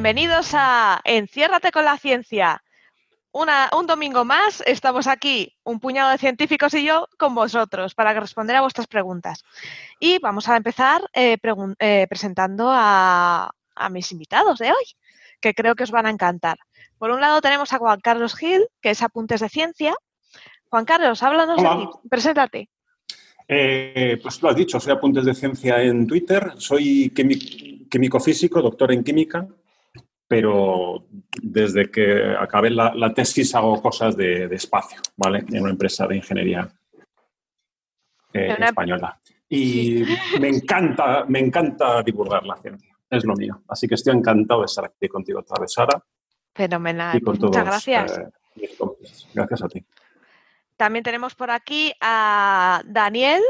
Bienvenidos a Enciérrate con la ciencia. un domingo más estamos aquí, un puñado de científicos y yo, con vosotros para responder a vuestras preguntas. Y vamos a empezar eh, eh, presentando a, mis invitados de hoy, que creo que os van a encantar. Por un lado tenemos a Juan Carlos Gil, que es Apuntes de Ciencia. Juan Carlos, háblanos de ti, preséntate. Eh, pues lo has dicho, soy Apuntes de Ciencia en Twitter, soy químico físico, doctor en química, pero desde que acabé la, tesis hago cosas de, espacio, ¿vale? En una empresa de ingeniería eh, española. Y me encanta, me encanta divulgar la ciencia, es lo mío. Así que estoy encantado de estar aquí contigo otra vez, Sara. Fenomenal, muchas gracias. Eh, gracias a ti. También tenemos por aquí a Daniel,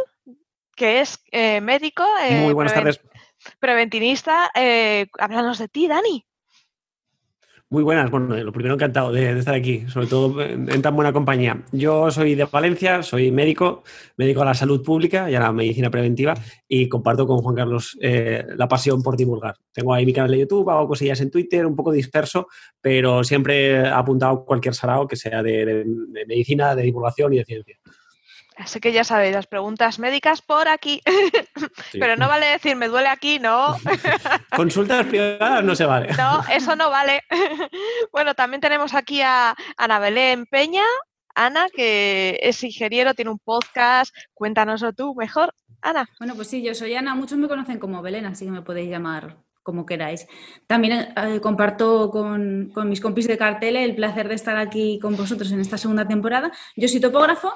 que es eh, médico. Muy buenas tardes. Preventinista. háblanos de ti, Dani. Muy buenas, bueno, lo primero encantado de, estar aquí, sobre todo en tan buena compañía. Yo soy de Valencia, soy médico, médico a la salud pública y a la medicina preventiva y comparto con Juan Carlos eh, la pasión por divulgar. Tengo ahí mi canal de YouTube, hago cosillas en Twitter, un poco disperso, pero siempre he apuntado cualquier sarao que sea de medicina, de divulgación y de ciencia. Así que ya sabéis, las preguntas médicas por aquí. Pero no vale decir, me duele aquí, no. Consultas privadas no se vale. No, eso no vale. Bueno, también tenemos aquí a Ana Belén Peña. Ana, que es ingeniero, tiene un podcast. Cuéntanoslo tú mejor. Ana. Bueno, pues sí, yo soy Ana. Muchos me conocen como Belén, así que me podéis llamar como queráis. También eh, comparto con, mis compis de cartel el placer de estar aquí con vosotros en esta segunda temporada. Yo soy topógrafo,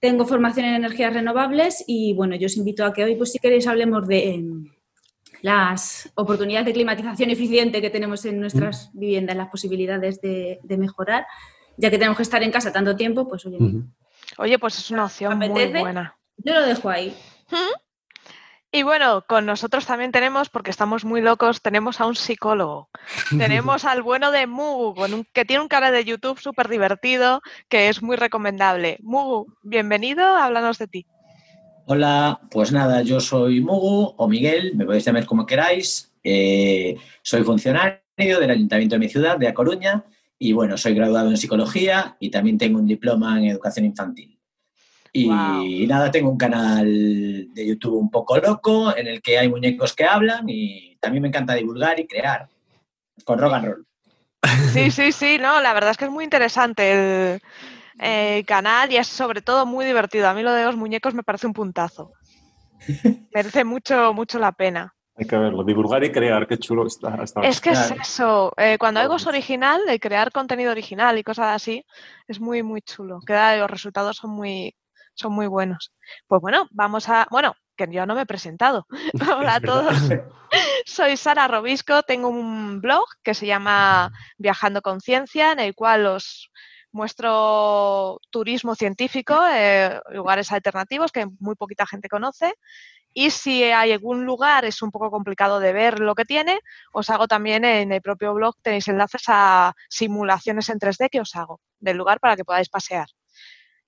tengo formación en energías renovables y bueno, yo os invito a que hoy, pues si queréis, hablemos de em, las oportunidades de climatización eficiente que tenemos en nuestras mm. viviendas, las posibilidades de, mejorar, ya que tenemos que estar en casa tanto tiempo, pues oye. Oye, pues es una opción muy buena. Yo lo dejo ahí. Y bueno, con nosotros también tenemos, porque estamos muy locos, tenemos a un psicólogo. tenemos al bueno de Mugu, que tiene un canal de YouTube súper divertido, que es muy recomendable. Mugu, bienvenido, háblanos de ti. Hola, pues nada, yo soy Mugu o Miguel, me podéis llamar como queráis. Eh, soy funcionario del Ayuntamiento de mi ciudad, de A Coruña, y bueno, soy graduado en psicología y también tengo un diploma en educación infantil. Y nada, tengo un canal de YouTube un poco loco en el que hay muñecos que hablan y también me encanta divulgar y crear con rock and roll. Sí, sí, sí, no, la verdad es que es muy interesante el, canal y es sobre todo muy divertido. A mí lo de los muñecos me parece un puntazo. Merece mucho, mucho la pena. Hay que verlo, divulgar y crear, qué chulo está. Es que es eso, eh, cuando algo es original, de crear contenido original y cosas así, es muy, muy chulo. Queda, los resultados son muy, son muy buenos. Pues bueno, vamos a, bueno, que yo no me he presentado. Hola a todos. Soy Sara Robisco, tengo un blog que se llama Viajando con Ciencia, en el cual os muestro turismo científico, eh, lugares alternativos que muy poquita gente conoce. Y si hay algún lugar es un poco complicado de ver lo que tiene, os hago también en el propio blog, tenéis enlaces a simulaciones en 3D que os hago del lugar para que podáis pasear.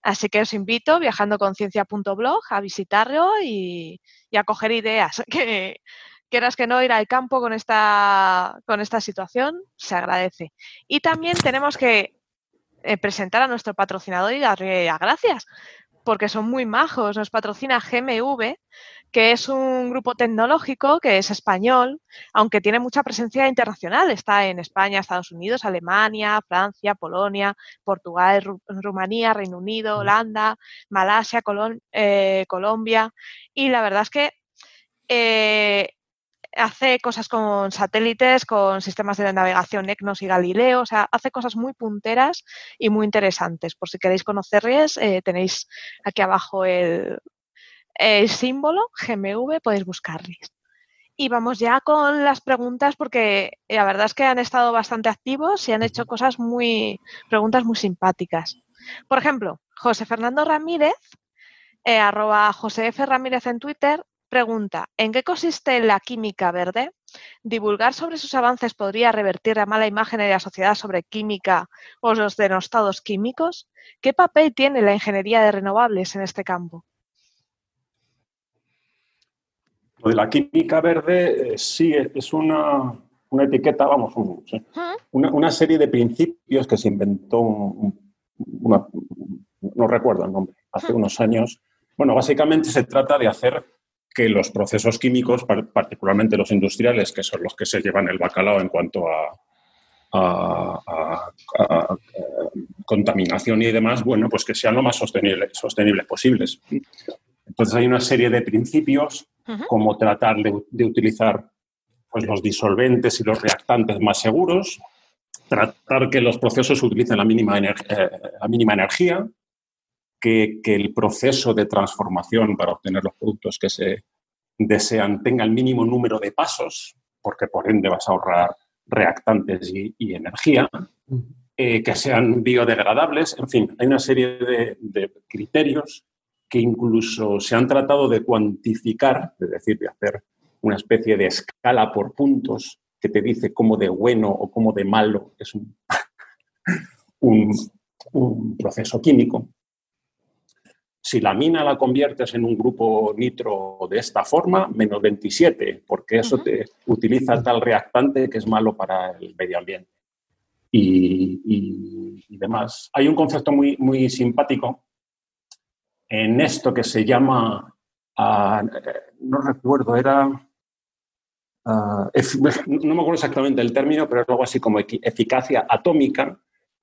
Así que os invito, viajandoconciencia.blog, a visitarlo y, a coger ideas. Que quieras que no ir al campo con esta, con esta situación, se agradece. Y también tenemos que eh, presentar a nuestro patrocinador y darle las gracias, porque son muy majos. Nos patrocina GMV, que es un grupo tecnológico que es español, aunque tiene mucha presencia internacional. Está en España, Estados Unidos, Alemania, Francia, Polonia, Portugal, Rumanía, Reino Unido, Holanda, Malasia, eh, Colombia. Y la verdad es que eh, hace cosas con satélites, con sistemas de navegación ECNOS y Galileo, o sea, hace cosas muy punteras y muy interesantes. Por si queréis conocerles, eh, tenéis aquí abajo el, el símbolo GMV, podéis buscarles. Y vamos ya con las preguntas porque eh, la verdad es que han estado bastante activos y han hecho cosas muy, preguntas muy simpáticas. Por ejemplo, José Fernando Ramírez, eh, arroba José F. Ramírez en Twitter, pregunta, ¿en qué consiste la química verde? ¿Divulgar sobre sus avances podría revertir la mala imagen de la sociedad sobre química o los denostados químicos? ¿Qué papel tiene la ingeniería de renovables en este campo? Lo de la química verde, eh, sí, es una, una etiqueta, vamos, una, serie de principios que se inventó, no recuerdo el nombre, hace unos años. Bueno, básicamente se trata de hacer que los procesos químicos, particularmente los industriales, que son los que se llevan el bacalao en cuanto a, contaminación y demás, bueno, pues que sean lo más sostenibles posibles. Entonces hay una serie de principios, como tratar de, utilizar pues, los disolventes y los reactantes más seguros, tratar que los procesos utilicen la mínima, eh, la mínima energía, que, el proceso de transformación para obtener los productos que se desean tenga el mínimo número de pasos, porque por ende vas a ahorrar reactantes y, energía, eh, que sean biodegradables, en fin, hay una serie de criterios que incluso se han tratado de cuantificar, es decir, de hacer una especie de escala por puntos que te dice cómo de bueno o cómo de malo es un, un, proceso químico. Si la mina la conviertes en un grupo nitro de esta forma, menos 27, porque eso te utiliza tal reactante que es malo para el medio ambiente. Y, y demás. Hay un concepto muy, muy simpático en esto que se llama, ah, no recuerdo, era, ah, no me acuerdo exactamente el término, pero es algo así como eficacia atómica,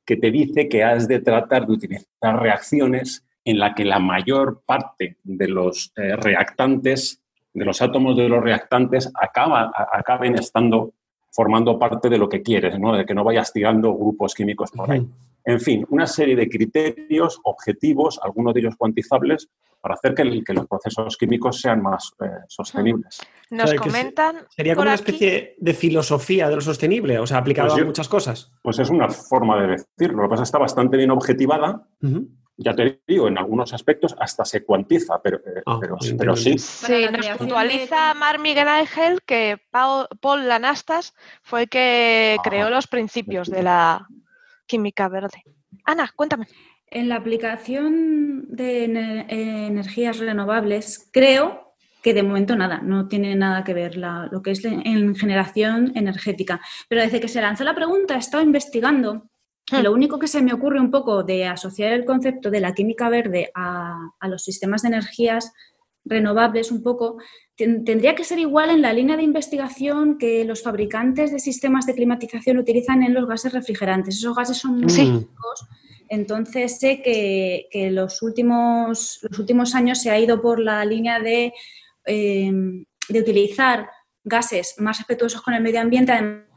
que te dice que has de tratar de utilizar reacciones en la que la mayor parte de los eh, reactantes, de los átomos de los reactantes, acaba, acaben estando formando parte de lo que quieres, ¿no? de que no vayas tirando grupos químicos por ahí. En fin, una serie de criterios objetivos, algunos de ellos cuantizables, para hacer que, los procesos químicos sean más eh, sostenibles. Nos comentan. Sería como una especie de filosofía de lo sostenible, o sea, aplicado pues a muchas cosas. Pues es una forma de decirlo. Lo que pasa es que está bastante bien objetivada. Ya te digo, en algunos aspectos hasta se cuantiza, pero, eh, ah, pero, sí. Sí, nos puntualiza Mar Miguel Ángel que Paul Lanastas fue el que ah. creó los principios de la, química verde. Ana, cuéntame. En la aplicación de energías renovables, creo que de momento nada, no tiene nada que ver lo que es en generación energética. Pero desde que se lanzó la pregunta he estado investigando. Lo único que se me ocurre un poco de asociar el concepto de la química verde a, a los sistemas de energías renovables un poco, tendría que ser igual en la línea de investigación que los fabricantes de sistemas de climatización utilizan en los gases refrigerantes. Esos gases son muy sí. entonces sé que, que, los, últimos, los últimos años se ha ido por la línea de, eh, de utilizar gases más respetuosos con el medio ambiente,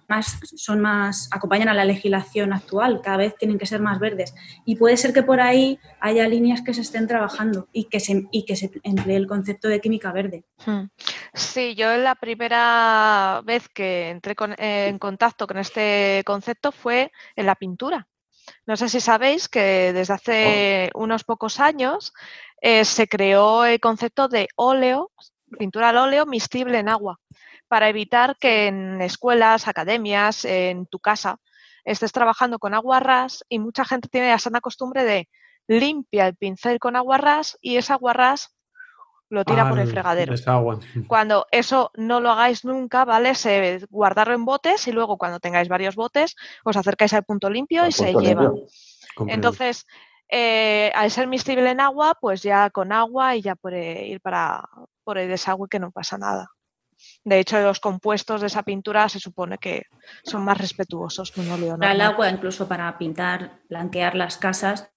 más, son más, acompañan a la legislación actual, cada vez tienen que ser más verdes. Y puede ser que por ahí haya líneas que se estén trabajando y que se, y que se emplee el concepto de química verde. Hmm. Sí, yo la primera vez que entré en contacto con este concepto fue en la pintura. No sé si sabéis que desde hace oh. unos pocos años eh, se creó el concepto de óleo, pintura al óleo miscible en agua para evitar que en escuelas, academias, en tu casa, estés trabajando con agua ras y mucha gente tiene la sana costumbre de limpia el pincel con agua ras y esa agua ras lo tira por el fregadero. Cuando eso no lo hagáis nunca, ¿vale? Se guardarlo en botes y luego cuando tengáis varios botes os acercáis al punto limpio y se lleva. Entonces, eh, al ser miscible en agua, pues ya con agua y ya puede ir para por el desagüe que no pasa nada. De hecho, los compuestos de esa pintura se supone que son más respetuosos que un óleo El agua, incluso para pintar, blanquear las casas,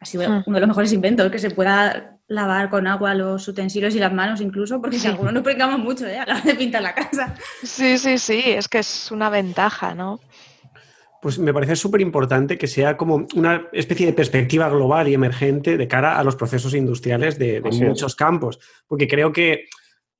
ha sido hmm. uno de los mejores inventos, que se pueda lavar con agua los utensilios y las manos incluso, porque si algunos nos pringamos mucho ¿eh? a la hora de pintar la casa. Sí, sí, sí, es que es una ventaja, ¿no? Pues me parece súper importante que sea como una especie de perspectiva global y emergente de cara a los procesos industriales de, de muchos campos, porque creo que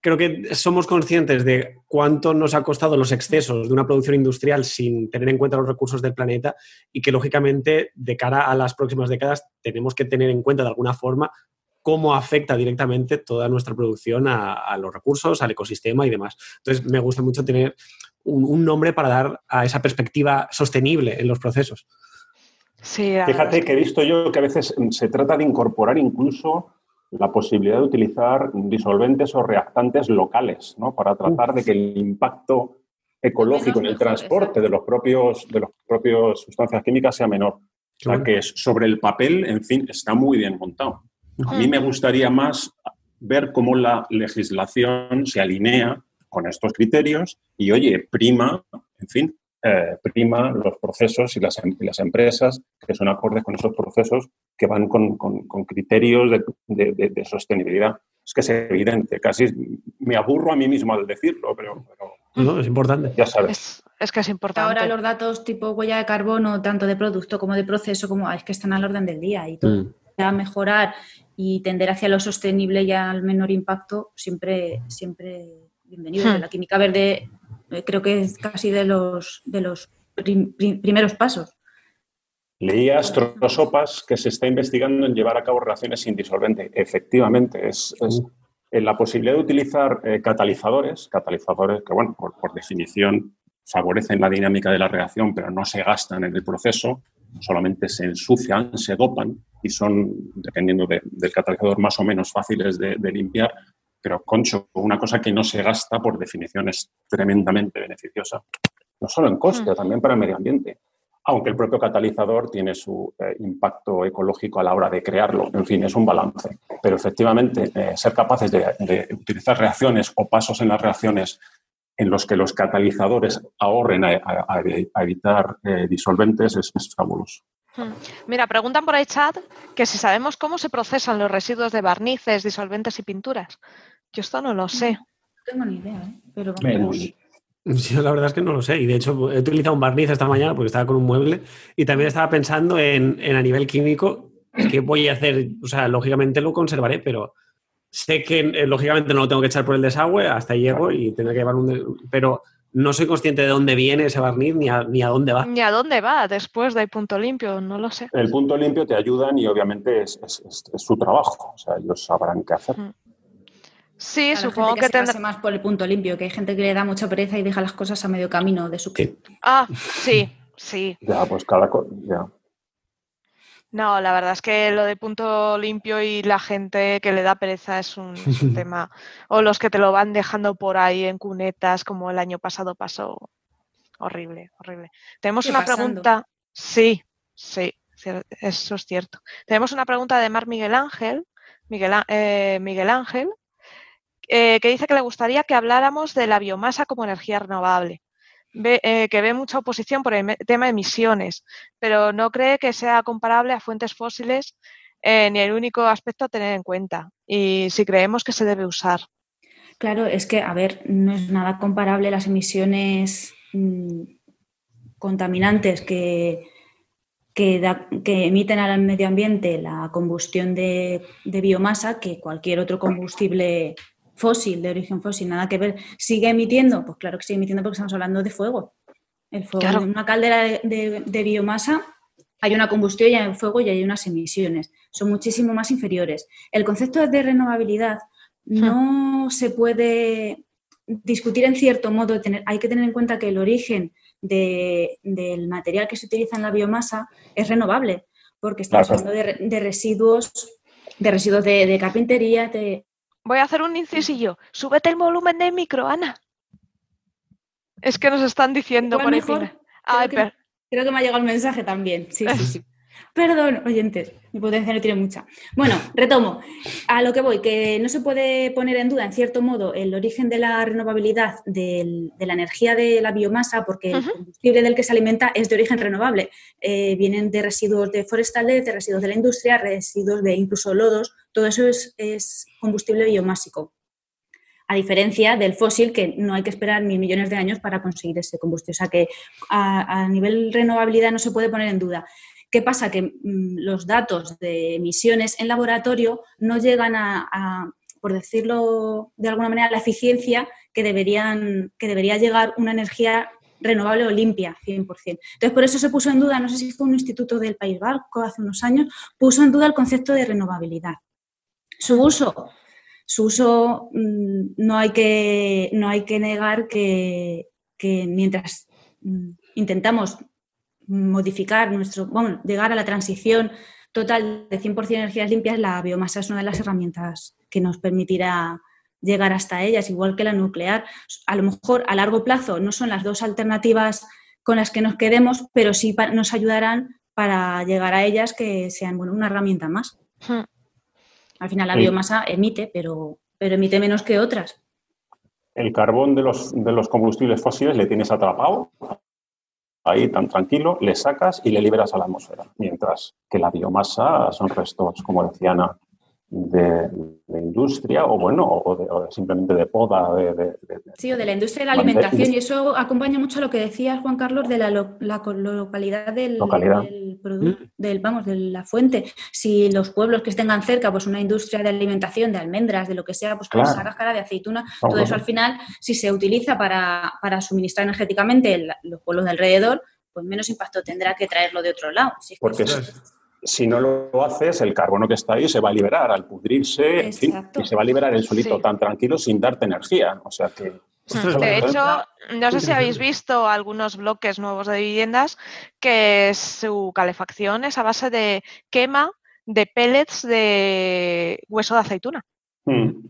creo que somos conscientes de cuánto nos ha costado los excesos de una producción industrial sin tener en cuenta los recursos del planeta y que lógicamente de cara a las próximas décadas tenemos que tener en cuenta de alguna forma cómo afecta directamente toda nuestra producción a, los recursos, al ecosistema y demás. Entonces me gusta mucho tener un, nombre para dar a esa perspectiva sostenible en los procesos. Sí, Fíjate que he visto yo que a veces se trata de incorporar incluso la posibilidad de utilizar disolventes o reactantes locales, ¿no? Para tratar de que el impacto ecológico en el transporte de los propios de los propios sustancias químicas sea menor. O sea que es- sobre el papel, en fin, está muy bien montado. A mí me gustaría más ver cómo la legislación se alinea con estos criterios y, oye, prima, en fin, eh, prima los procesos y las, em- y las empresas que son acordes con esos procesos que van con, con- con criterios de, de- de- de sostenibilidad. Es que es evidente, casi me aburro a mí mismo al decirlo, pero, pero No, es importante. ya sabes. Es, es que es importante. Ahora los datos tipo huella de carbono, tanto de producto como de proceso, como es que están al orden del día y todo. Mm. a mejorar y tender hacia lo sostenible y al menor impacto, siempre, siempre bienvenido. Hmm. La química verde creo que es casi de los, de los prim- prim- primeros pasos. Leía Astrosopas que se está investigando en llevar a cabo reacciones sin disolvente. Efectivamente, es, es- en la posibilidad de utilizar eh, catalizadores, catalizadores que, bueno, por, por definición favorecen la dinámica de la reacción, pero no se gastan en el proceso, solamente se ensucian, se dopan y son, dependiendo de- del catalizador, más o menos fáciles de, de limpiar. Pero, concho, una cosa que no se gasta, por definición, es tremendamente beneficiosa. No solo en coste, Hmm. también para el medio ambiente aunque el propio catalizador tiene su eh, impacto ecológico a la hora de crearlo. En fin, es un balance. Pero efectivamente, eh, ser capaces de, de utilizar reacciones o pasos en las reacciones en los que los catalizadores ahorren a, a- a- a evitar eh, disolventes es, es fabuloso. Hmm. Mira, preguntan por el chat que si sabemos cómo se procesan los residuos de barnices, disolventes y pinturas. Yo esto no lo sé. No tengo ni idea, ¿eh? pero vamos. Menos. Yo la verdad es que no lo sé. Y de hecho he utilizado un barniz esta mañana porque estaba con un mueble y también estaba pensando en, en a nivel químico qué voy a hacer. O sea, lógicamente lo conservaré, pero sé que eh, lógicamente no lo tengo que echar por el desagüe, hasta ahí llego y tendré que llevar un... Pero no soy consciente de dónde viene ese barniz ni a, ni a dónde va. Ni a dónde va después de punto limpio, no lo sé. El punto limpio te ayudan y obviamente es, es- es- es su trabajo. O sea, ellos sabrán qué hacer. Sí, A la supongo gente que base tendrá. más por el punto limpio, que hay gente que le da mucha pereza y deja las cosas a medio camino de su Sí. Ah, sí, sí. Ya, pues cada cosa. Ya. No, la verdad es que lo de punto limpio y la gente que le da pereza es un, es un tema. O los que te lo van dejando por ahí en cunetas, como el año pasado pasó. Horrible, horrible. Tenemos una pasando. pregunta. Sí, sí, eso es cierto. Tenemos una pregunta de Mar Miguel Ángel, Miguel, eh, Miguel Ángel, eh, que dice que le gustaría que habláramos de la biomasa como energía renovable. Eh, que ve mucha oposición por el tema de emisiones, pero no cree que sea comparable a fuentes fósiles eh, ni el único aspecto a tener en cuenta. Y si creemos que se debe usar. Claro, es que, a ver, no es nada comparable las emisiones mm, contaminantes que, que emiten al medio ambiente la combustión de, de biomasa que cualquier otro combustible fósil, de origen fósil, nada que ver. ¿Sigue emitiendo? Pues claro que sigue emitiendo porque estamos hablando de fuego. El fuego Claro. en una caldera de, de- de biomasa hay una combustión y hay fuego y hay unas emisiones. Son muchísimo más inferiores. El concepto de renovabilidad no se puede discutir en cierto modo. tener- hay que tener en cuenta que el origen de- del material que se utiliza en la biomasa es renovable, porque estamos Claro. hablando de, re- de residuos, de residuos de, de carpintería, de, Voy a hacer un incisillo. Súbete el volumen del micro, Ana. Es que nos están diciendo por ahí per- Creo que me ha llegado el mensaje también. Sí, sí, sí. Perdón, oyentes, mi potencia no tiene mucha. Bueno, retomo. A lo que voy, que no se puede poner en duda, en cierto modo, el origen de la renovabilidad del- de la energía de la biomasa, porque el combustible del que se alimenta es de origen renovable. Eh, vienen de residuos de forestales, de residuos de la industria, residuos de incluso lodos. Todo eso es, es combustible biomásico. A diferencia del fósil, que no hay que esperar mil millones de años para conseguir ese combustible. O sea que a, a nivel renovabilidad no se puede poner en duda. ¿Qué pasa? Que mm, los datos de emisiones en laboratorio no llegan a, por decirlo de alguna manera, la eficiencia que, deberían, que debería llegar una energía renovable o limpia, 100%. Entonces, por eso se puso en duda, no sé si fue un instituto del País Vasco hace unos años, puso en duda el concepto de renovabilidad. Su uso, su uso mm, no, hay que, no hay que negar que, que mientras mm, intentamos modificar nuestro, bueno, llegar a la transición total de 100% energías limpias, la biomasa es una de las herramientas que nos permitirá llegar hasta ellas, igual que la nuclear. A lo mejor a largo plazo no son las dos alternativas con las que nos quedemos, pero sí nos ayudarán para llegar a ellas que sean bueno, una herramienta más. Hmm. Al final la biomasa emite, pero, pero emite menos que otras. El carbón de los, de los combustibles fósiles le tienes atrapado ahí tan tranquilo, le sacas y le liberas a la atmósfera. Mientras que la biomasa son restos, como decía Ana, de, industria o bueno, o, simplemente de poda. De, sí, o de la industria de la alimentación. Y eso acompaña mucho a lo que decías, Juan Carlos, de la, localidad, del, producto, mm. del, vamos, de la fuente. Si los pueblos que tengan cerca, pues una industria de alimentación, de almendras, de lo que sea, pues con esa cáscara de aceituna, todo eso al final, si se utiliza para, para suministrar energéticamente los pueblos de alrededor, pues menos impacto tendrá que traerlo de otro lado. Porque si no lo haces, el carbono que está ahí se va a liberar al pudrirse y se va a liberar el solito tan tranquilo sin darte energía. O sea que. De hecho, no sé si habéis visto algunos bloques nuevos de viviendas que su calefacción es a base de quema de pellets de hueso de aceituna. Hmm.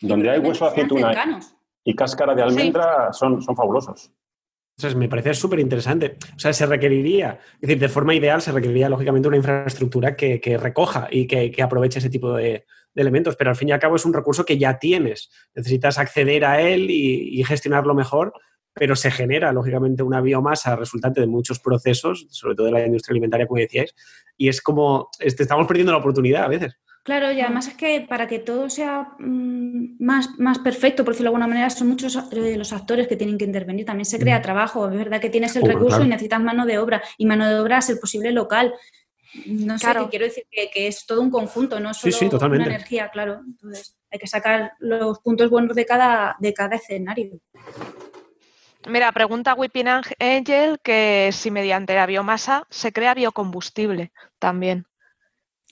Donde hay hueso de aceituna y cáscara de almendra son, son fabulosos me parece súper interesante. O sea, se requeriría, es decir, de forma ideal se requeriría lógicamente una infraestructura que, recoja y que, aproveche ese tipo de, elementos, pero al fin y al cabo es un recurso que ya tienes. Necesitas acceder a él y, gestionarlo mejor, pero se genera lógicamente una biomasa resultante de muchos procesos, sobre todo de la industria alimentaria, como decíais, y es como, este, estamos perdiendo la oportunidad a veces. Claro, y además es que para que todo sea mm, más, más perfecto, por decirlo de alguna manera, son muchos eh, los actores que tienen que intervenir. También se crea trabajo, es verdad que tienes el recurso y necesitas mano de obra, y mano de obra a ser posible local. No sé, qué quiero decir que, es todo un conjunto, no solo una energía, claro. Entonces, hay que sacar los puntos buenos de cada, de cada escenario. Mira, pregunta Whipping Angel que si mediante la biomasa se crea biocombustible también.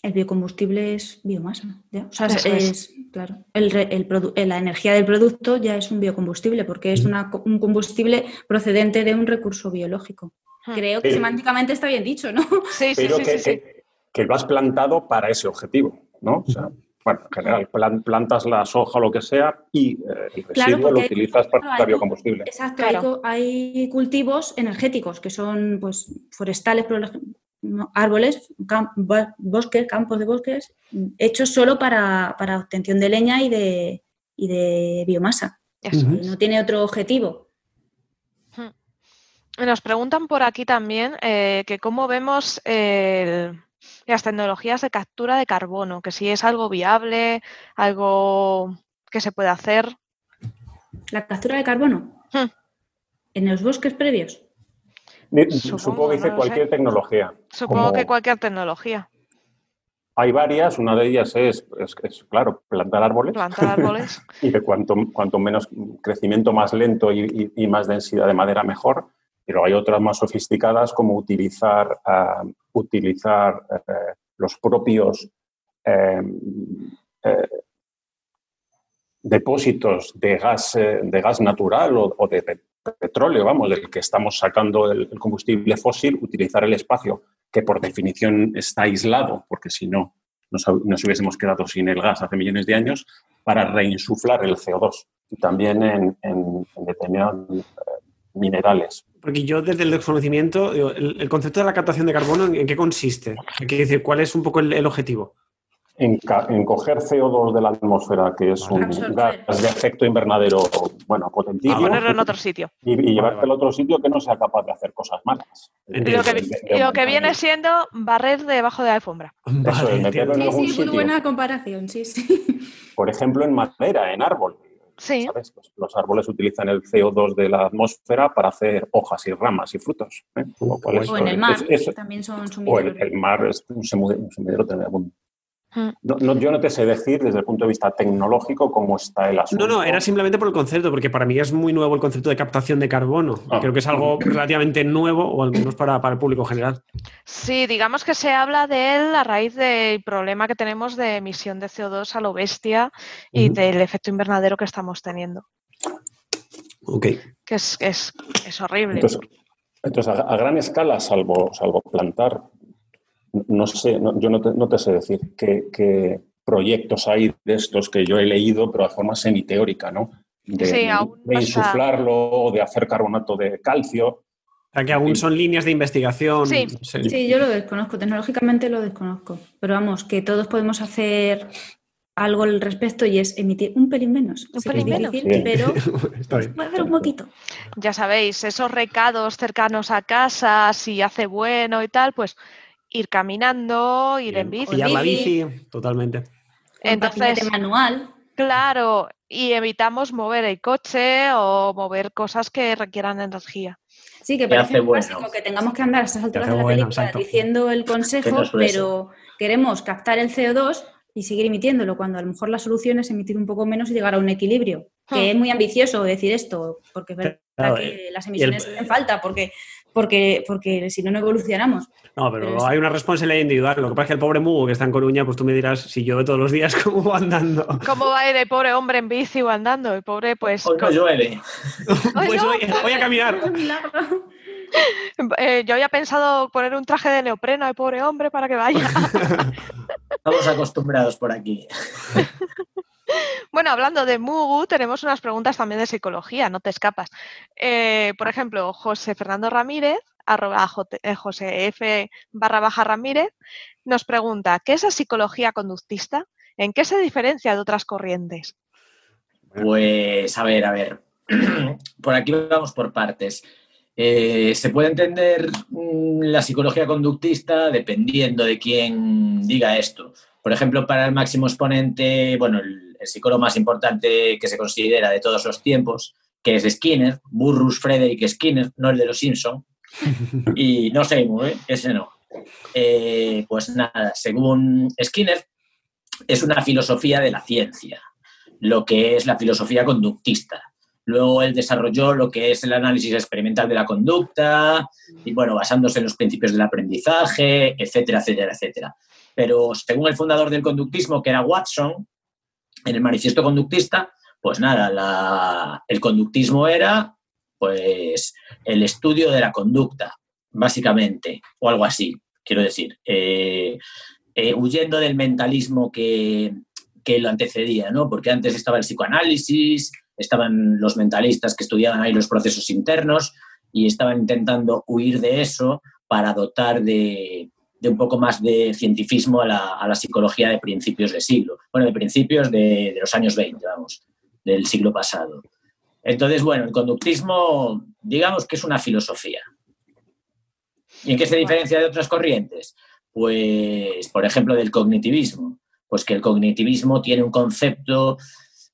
El biocombustible es biomasa. O sea, es, claro, la energía del producto ya es un biocombustible porque es un combustible procedente de un recurso biológico. Hmm. Creo que semánticamente está bien dicho, ¿no? Sí, sí, sí, que, que, lo has plantado para ese objetivo, ¿no? O sea, bueno, en general, plantas la soja o lo que sea y eh, el residuo lo utilizas para biocombustible. Exacto, hay, cultivos energéticos que son pues forestales, árboles, bosques, campos de bosques, hechos solo para, obtención de leña y de, de biomasa. No tiene otro objetivo. Hmm. Nos preguntan por aquí también eh, que cómo vemos las tecnologías de captura de carbono, que si es algo viable, algo que se puede hacer. ¿La captura de carbono? Hmm. ¿En los bosques previos? Supongo, que dice cualquier tecnología. Supongo que cualquier tecnología. Hay varias, una de ellas es, claro, plantar árboles. Plantar árboles. y de cuanto, cuanto menos crecimiento más lento y, más densidad de madera, mejor. Pero hay otras más sofisticadas como utilizar, ah, utilizar eh, los propios eh, eh, depósitos de gas, de gas natural o, de petróleo, vamos, del que estamos sacando el, combustible fósil, utilizar el espacio, que por definición está aislado, porque si no, nos, hubiésemos quedado sin el gas hace millones de años, para reinsuflar el CO2, y también en, determinados eh, minerales. Porque yo desde el desconocimiento, el, concepto de la captación de carbono, ¿en, qué consiste? decir, ¿cuál es un poco el objetivo? En, coger CO2 de la atmósfera, que es un gas de efecto invernadero, bueno, potentísimo. Y ponerlo en otro sitio. Y, llevarte al otro sitio que no sea capaz de hacer cosas malas. Y lo que, viene siendo barrer debajo de la alfombra. Eso es, meterlo en algún sí, sitio. buena comparación, sí, sí. Por ejemplo, en madera, en árbol. Sí. ¿sabes? los árboles utilizan el CO2 de la atmósfera para hacer hojas y ramas y frutos. ¿eh? o en el mar, también son sumideros. O el, mar es un sumidero, un no, yo no te sé decir desde el punto de vista tecnológico cómo está el asunto. No, no, era simplemente por el concepto, porque para mí es muy nuevo el concepto de captación de carbono. Ah. Creo que es algo relativamente nuevo, o al menos para, el público general. Sí, digamos que se habla de él a raíz del problema que tenemos de emisión de CO2 a lo bestia y del efecto invernadero que estamos teniendo. Ok. Que es, es, es horrible. Entonces, a, gran escala, salvo, salvo plantar no sé, yo no te, sé decir qué, proyectos ahí de estos que yo he leído, pero de forma semiteórica, ¿no? De, Sí, aún de no insuflarlo o de hacer carbonato de calcio. O sea, que aún son líneas de investigación. Sí. Sí, yo lo desconozco, tecnológicamente lo desconozco. Pero vamos, que todos podemos hacer algo al respecto y es emitir un pelín menos. Un pelín menos. difícil, pero puede hacer un poquito. Ya sabéis, esos recados cercanos a casa, si hace bueno y tal, pues ir caminando, ir en bici. Pillar la bici. totalmente. Entonces, manual. claro, y evitamos mover el coche o mover cosas que requieran energía. Sí, que parece muy bueno. básico que tengamos que andar a estas alturas de la bueno, película exacto. diciendo el Que consejo, pero queremos captar el CO2 y seguir emitiéndolo, cuando a lo mejor la solución es emitir un poco menos y llegar a un equilibrio. Que Hmm. es muy ambicioso decir esto, porque es verdad Claro, que las y el- emisiones hacen falta, porque, porque, porque si no, no evolucionamos. No, pero hay una responsabilidad individual. Lo que pasa es que el pobre Mugo que está en Coruña, pues tú me dirás si llueve todos los días, ¿cómo va andando? ¿Cómo va a ir el pobre hombre en bici o andando? El pobre, pues, Hoy no llueve. Pues voy, a caminar. Eh, yo había pensado poner un traje de neopreno al pobre hombre para que vaya. Estamos acostumbrados por aquí. Bueno, hablando de Mugu, tenemos unas preguntas también de psicología, no te escapas. Eh, por ejemplo, José Fernando Ramírez, eh, José F barra baja Ramírez, nos pregunta, ¿qué es la psicología conductista? ¿En qué se diferencia de otras corrientes? Pues, a ver, a ver. Por aquí vamos por partes. Eh, se puede entender mm, la psicología conductista dependiendo de quién diga esto. Por ejemplo, para el máximo exponente, bueno, el, el psicólogo más importante que se considera de todos los tiempos, que es Skinner, Burrus Frederick Skinner, no el de los Simpson, y no Seymour, ¿eh? ese no. Eh, pues nada, según Skinner, es una filosofía de la ciencia lo que es la filosofía conductista. Luego él desarrolló lo que es el análisis experimental de la conducta, y bueno, basándose en los principios del aprendizaje, etcétera, etcétera, etcétera. Pero según el fundador del conductismo, que era Watson, en el manifiesto conductista, pues nada, el conductismo era pues el estudio de la conducta, básicamente, o algo así, quiero decir, Eh, eh, huyendo del mentalismo que, que lo antecedía, ¿no? Porque antes estaba el psicoanálisis, estaban los mentalistas que estudiaban ahí los procesos internos y estaban intentando huir de eso para dotar de, de un poco más de cientifismo a la, a la psicología de principios de siglo. Bueno, de principios de, de los años 20, vamos, del siglo pasado. Entonces, bueno, el conductismo, digamos que es una filosofía. ¿Y en qué se diferencia de otras corrientes? Pues, por ejemplo, del cognitivismo. Pues que el cognitivismo tiene un concepto.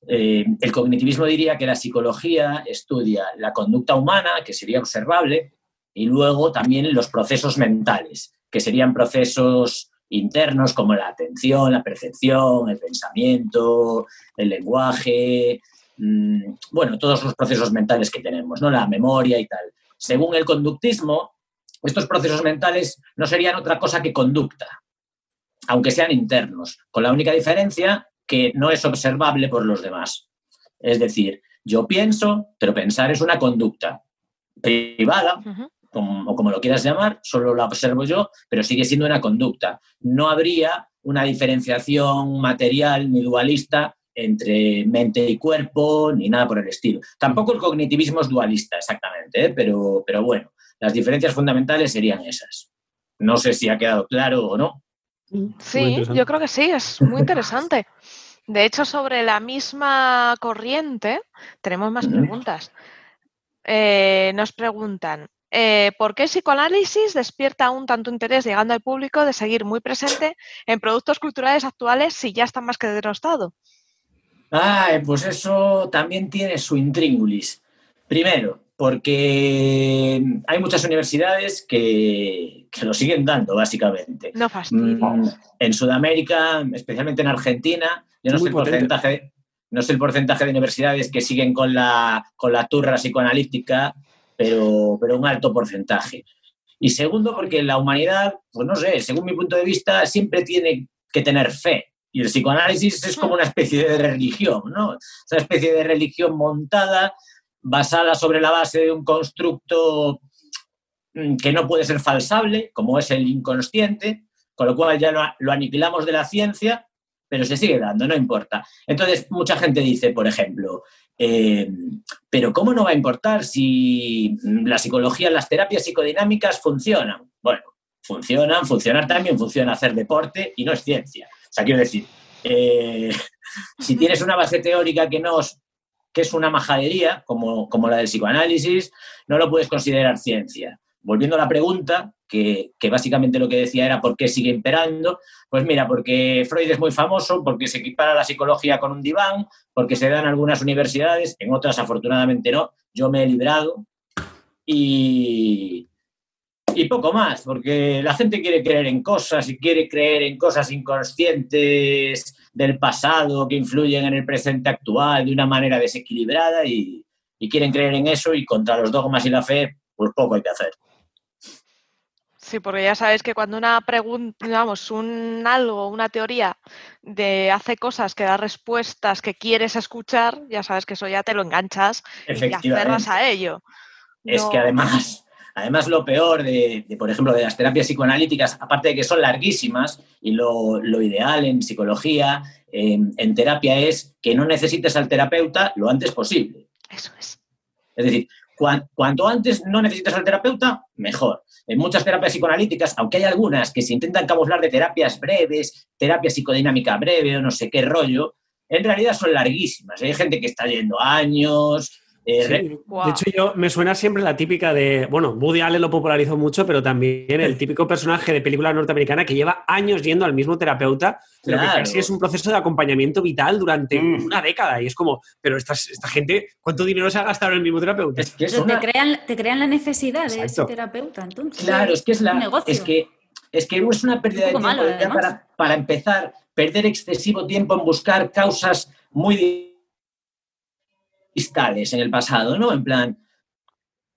eh, el cognitivismo diría que la psicología estudia la conducta humana, que sería observable, y luego también los procesos mentales, que serían procesos internos como la atención, la percepción, el pensamiento, el lenguaje, mm, bueno, todos los procesos mentales que tenemos, ¿no? La memoria y tal. Según el conductismo, estos procesos mentales no serían otra cosa que conducta, aunque sean internos, con la única diferencia que no es observable por los demás. Es decir, yo pienso, pero pensar es una conducta privada. Como, o como lo quieras llamar, solo la observo yo, pero sigue siendo una conducta. No habría una diferenciación material ni dualista entre mente y cuerpo, ni nada por el estilo. Tampoco el cognitivismo es dualista, exactamente, ¿eh? pero, pero bueno, las diferencias fundamentales serían esas. No sé si ha quedado claro o no. Sí, yo creo que sí, es muy interesante. De hecho, sobre la misma corriente, tenemos más preguntas. Eh, nos preguntan, eh, ¿por qué el psicoanálisis despierta aún tanto interés llegando al público de seguir muy presente en productos culturales actuales si ya está más que denostado? Ah, pues eso también tiene su intríngulis. Primero, porque hay muchas universidades que, que lo siguen dando, básicamente. No fastidies. Mm, En Sudamérica, especialmente en Argentina, yo no sé, el porcentaje, no sé el porcentaje de universidades que siguen con la, con la turra psicoanalítica, pero, pero un alto porcentaje. Y segundo, porque la humanidad, pues no sé, según mi punto de vista, siempre tiene que tener fe. Y el psicoanálisis es como una especie de religión, ¿no? Es una especie de religión montada, basada sobre la base de un constructo mm, que no puede ser falsable, como es el inconsciente, con lo cual ya lo, lo aniquilamos de la ciencia pero se sigue dando, no importa. Entonces, mucha gente dice, por ejemplo, eh, pero ¿cómo no va a importar si la psicología, las terapias psicodinámicas funcionan? Bueno, funcionan, funcionar también funciona hacer deporte y no es ciencia. O sea, quiero decir, eh, si tienes una base teórica que no que es una majadería, como, como la del psicoanálisis, no lo puedes considerar ciencia volviendo a la pregunta, que, básicamente lo que decía era por qué sigue imperando, pues mira, porque Freud es muy famoso, porque se equipara la psicología con un diván, porque se da en algunas universidades, en otras afortunadamente no, yo me he librado y, poco más, porque la gente quiere creer en cosas y quiere creer en cosas inconscientes del pasado que influyen en el presente actual de una manera desequilibrada y, y quieren creer en eso y contra los dogmas y la fe, pues poco hay que hacer. Sí, porque ya sabes que cuando una pregunta, vamos, un algo, una teoría de hace cosas que da respuestas que quieres escuchar, ya sabes que eso ya te lo enganchas y te aferras a ello. Es que además, además lo peor de, por ejemplo, de las terapias psicoanalíticas, aparte de que son larguísimas y lo, ideal en psicología, en, en terapia es que no necesites al terapeuta lo antes posible. Eso es. Es decir, cuanto antes no necesites al terapeuta, mejor. En muchas terapias psicoanalíticas, aunque hay algunas que se intentan camuflar de terapias breves, terapia psicodinámica breve o no sé qué rollo, en realidad son larguísimas. Hay gente que está yendo años, eh, de hecho, yo me suena siempre la típica de. Bueno, Woody Allen lo popularizó mucho, pero también el típico personaje de película norteamericana que lleva años yendo al mismo terapeuta, pero que casi es un proceso de acompañamiento vital durante mm. una década. Y es como, pero esta, esta gente, ¿cuánto dinero se ha gastado en el mismo terapeuta? Es que te, crean, te crean la necesidad de ese terapeuta, entonces. Claro, es que es la. Es que, es que es una pérdida de tiempo. para, para empezar, perder excesivo tiempo en buscar causas muy en el pasado, ¿no? En plan,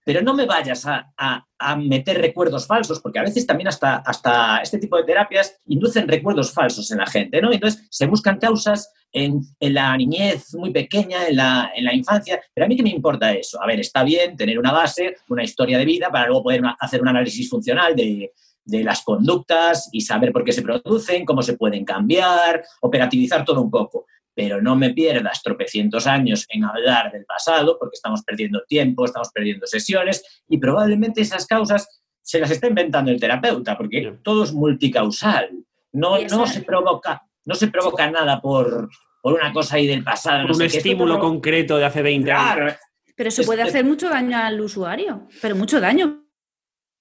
pero no me vayas a, meter recuerdos falsos, porque a veces también hasta, hasta este tipo de terapias inducen recuerdos falsos en la gente, ¿no? Entonces se buscan causas en, la niñez muy pequeña, en la, en la, infancia, pero a mí qué me importa eso. A ver, está bien tener una base, una historia de vida, para luego poder hacer un análisis funcional de, de las conductas y saber por qué se producen, cómo se pueden cambiar, operativizar todo un poco pero no me pierdas tropecientos años en hablar del pasado, porque estamos perdiendo tiempo, estamos perdiendo sesiones, y probablemente esas causas se las está inventando el terapeuta, porque todo es multicausal. No, no, se, provoca, no se provoca nada por, por una cosa ahí del pasado. un estímulo concreto de hace 20 años. Pero se puede hacer mucho daño al usuario, pero mucho daño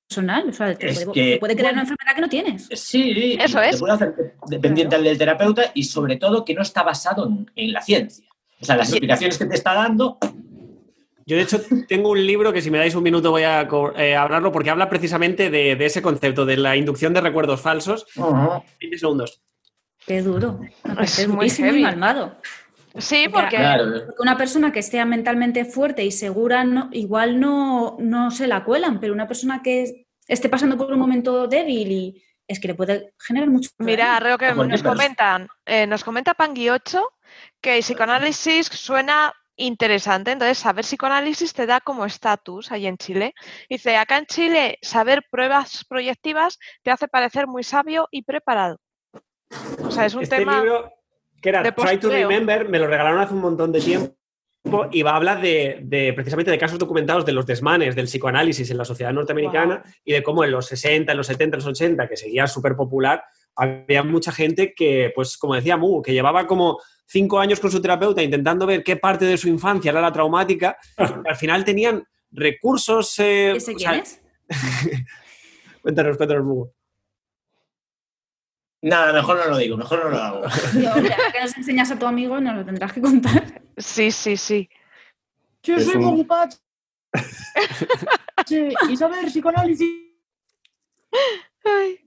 personal. O sea, te puede, crear una enfermedad que no tienes. Sí, eso es. puede hacer dependiente del terapeuta y sobre todo que no está basado en, la ciencia. O sea, las explicaciones que te está dando yo, de hecho, tengo un libro que si me dais un minuto voy a eh, hablarlo porque habla precisamente de, ese concepto, de la inducción de recuerdos falsos. 20 segundos. Qué duro. Es muy, muy malmado. Sí, porque... una persona que esté mentalmente fuerte y segura, no, igual no, no se la cuelan, pero una persona que esté pasando por un momento débil y es que le puede generar mucho. Mira, creo que nos comentan, eh, nos comenta Pangui 8 que el psicoanálisis suena interesante, entonces saber psicoanálisis te da como estatus ahí en Chile. Dice, acá en Chile saber pruebas proyectivas te hace parecer muy sabio y preparado. O sea, es un este tema que era Try to Remember, me lo regalaron hace un montón de tiempo y va a hablar de, precisamente de casos documentados de los desmanes del psicoanálisis en la sociedad norteamericana y de cómo en los 60, en los 70, en los 80, que seguía súper popular, había mucha gente que, pues como decía Mu, que llevaba como cinco años con su terapeuta intentando ver qué parte de su infancia era la traumática, y al final tenían recursos... Eh, ¿Ese quién es? cuéntanos, cuéntanos, Mu. Nada, mejor no lo digo, mejor no lo hago. Yo, que nos enseñas a tu amigo, nos lo tendrás que contar. Sí, sí, sí. Yo soy un... sí, Isabel, psicoanálisis. Ay.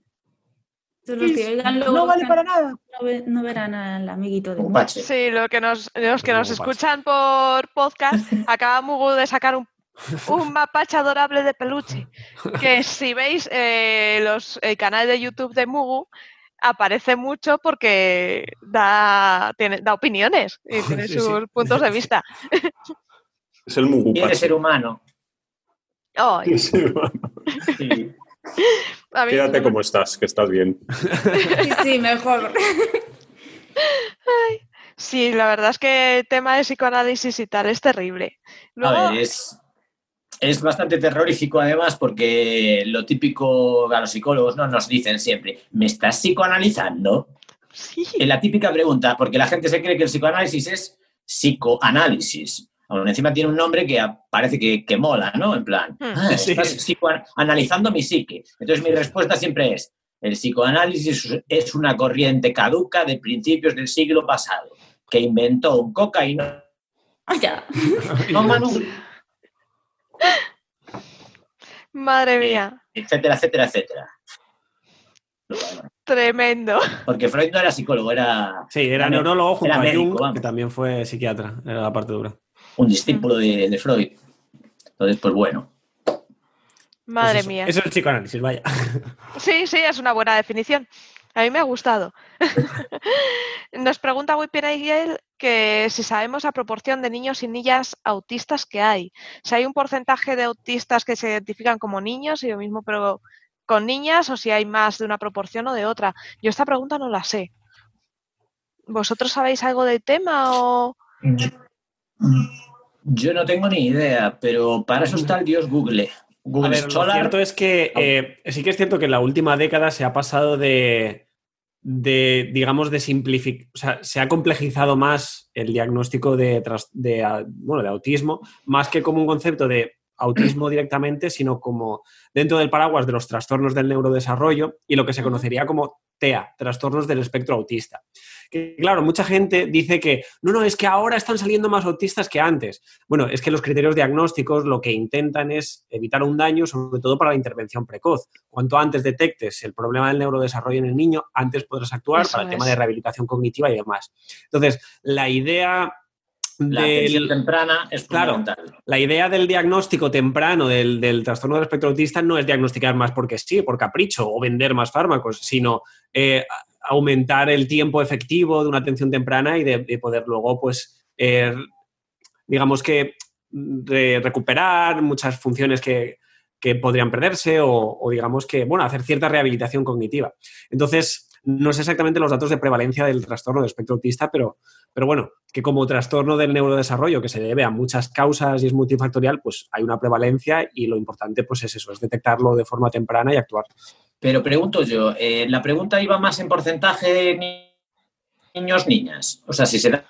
no vale para nada. No, verán al amiguito de Sí, lo que nos, los que nos escuchan por podcast, acaba Mugu de sacar un, un mapache adorable de peluche. Que si veis eh, los, el canal de YouTube de Mugu, aparece mucho porque da, tiene, da opiniones y tiene sus puntos de vista. Es el Mugu. Quiere ser humano. ser humano. Quédate como estás, que estás bien. Sí, sí, mejor. Sí, la verdad es que el tema de psicoanálisis y tal es terrible. Luego, A ver, es, es bastante terrorífico además porque lo típico a los psicólogos ¿no? nos dicen siempre, ¿me estás psicoanalizando? sí, Es la típica pregunta, porque la gente se cree que el psicoanálisis es psicoanálisis. Aún encima tiene un nombre que parece que, que mola, ¿no? En plan, Hmm. "Ah, Sí. estás psicoanalizando mi psique. Entonces mi respuesta siempre es, el psicoanálisis es una corriente caduca de principios del siglo pasado, que inventó un cocaína. Ah, ya. No, Manu, madre mía, etcétera, etcétera, etcétera. tremendo. Porque Freud no era psicólogo, era Sí, era Era neurólogo junto era a médico, Jung, vamos. que también fue psiquiatra, era la parte dura. un discípulo de, de Freud. Entonces, pues bueno. Madre Pues eso, mía. Eso es el psicoanálisis, vaya. Sí, sí, es una buena definición. A mí me ha gustado. Nos pregunta Wikipedia que si sabemos la proporción de niños y niñas autistas que hay. Si hay un porcentaje de autistas que se identifican como niños y lo mismo pero con niñas o si hay más de una proporción o de otra. Yo esta pregunta no la sé. ¿Vosotros sabéis algo del tema o...? Yo no tengo ni idea, pero para eso está el dios Google. A Google ver, lo cierto es que eh, sí que es cierto que en la última década se ha pasado de, de digamos, de simplificar, o sea, se ha complejizado más el diagnóstico de, ah, bueno, de autismo, más que como un concepto de autismo directamente, sino como dentro del paraguas de los trastornos del neurodesarrollo y lo que se conocería como TEA, trastornos del espectro autista. Que, claro, mucha gente dice que no, no, es que ahora están saliendo más autistas que antes. Bueno, es que los criterios diagnósticos lo que intentan es evitar un daño, sobre todo para la intervención precoz. Cuanto antes detectes el problema del neurodesarrollo en el niño, antes podrás actuar Eso para el tema de rehabilitación cognitiva y demás. Entonces, la idea La del- temprana es Claro. fundamental. la idea del diagnóstico temprano del, del trastorno del espectro autista no es diagnosticar más porque sí, por capricho, o vender más fármacos, sino eh, aumentar el tiempo efectivo de una atención temprana y de, de poder luego, pues, eh, digamos que re- recuperar muchas funciones que, que podrían perderse o, digamos que, bueno, hacer cierta rehabilitación cognitiva. Entonces, no sé exactamente los datos de prevalencia del trastorno del espectro autista, pero, pero bueno, que como trastorno del neurodesarrollo que se debe a muchas causas y es multifactorial, pues hay una prevalencia y lo importante pues es eso, es detectarlo de forma temprana y actuar. Pero pregunto yo, eh, la pregunta iba más en porcentaje de ni- niños, niñas. O sea, si se da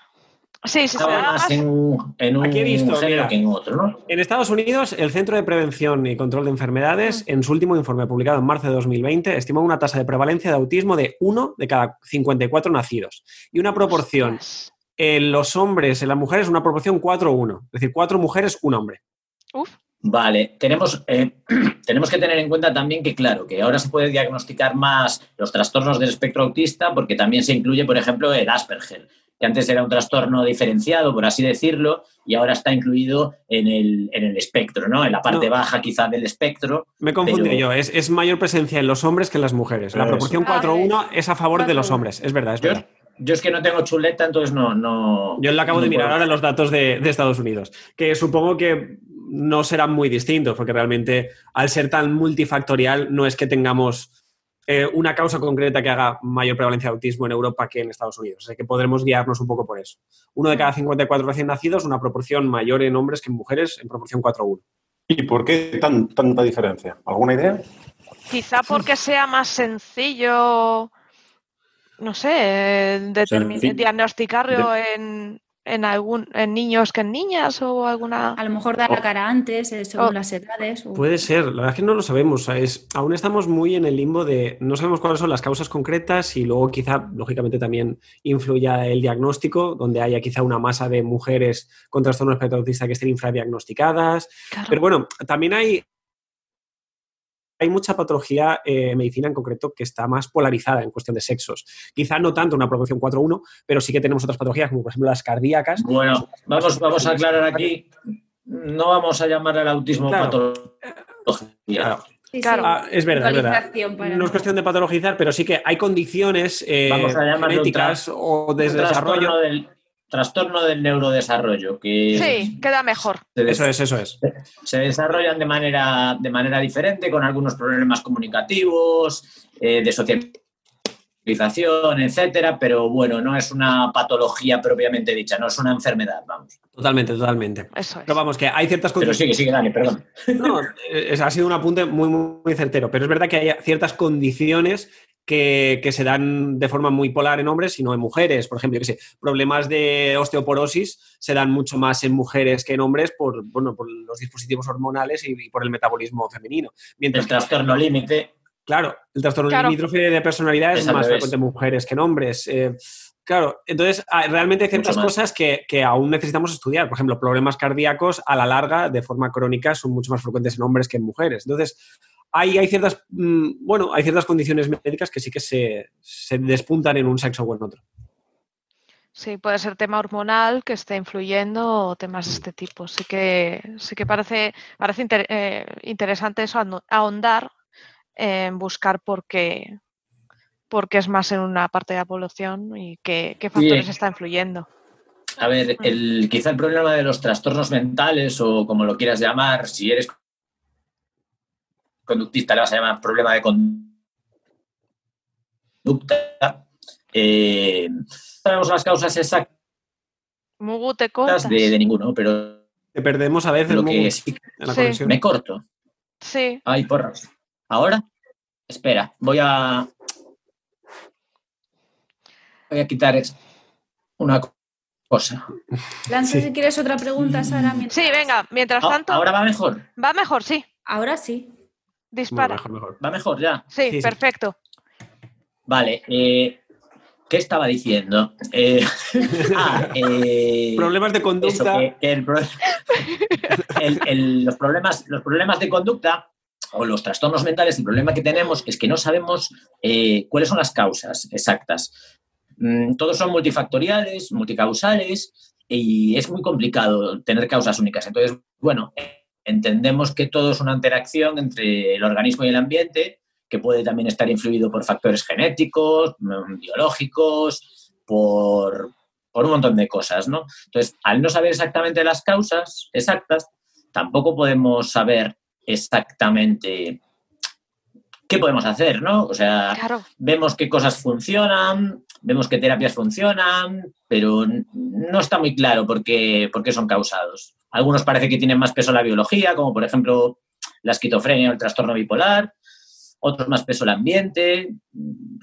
Sí, sí, se daba da más en un, en un Aquí he visto, mira. que en otro, ¿no? En Estados Unidos, el Centro de Prevención y Control de Enfermedades, en su último informe publicado en marzo de 2020, estimó una tasa de prevalencia de autismo de 1 de cada 54 nacidos y una proporción Ostras. En los hombres, en las mujeres, una proporción 4-1, es decir, 4 mujeres, un hombre. Uf, Vale, tenemos, eh, tenemos que tener en cuenta también que, claro, que ahora se puede diagnosticar más los trastornos del espectro autista porque también se incluye, por ejemplo, el Asperger, que antes era un trastorno diferenciado, por así decirlo, y ahora está incluido en el, en el espectro, ¿no? En la parte No. baja quizá del espectro. Me confundí Pero- yo, es, es mayor presencia en los hombres que en las mujeres. La proporción Ah, 4-1 es a favor de los 4-1. hombres, es verdad, es Yo, verdad. yo es que no tengo chuleta, entonces no... no Yo le acabo no de mirar puedo. ahora los datos de, de Estados Unidos, que supongo que no serán muy distintos, porque realmente al ser tan multifactorial no es que tengamos eh, una causa concreta que haga mayor prevalencia de autismo en Europa que en Estados Unidos. O sea que podremos guiarnos un poco por eso. Uno de cada 54 recién nacidos, una proporción mayor en hombres que en mujeres, en proporción 4-1. ¿Y por qué tan, tanta diferencia? ¿Alguna idea? quizá porque sea más sencillo, no sé, eh, determin- Sencillo. diagnosticarlo en, en, algún, en niños que en niñas o alguna... A lo mejor da la cara antes, eh, según Oh. las edades. o- Puede ser, la verdad es que no lo sabemos. es- aún estamos muy en el limbo de no sabemos cuáles son las causas concretas y luego quizá, lógicamente, también influya el diagnóstico, donde haya quizá una masa de mujeres con trastorno espectro autista que estén infradiagnosticadas. Claro. Pero bueno, también hay, hay mucha patología eh, en medicina en concreto que está más polarizada en cuestión de sexos. Quizá no tanto una proporción 4-1, pero sí que tenemos otras patologías, como por ejemplo las cardíacas. Bueno, vamos, vamos a aclarar aquí, no vamos a llamar al autismo Claro. patología. Claro. Sí, sí. Claro. Ah, es verdad, es verdad. No es cuestión de patologizar, pero sí que hay condiciones eh, genéticas o de desarrollo. del, trastorno del neurodesarrollo, que Sí, queda mejor. se, Eso es, eso es. se desarrollan de manera, de manera diferente, con algunos problemas comunicativos, eh, de etcétera, pero bueno, no es una patología propiamente dicha, no es una enfermedad, vamos. Totalmente, totalmente. Eso es. Pero vamos, que hay ciertas Pero sigue, sigue, Dani, perdón. No, es- ha sido un apunte muy, muy, muy certero, pero es verdad que hay ciertas condiciones que, que se dan de forma muy polar en hombres y no en mujeres. Por ejemplo, qué sé, problemas de osteoporosis se dan mucho más en mujeres que en hombres por, bueno, por los dispositivos hormonales y, y por el metabolismo femenino. Mientras El que, trastorno límite, claro, el trastorno Claro. limítrofe de personalidad es más frecuente en mujeres que en hombres. Eh, Claro, entonces hay- realmente hay ciertas cosas que, que aún necesitamos estudiar. Por ejemplo, problemas cardíacos a la larga, de forma crónica, son mucho más frecuentes en hombres que en mujeres. Entonces, hay, hay ciertas, mm, bueno, hay ciertas condiciones médicas que sí que se, se despuntan en un sexo o en otro. Sí, puede ser tema hormonal que esté influyendo o temas de este tipo. Sí que, sí que parece, parece inter- eh, interesante eso, ahondar en buscar por qué, por qué es más en una parte de la población y qué, qué factores Sí. está influyendo. a ver, el, quizá el problema de los trastornos mentales o como lo quieras llamar, si eres conductista le vas a llamar problema de conducta. Eh, no sabemos las causas exactas Mugu, te cortas. de, de ninguno, pero Te perdemos a veces lo Mugu, que sí en la Sí. conexión. me corto. Sí, Ay, porras. ¿Ahora? Espera, voy a. Voy a quitar es- una cosa. Lanza Sí. si quieres otra pregunta, Sara. mientras- sí, venga, mientras Ah, tanto, ¿Ahora va mejor? va mejor, sí, Ahora sí. Dispara. mejor, mejor. ¿Va mejor ya? Sí, Sí, sí. perfecto. Vale. eh, ¿Qué estaba diciendo? Eh, ah, eh, Problemas de eso, conducta. que- que el pro- el- el- los, problemas, los problemas de conducta o los trastornos mentales, el problema que tenemos es que no sabemos eh, cuáles son las causas exactas. Mm, todos son multifactoriales, multicausales y es muy complicado tener causas únicas. Entonces, bueno, entendemos que todo es una interacción entre el organismo y el ambiente que puede también estar influido por factores genéticos, mm, biológicos, por, por un montón de cosas, ¿no? Entonces, al no saber exactamente las causas exactas, tampoco podemos saber exactamente qué podemos hacer, ¿no? O sea, Claro, vemos qué cosas funcionan, vemos qué terapias funcionan, pero no está muy claro por qué, por qué son causados. Algunos parece que tienen más peso la biología, como por ejemplo la esquizofrenia o el trastorno bipolar, otros más peso el ambiente,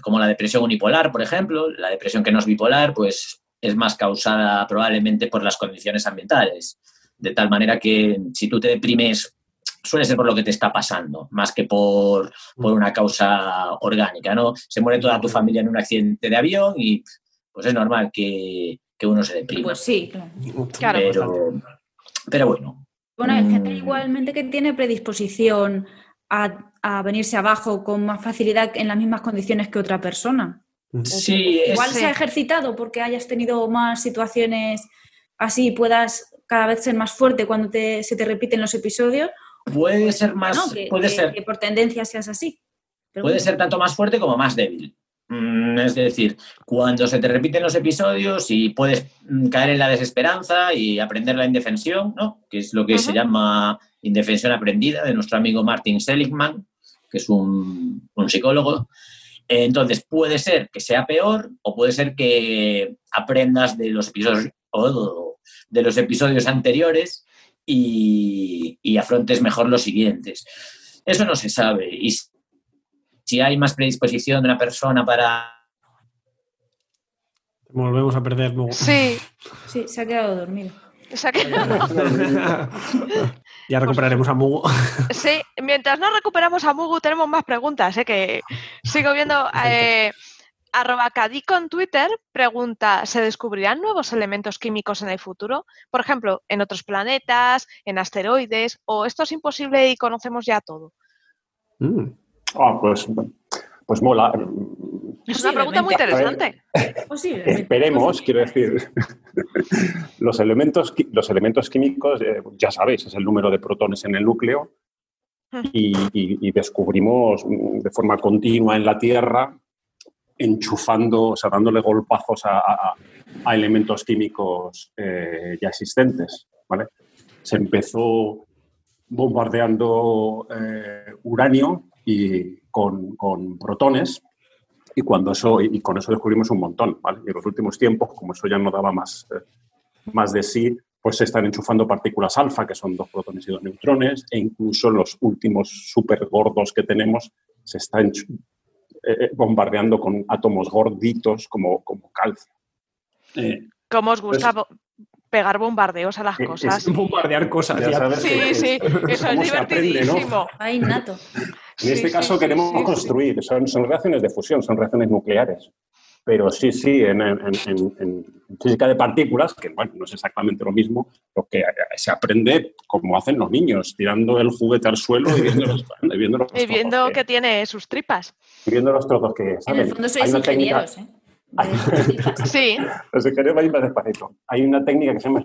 como la depresión unipolar, por ejemplo. La depresión que no es bipolar, pues es más causada probablemente por las condiciones ambientales. De tal manera que si tú te deprimes, suele ser por lo que te está pasando, más que por, por una causa orgánica, ¿no? Se muere toda tu familia en un accidente de avión y pues es normal que, que uno se deprima. Pues sí, claro. Pero, pero bueno, Bueno, hay gente Mm. igualmente que tiene predisposición a, a venirse abajo con más facilidad en las mismas condiciones que otra persona. sí, es- Igual Sí. se ha ejercitado porque hayas tenido más situaciones así y puedas cada vez ser más fuerte cuando te- se te repiten los episodios. Puede ser más, ¿no? Que, puede que- ser que por tendencia seas así. Pero Puede bueno. ser tanto más fuerte como más débil. Mm, Es decir, cuando se te repiten los episodios y puedes mm, caer en la desesperanza y aprender la indefensión, ¿no? que es lo que se llama indefensión aprendida de nuestro amigo Martin Seligman, que es un, un psicólogo. Eh, Entonces, puede ser que sea peor o puede ser que aprendas de los episodios, o de los episodios anteriores y, y afrontes mejor los siguientes. Eso no se sabe. Y si hay más predisposición de una persona para... Volvemos a perder Mugu. sí. Sí, se ha quedado dormido. o sea que- ya recuperaremos a Mugu. Sí, mientras no recuperamos a Mugu tenemos más preguntas, ¿eh? que sigo viendo. Eh, arroba Cadico en Twitter pregunta, ¿se descubrirán nuevos elementos químicos en el futuro? Por ejemplo, en otros planetas, en asteroides, o esto es imposible y conocemos ya todo. Mm. Ah, pues, pues mola. Es una pregunta muy interesante. Esperemos, quiero decir, los elementos, los elementos químicos, eh, ya sabéis, es el número de protones en el núcleo y, y- y descubrimos mm, de forma continua en la Tierra, enchufando, o sea, dándole golpazos a, elementos químicos eh, ya existentes. ¿vale? Se empezó bombardeando eh, uranio y con, protones Y, cuando eso, y con eso descubrimos un montón. ¿vale? Y en los últimos tiempos, como eso ya no daba más, eh, más de sí, pues se están enchufando partículas alfa, que son dos protones y dos neutrones, e incluso los últimos súper gordos que tenemos se están eh, eh, bombardeando con átomos gorditos como, como calcio. Eh, ¿Cómo os gusta pegar bombardeos a las cosas? Es bombardear cosas. sí, sí, eso es divertidísimo. Ay, nato. En este caso queremos construir, son, son reacciones de fusión, son reacciones nucleares. Pero sí, sí, en, física de partículas, que bueno, no es exactamente lo mismo, lo que se aprende como hacen los niños, tirando el juguete al suelo y viendo los, y viendo, que, tiene sus tripas. Y viendo los trozos que salen. En el fondo sois ingenieros, ¿eh? sí. Los ingenieros más despacito. Hay una técnica que se llama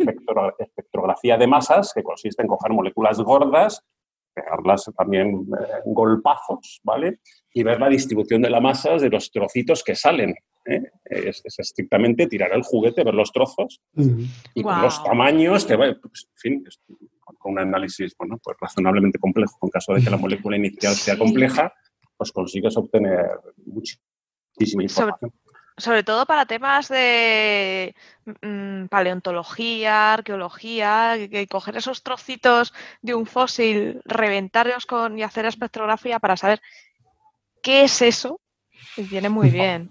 espectrografía de masas, que consiste en coger moléculas gordas pegarlas también eh, golpazos, ¿vale? Y ver la distribución de la masa de los trocitos que salen. ¿eh? Es, estrictamente tirar el juguete, ver los trozos y los tamaños, que, pues, en fin, con un análisis bueno, pues razonablemente complejo, en caso de que la molécula inicial sea compleja, pues consigues obtener muchísima información sobre todo para temas de mm, paleontología, arqueología, que, coger esos trocitos de un fósil, reventarlos con y hacer espectrografía para saber qué es eso, viene muy bien.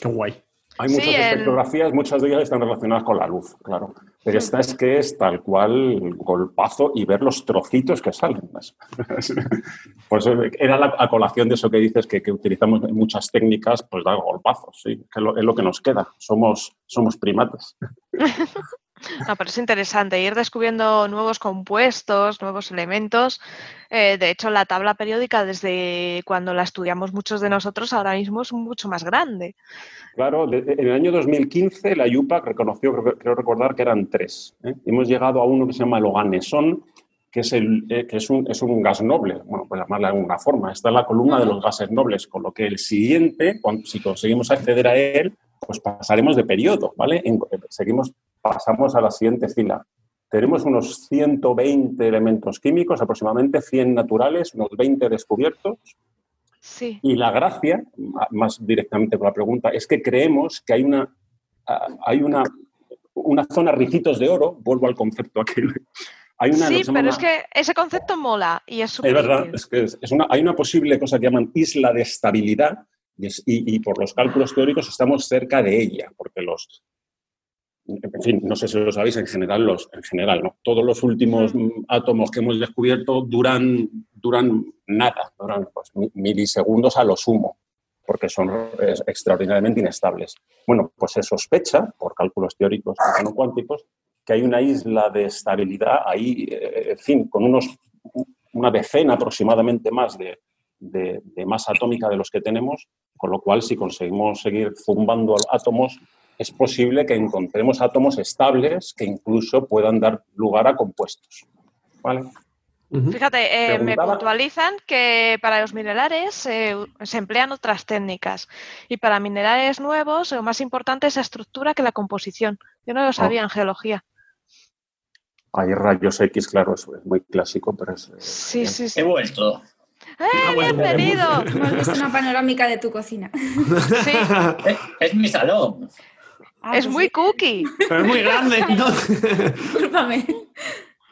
Qué guay. Hay muchas espectrografías, muchas de ellas están relacionadas con la luz, claro. Pero esta es que es tal cual golpazo y ver los trocitos que salen. pues era la colación de eso que dices, que, utilizamos muchas técnicas, pues dar golpazos, sí, que es lo que nos queda. Somos, somos primates. No, pero es interesante ir descubriendo nuevos compuestos, nuevos elementos. Eh, de hecho, la tabla periódica, desde cuando la estudiamos muchos de nosotros, ahora mismo es mucho más grande. Claro, en el año 2015 la IUPAC reconoció, creo recordar, que eran tres. ¿eh? Hemos llegado a uno que se llama el que, es, el, eh, que es, un, es, un, gas noble, bueno, pues llamarle de alguna forma. Está en la columna de los gases nobles, con lo que el siguiente, cuando, si conseguimos acceder a él, pues pasaremos de periodo, ¿vale? seguimos, pasamos a la siguiente fila. Tenemos unos 120 elementos químicos, aproximadamente 100 naturales, unos 20 descubiertos, y la gracia, más directamente con la pregunta, es que creemos que hay una, hay una, una zona ricitos de oro, vuelvo al concepto aquel. Hay una, sí, pero es que ese concepto mola y es Es verdad, es que es una, hay una posible cosa que llaman isla de estabilidad y, y, por los cálculos teóricos estamos cerca de ella, porque los, en fin, no sé si lo sabéis, en general, los, en general ¿no? todos los últimos átomos que hemos descubierto duran, duran nada, duran pues, milisegundos a lo sumo, porque son extraordinariamente inestables. Bueno, pues se sospecha, por cálculos teóricos no cuánticos, que hay una isla de estabilidad ahí, eh, en fin, con unos, una decena aproximadamente más de, de, de masa atómica de los que tenemos, con lo cual si conseguimos seguir zumbando átomos, es posible que encontremos átomos estables que incluso puedan dar lugar a compuestos. ¿Vale? Fíjate, eh, me puntualizan que para los minerales eh, se emplean otras técnicas y para minerales nuevos lo más importante es la estructura que la composición. Yo no lo sabía en geología. Hay rayos X, claro, es muy clásico, pero es... Sí, sí, sí. He vuelto. ¡Eh, bienvenido! Hemos visto una panorámica de tu cocina. Sí. es mi salón. Ah, es pues muy cookie. Pero es muy grande. Discúlpame.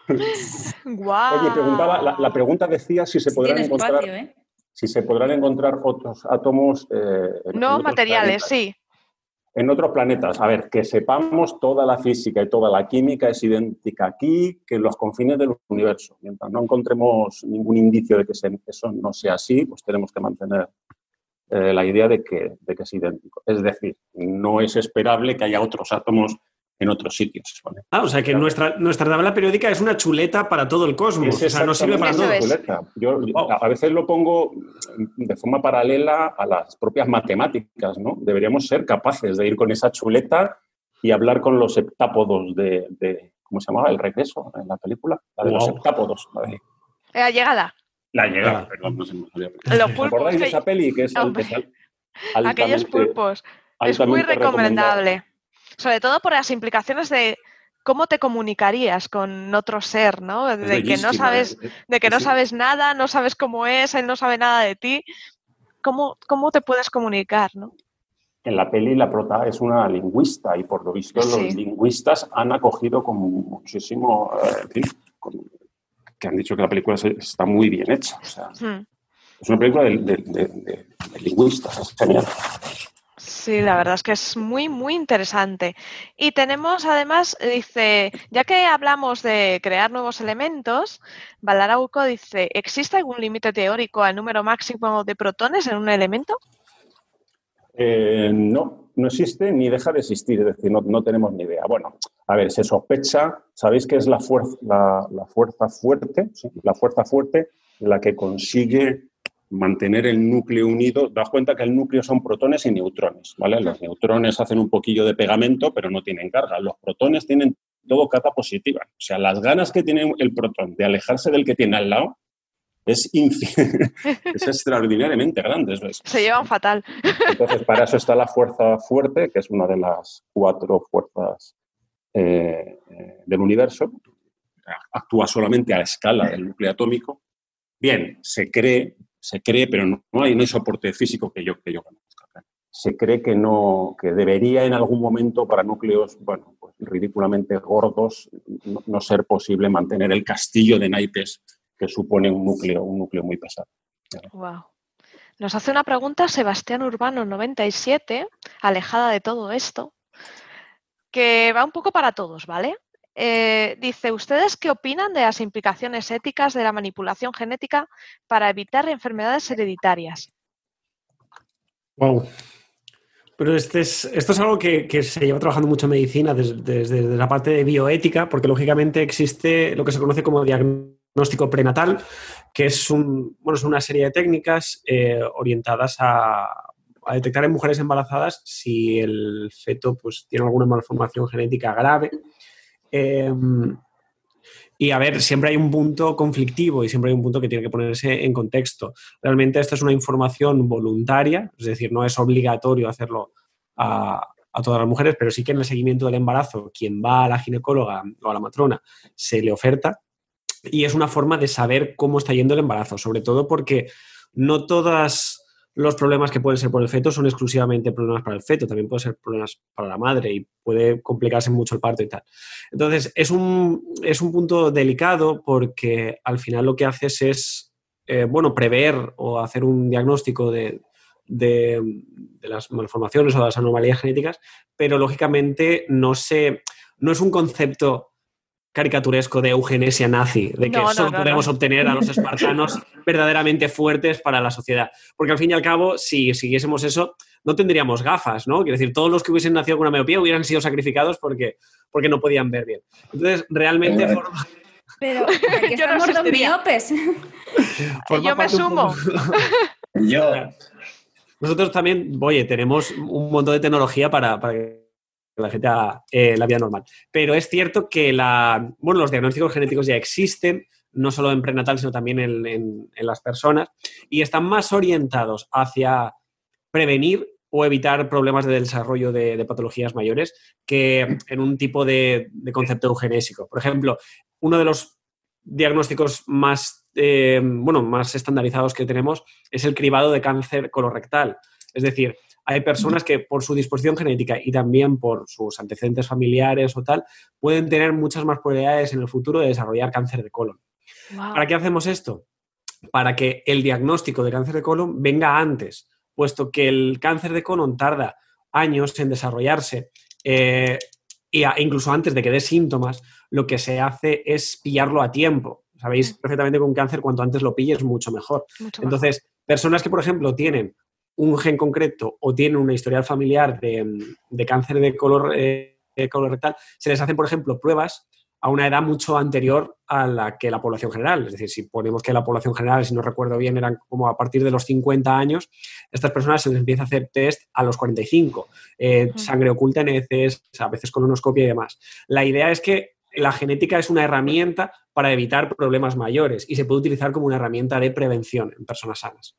Oye, preguntaba, la, pregunta decía si se podrán encontrar. ¿eh? Si se podrán encontrar otros átomos. Eh, no materiales, sí. En otros planetas. A ver, que sepamos toda la física y toda la química es idéntica aquí que en los confines del universo. Mientras no encontremos ningún indicio de que eso no sea así, pues tenemos que mantener eh, la idea de que, de que es idéntico. Es decir, no es esperable que haya otros átomos en otros sitios. Ah, o sea que nuestra, nuestra tabla periódica es una chuleta para todo el cosmos. o sea, no sirve para todo. Yo a veces lo pongo de forma paralela a las propias matemáticas, ¿no? Deberíamos ser capaces de ir con esa chuleta y hablar con los heptápodos de, ¿cómo se llamaba? El regreso en la película, la de los heptápodos. La llegada. La llegada, perdón, no se me Los ¿Acordáis de esa peli que es Aquellos pulpos. Es muy recomendable. Sobre todo por las implicaciones de cómo te comunicarías con otro ser, ¿no? De que no sabes, de que no sabes nada, no sabes cómo es, él no sabe nada de ti. cómo, cómo te puedes comunicar, ¿no? En la peli la prota es una lingüista y por lo visto los lingüistas han acogido con muchísimo, eh, que han dicho que la película está muy bien hecha. Hmm. Es una película de, de lingüistas, es genial. Sí, la verdad es que es muy, muy interesante. Y tenemos además, dice, ya que hablamos de crear nuevos elementos, Balarauco dice, ¿existe algún límite teórico al número máximo de protones en un elemento? Eh, no, no existe ni deja de existir, es decir, no, tenemos ni idea. Bueno, a ver, se sospecha, ¿sabéis qué es la fuerza, la, fuerza fuerte? La fuerza fuerte la que consigue mantener el núcleo unido, das cuenta que el núcleo son protones y neutrones, ¿vale? Los neutrones hacen un poquillo de pegamento, pero no tienen carga. Los protones tienen todo carga positiva. O sea, las ganas que tiene el protón de alejarse del que tiene al lado es, es extraordinariamente grande. Se llevan fatal. Entonces, para eso está la fuerza fuerte, que es una de las cuatro fuerzas eh, eh, del universo. Actúa solamente a escala del núcleo atómico. Bien, se cree se cree, pero no, hay, no hay soporte físico que yo, que yo conozca. Se cree que, no, que debería en algún momento para núcleos bueno, pues ridículamente gordos no, ser posible mantener el castillo de naipes que supone un núcleo, un núcleo muy pesado. Wow. Nos hace una pregunta Sebastián Urbano 97, alejada de todo esto, que va un poco para todos, ¿vale? Eh, dice, ¿ustedes qué opinan de las implicaciones éticas de la manipulación genética para evitar enfermedades hereditarias? Wow. Pero este es, esto es algo que, se lleva trabajando mucho en medicina desde, la parte de bioética, porque lógicamente existe lo que se conoce como diagnóstico prenatal, que es, un, bueno, es una serie de técnicas eh, orientadas a, a, detectar en mujeres embarazadas si el feto pues, tiene alguna malformación genética grave Em, y a ver, siempre hay un punto conflictivo y siempre hay un punto que tiene que ponerse en contexto. Realmente esta es una información voluntaria, es decir, no es obligatorio hacerlo a, todas las mujeres, pero sí que en el seguimiento del embarazo, quien va a la ginecóloga o a la matrona se le oferta y es una forma de saber cómo está yendo el embarazo, sobre todo porque no todas los problemas que pueden ser por el feto son exclusivamente problemas para el feto, también pueden ser problemas para la madre y puede complicarse mucho el parto y tal. Entonces, es un, es un punto delicado porque al final lo que haces es, eh, bueno, prever o hacer un diagnóstico de, de, las malformaciones o de las anomalías genéticas, pero lógicamente no, no es un concepto caricaturesco de eugenesia nazi, de que solo podemos obtener a los espartanos verdaderamente fuertes para la sociedad. Porque al fin y al cabo, si siguiésemos eso, no tendríamos gafas, ¿no? Quiero decir, todos los que hubiesen nacido con una miopía hubieran sido sacrificados porque, porque no podían ver bien. Entonces, realmente forma... Pero que estamos no miopes. Yo me sumo. Yo. Nosotros también, oye, tenemos un montón de tecnología para, para que la gente a eh, la vida normal. Pero es cierto que la, bueno, los diagnósticos genéticos ya existen, no solo en prenatal, sino también en, las personas, y están más orientados hacia prevenir o evitar problemas de desarrollo de, patologías mayores que en un tipo de, concepto eugenésico. Por ejemplo, uno de los diagnósticos más, eh, bueno, más estandarizados que tenemos es el cribado de cáncer colorectal. Es decir, hay personas que por su disposición genética y también por sus antecedentes familiares o tal, pueden tener muchas más probabilidades en el futuro de desarrollar cáncer de colon. ¿Para qué hacemos esto? Para que el diagnóstico de cáncer de colon venga antes, puesto que el cáncer de colon tarda años en desarrollarse e incluso antes de que dé síntomas, lo que se hace es pillarlo a tiempo. Sabéis perfectamente que un cáncer cuanto antes lo pilles mucho mejor. Entonces, personas que, por ejemplo, tienen un gen concreto o tienen una historial familiar de, cáncer de color, eh, colorectal, se les hacen, por ejemplo, pruebas a una edad mucho anterior a la que la población general. Es decir, si ponemos que la población general, si no recuerdo bien, eran como a partir de los 50 años, estas personas se les empieza a hacer test a los 45. Eh, sangre oculta en heces, a veces colonoscopia y demás. La idea es que la genética es una herramienta para evitar problemas mayores y se puede utilizar como una herramienta de prevención en personas sanas.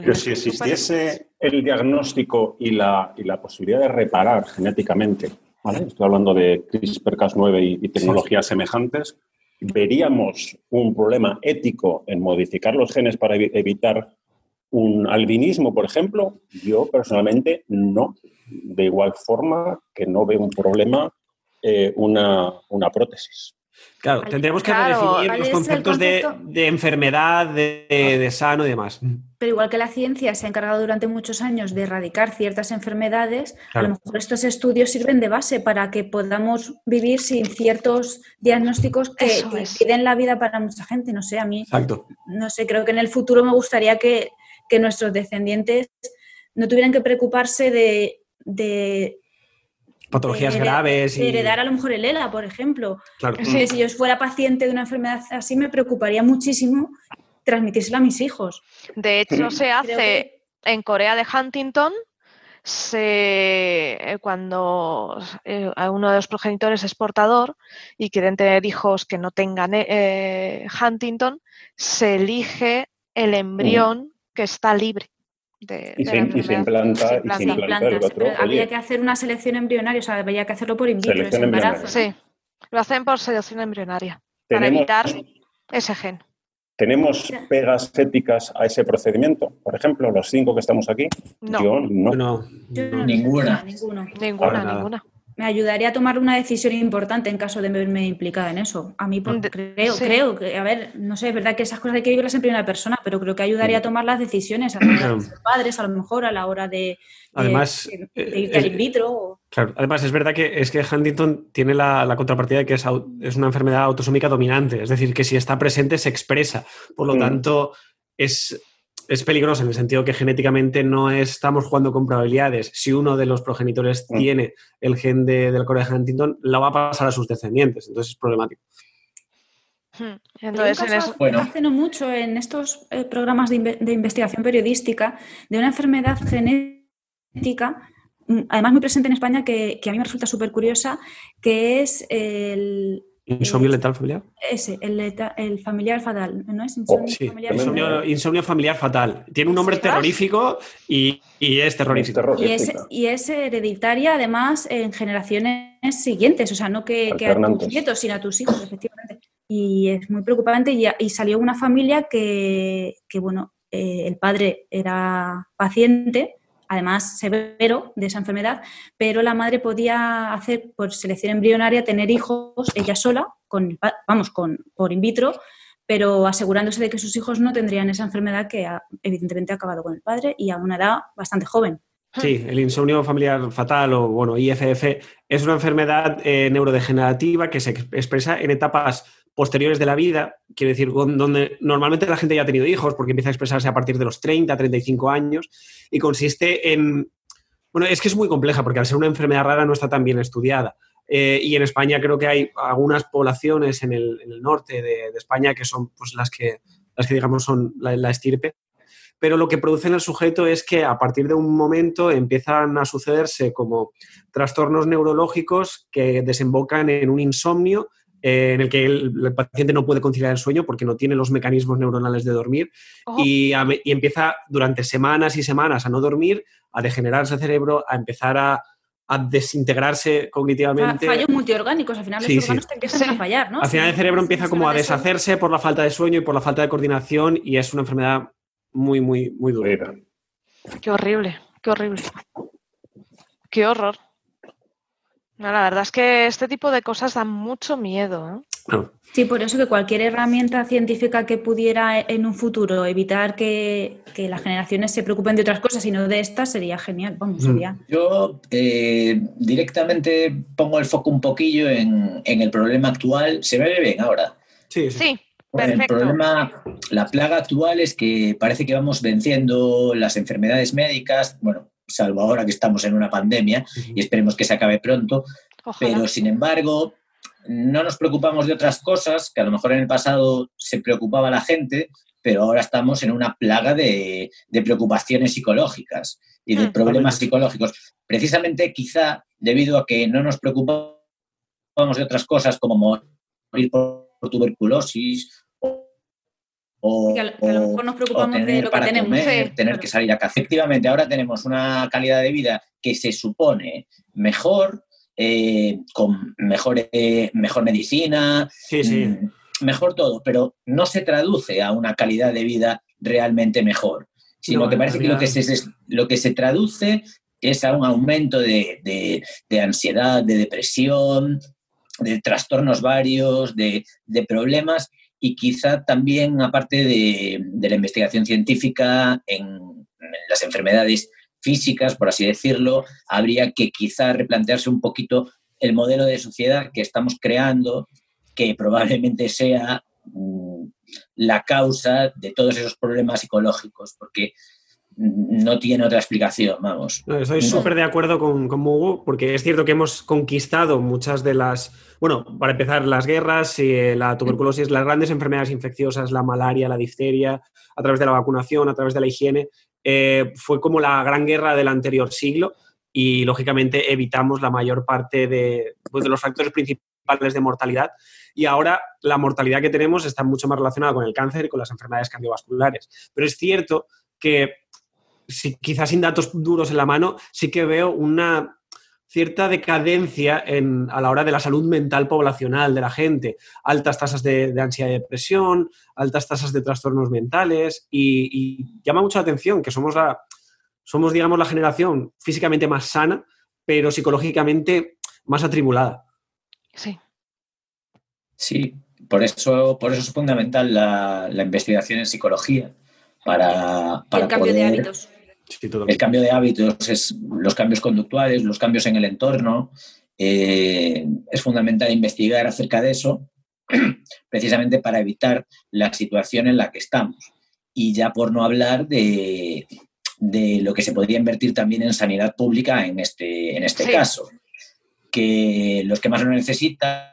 Pero si existiese el diagnóstico y la, posibilidad de reparar genéticamente, estoy hablando de CRISPR-Cas9 y, tecnologías semejantes, veríamos un problema ético en modificar los genes para evitar un albinismo, por ejemplo, yo personalmente no. De igual forma que no veo un problema eh, una, una prótesis. Claro, tendremos que redefinir los conceptos de, enfermedad, de, sano y demás. Pero igual que la ciencia se ha encargado durante muchos años de erradicar ciertas enfermedades, a lo mejor estos estudios sirven de base para que podamos vivir sin ciertos diagnósticos que, piden la vida para mucha gente. No sé, a mí, Exacto. no sé, creo que en el futuro me gustaría que, nuestros descendientes no tuvieran que preocuparse de patologías graves. Y... Heredar a lo mejor el ELA, por ejemplo. Claro. si yo fuera paciente de una enfermedad así, me preocuparía muchísimo transmitírsela a mis hijos. De hecho, se hace en Corea de Huntington, se, eh, cuando eh, uno de los progenitores es portador y quieren tener hijos que no tengan eh, Huntington, se elige el embrión que está libre y, se, implanta, y se implanta el otro. habría que hacer una selección embrionaria, o sea, habría que hacerlo por in vitro, ese embarazo. Sí, lo hacen por selección embrionaria, para evitar ese gen. ¿Tenemos pegas éticas a ese procedimiento? Por ejemplo, los cinco que estamos aquí. No. Yo no. no. ninguna. Ninguna, ninguna. ninguna me ayudaría a tomar una decisión importante en caso de verme implicada en eso. A mí creo, creo que, a ver, no sé, es verdad que esas cosas hay que vivirlas en primera persona, pero creo que ayudaría a tomar las decisiones a los padres, a lo mejor, a la hora de, además, ir al in vitro. Claro, además es verdad que es que Huntington tiene la, contrapartida de que es, es, una enfermedad autosómica dominante, es decir, que si está presente se expresa. Por lo mm. tanto, es es peligroso en el sentido que genéticamente no estamos jugando con probabilidades. Si uno de los progenitores mm. tiene el gen de, del Corea de Huntington, lo va a pasar a sus descendientes. Entonces es problemático. Hmm. Entonces, bueno. hace no mucho en estos eh, programas de, de, investigación periodística de una enfermedad genética, mm, además muy presente en España, que, que a mí me resulta súper curiosa, que es el, ¿Insomnio letal familiar? Ese, el, familiar fatal, ¿no es? Insomnio, sí, familiar, insomnio, insomnio, familiar fatal. Tiene un nombre terrorífico y, es terrorífico. Y es, hereditaria, además, en generaciones siguientes. O sea, no que, a tus nietos, sino a tus hijos, efectivamente. Y es muy preocupante. Y, salió una familia que, bueno, eh, el padre era paciente además severo de esa enfermedad, pero la madre podía hacer por selección embrionaria tener hijos ella sola, con, vamos, con, por in vitro, pero asegurándose de que sus hijos no tendrían esa enfermedad que evidentemente ha acabado con el padre y a una edad bastante joven. Sí, el insomnio familiar fatal o bueno, IFF es una enfermedad eh, neurodegenerativa que se expresa en etapas posteriores de la vida, quiero decir, donde normalmente la gente ya ha tenido hijos porque empieza a expresarse a partir de los 30, 35 años y consiste en... Bueno, es que es muy compleja porque al ser una enfermedad rara no está tan bien estudiada. Eh, y en España creo que hay algunas poblaciones en el, norte de, España que son pues, las, que, las que, digamos, son la, estirpe. Pero lo que produce en el sujeto es que a partir de un momento empiezan a sucederse como trastornos neurológicos que desembocan en un insomnio eh, en el que el, paciente no puede conciliar el sueño porque no tiene los mecanismos neuronales de dormir y, empieza durante semanas y semanas a no dormir, a degenerarse el cerebro, a empezar a, desintegrarse cognitivamente. Fallos multiorgánicos, al final los órganos te empiezan a fallar, ¿no? Al final el cerebro empieza como a deshacerse por la falta de sueño y por la falta de coordinación y es una enfermedad muy, muy, muy dura. Qué horrible, qué horrible. Qué horror la verdad es que este tipo de cosas dan mucho miedo. ¿eh? Sí, por eso que cualquier herramienta científica que pudiera en un futuro evitar que, las generaciones se preocupen de otras cosas y no de estas sería genial. Vamos, mm. Yo eh, directamente pongo el foco un poquillo en, el problema actual. ¿Se ve bien ahora? Sí, sí. el problema, la plaga actual es que parece que vamos venciendo las enfermedades médicas. Bueno, salvo ahora que estamos en una pandemia y esperemos que se acabe pronto. Pero sin embargo, no nos preocupamos de otras cosas que a lo mejor en el pasado se preocupaba la gente, pero ahora estamos en una plaga de, preocupaciones psicológicas y de mm. problemas psicológicos. Precisamente quizá debido a que no nos preocupamos de otras cosas como morir por tuberculosis o, que a, lo mejor nos preocupamos de lo que tenemos. tener que salir a casa. Efectivamente, ahora tenemos una calidad de vida que se supone mejor, eh, con mejor, eh, mejor medicina, mm, mejor todo, pero no se traduce a una calidad de vida realmente mejor. sino No, que parece que lo que, se, lo que se traduce es a un aumento de, de- de ansiedad, de depresión, de trastornos varios, de, de problemas y quizá también, aparte de, la investigación científica en, las enfermedades físicas, por así decirlo, habría que quizá replantearse un poquito el modelo de sociedad que estamos creando, que probablemente sea mm, la causa de todos esos problemas psicológicos, porque no tiene otra explicación, vamos. No, estoy No. súper de acuerdo con, con Mugu, porque es cierto que hemos conquistado muchas de las, bueno, para empezar, las guerras, eh, la tuberculosis, las grandes enfermedades infecciosas, la malaria, la difteria, a través de la vacunación, a través de la higiene, eh, fue como la gran guerra del anterior siglo y, lógicamente, evitamos la mayor parte de, pues, de los factores principales de mortalidad. Y ahora la mortalidad que tenemos está mucho más relacionada con el cáncer y con las enfermedades cardiovasculares. Pero es cierto que si, quizás sin datos duros en la mano, sí que veo una cierta decadencia en- a la hora de la salud mental poblacional de la gente. Altas tasas de, de ansiedad y depresión, altas tasas de trastornos mentales y, y llama mucho la atención que somos, la, somos, digamos, la generación físicamente más sana, pero psicológicamente más atribulada. Sí. Sí, por eso, por eso es fundamental la, la investigación en psicología, para, para el cambio de poder- hábitos. Sí, todo. El cambio de hábitos, es los cambios conductuales, los cambios en el entorno. eh, es fundamental investigar acerca de eso, precisamente para evitar la situación en la que estamos. Y ya por no hablar de, de lo que se podría invertir también en sanidad pública en este, en este Sí. caso, que los que más lo necesitan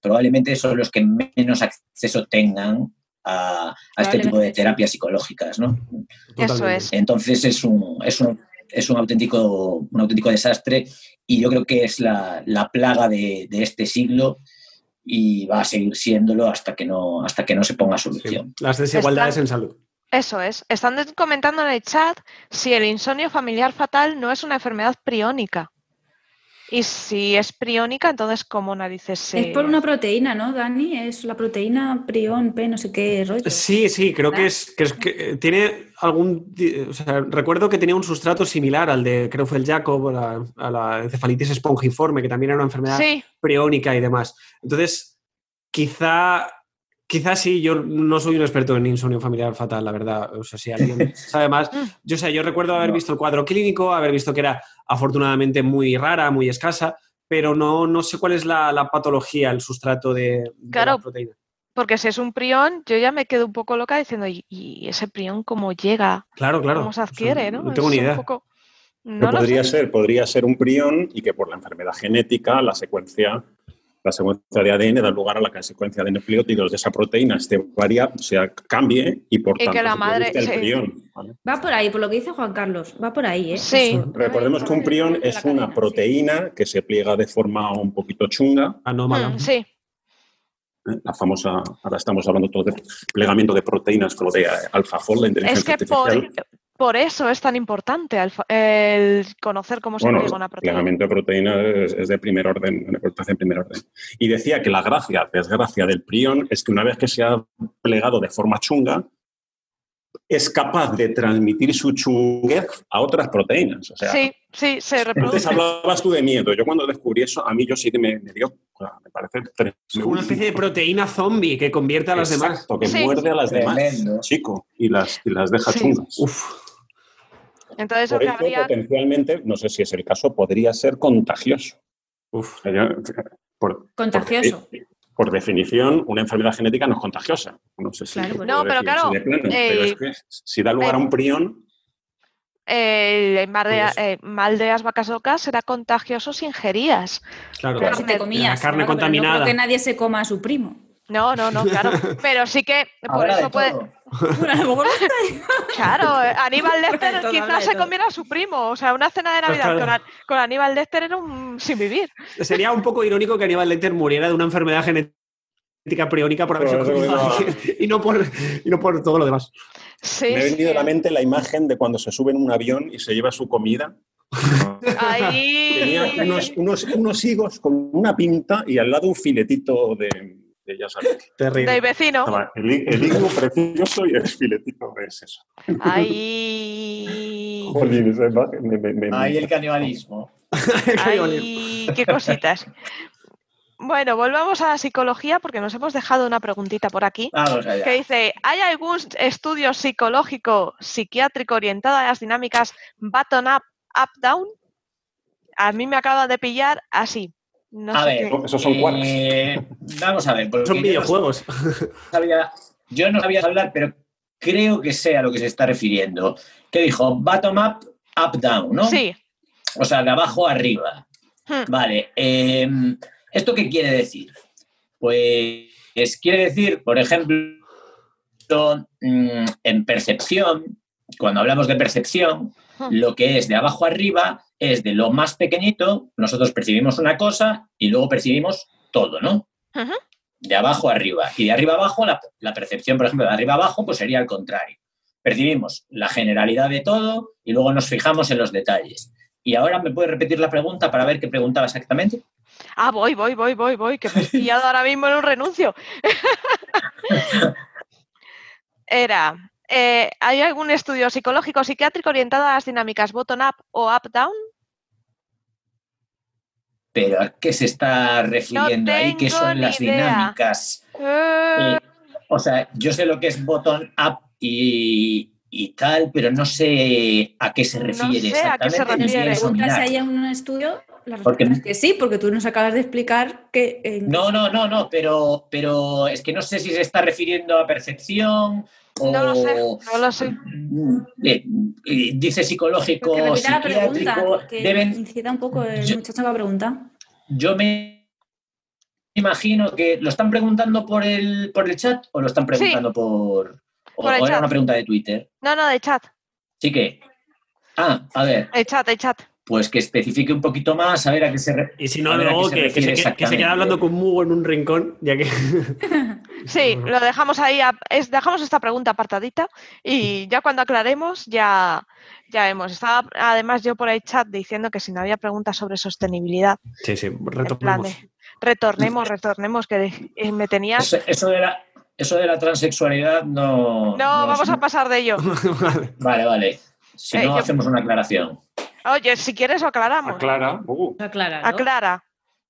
probablemente son los que menos acceso tengan a, a este tipo de terapias psicológicas, ¿no? Eso es. Entonces es un, es un, es un, auténtico, un auténtico desastre y yo creo que es la, la plaga de, de este siglo y va a seguir siéndolo hasta que no, hasta que no se ponga Sí. solución. Las desigualdades Están- en salud. Eso es. Están comentando en el chat si el insomnio familiar fatal no es una enfermedad priónica. Y si es priónica, entonces, ¿cómo narices se...? Es por una proteína, ¿no, Dani? Es la proteína prión, P, no sé qué rollo. Sí, sí, creo que es, que es que eh, tiene algún, o sea, recuerdo que tenía un sustrato similar al de Creutzfeldt-Jakob, a la, a la encefalitis espongiforme, que también era una enfermedad Sí, priónica y demás. Entonces, quizá, quizá sí, yo no soy un experto en insomnio familiar fatal, la verdad. O sea, si alguien sabe más. Yo sé, yo recuerdo haber visto el cuadro clínico, haber visto que era afortunadamente muy rara, muy escasa, pero no, no sé cuál es la, la patología, el sustrato de, de Claro. la proteína. porque si es un prión, yo ya me quedo un poco loca diciendo, ¿y, y ese prión cómo llega? Claro, claro. ¿Cómo se O sea, adquiere? ¿no? No tengo Es ni un idea. poco- No podría sé. ser, podría ser un prión y que por la enfermedad genética la secuencia, la secuencia de ADN da lugar a la que la secuencia de nucleótidos de esa proteína esté varia, o sea, cambie y por Y tanto que la se madre- el sí. prión. ¿vale? Va por ahí, por lo que dice Juan Carlos. Va por ahí, ¿eh? Sí. Eso. Recordemos que un prión la es una cadena, proteína que se pliega de forma un poquito chunga. Anómala. Mm, sí, ¿eh? La famosa, ahora estamos hablando todo de plegamiento de proteínas con lo de AlphaFold, la es inteligencia que por, artificial. por eso es tan importante el, el conocer cómo se Bueno, una el proteína. plegamiento de proteínas es, es de primer orden, una importancia de primer orden. Y decía que la gracia, desgracia del prión es que una vez que se ha plegado de forma chunga, es capaz de transmitir su chunguez a otras proteínas. O sea, Sí, sí, se antes reproduce. hablabas tú de miedo. Yo cuando descubrí eso, a mí yo sí que me, me dio, o sea, me parece Es como una especie de proteína zombie que convierte a las demás. Exacto, que Sí. muerde a las demás, Tremendo. chico, y las, y las deja Sí. chungas. Uf, Entonces, Por eso, habría... potencialmente, no sé si es el caso, podría ser contagioso. uf. Por- Contagioso. Por, por definición, una enfermedad genética no es contagiosa. No sé si Claro, No, pero claro, de plano, pero eh, es que si da lugar a eh, un prión, El mal de, Pues- eh, mal de las vacas locas será contagioso si ingerías. Claro, Pero claro. si te comías. La carne claro, pero contaminada. No creo que nadie se coma a su primo. No, no, no, claro. Pero sí que por eso puede. Claro, eh, Aníbal habla quizás se comiera a su primo. O sea, una cena de Pues Navidad claro. con, A- con Aníbal Lecter era un sin vivir. Sería un poco irónico que Aníbal Lecter muriera de una enfermedad genética priónica por haberse comido a y, no por, y no por todo lo demás. Sí, me ha sí. venido a la mente la imagen de cuando se sube en un avión y se lleva su comida. Ahí. Tenía unos, unos, unos higos con una pinta y al lado un filetito de, que ya sabes. Terrible. Del vecino. El, el higo precioso y el filetito es eso. Ay. Jolín, esa imagen me- me- me- Ahí el canibalismo. Ay, qué cositas. Bueno, volvamos a la psicología porque nos hemos dejado una preguntita por aquí Vamos allá. que dice, ¿hay algún estudio psicológico, psiquiátrico orientado a las dinámicas button-up, up-down? A mí me acaba de pillar así. No A sé ver, qué. Esos son eh, vamos a ver. porque Son yo no videojuegos. sabía, yo no sabía hablar, pero creo que sé a lo que se está refiriendo. ¿Qué dijo? Bottom up, up down, ¿no? Sí. O sea, de abajo arriba. Hmm. Vale. eh, ¿Esto qué quiere decir? Pues quiere decir, por ejemplo, mm, en percepción, cuando hablamos de percepción, Hmm. lo que es de abajo arriba es de lo más pequeñito, nosotros percibimos una cosa y luego percibimos todo, ¿no? De abajo arriba. Y de arriba abajo, la, la percepción, por ejemplo, de arriba abajo, pues sería al contrario. Percibimos la generalidad de todo y luego nos fijamos en los detalles. Y ahora me puedes repetir la pregunta para ver qué preguntaba exactamente. Ah, voy, voy, voy, voy, voy, que me he pillado ahora mismo en un renuncio. Era, eh, ¿hay algún estudio psicológico psiquiátrico orientado a las dinámicas bottom-up o up-down? Pero ¿a qué se está refiriendo ahí? ¿Qué son las idea. dinámicas? Eh, Eh, o sea, yo sé lo que es bottom up y, y tal, pero no sé a qué se No refiere sé a qué se exactamente. refiere. preguntas si hay un estudio, la Porque- respuesta es que sí, porque tú nos acabas de explicar que... No, no, no, no, pero, pero es que no sé si se está refiriendo a percepción o... no lo sé, no lo sé. Eh, eh, dice psicológico, la pregunta, psiquiátrico, deben, incita un poco el Yo- muchacho que va a preguntar. yo me imagino que lo están preguntando por el, por el chat o lo están preguntando por... O, Por el o era una pregunta de Twitter. No, no, de chat, Sí que... Ah, a ver, de chat, de chat. pues que especifique un poquito más, a ver a qué se... re- Y si no, A ver, ¿a qué luego se que, que refiere se, que- se queda hablando con Mugo en un rincón, ya que. Sí, lo dejamos ahí, a- es- dejamos esta pregunta apartadita y ya cuando aclaremos ya, ya vemos. Estaba además yo por el chat diciendo que si no había preguntas sobre sostenibilidad, Sí, sí, de retornemos, retornemos, que eh, me tenías... Eso, eso de la, eso de la transexualidad no... No, vamos a pasar de ello. Vale. Vale, vale. Si Eh, no, yo- hacemos una aclaración. Oye, si quieres lo aclaramos. Aclara. Uh, Aclara. Aclara.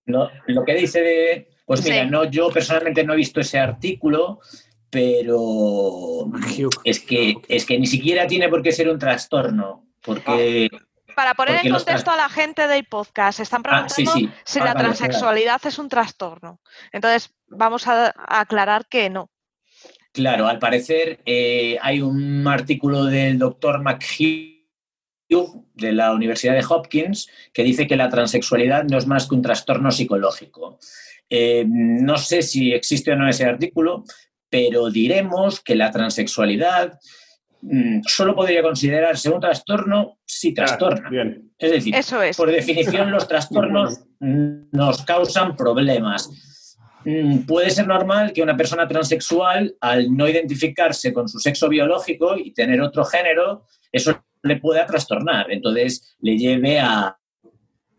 Lo, lo que dice de... Pues mira, Sí. no, yo personalmente no he visto ese artículo, pero es que, es que ni siquiera tiene por qué ser un trastorno, porque... Para poner Porque en contexto a la gente del podcast, están Ah, preguntando sí, sí. si Ah, la vale, transexualidad es un trastorno. Entonces, vamos a, a aclarar que no. Claro, al parecer eh, hay un artículo del doctor McHugh de la Universidad de Hopkins que dice que la transexualidad no es más que un trastorno psicológico. Eh, no sé si existe o no ese artículo, pero diremos que la transexualidad mm, solo podría considerarse un trastorno si trastorna. Bien. Es decir, Eso es. por definición, los trastornos nos causan problemas. Mm, Puede ser normal que una persona transexual, al no identificarse con su sexo biológico y tener otro género, eso le pueda trastornar. Entonces, le lleve a,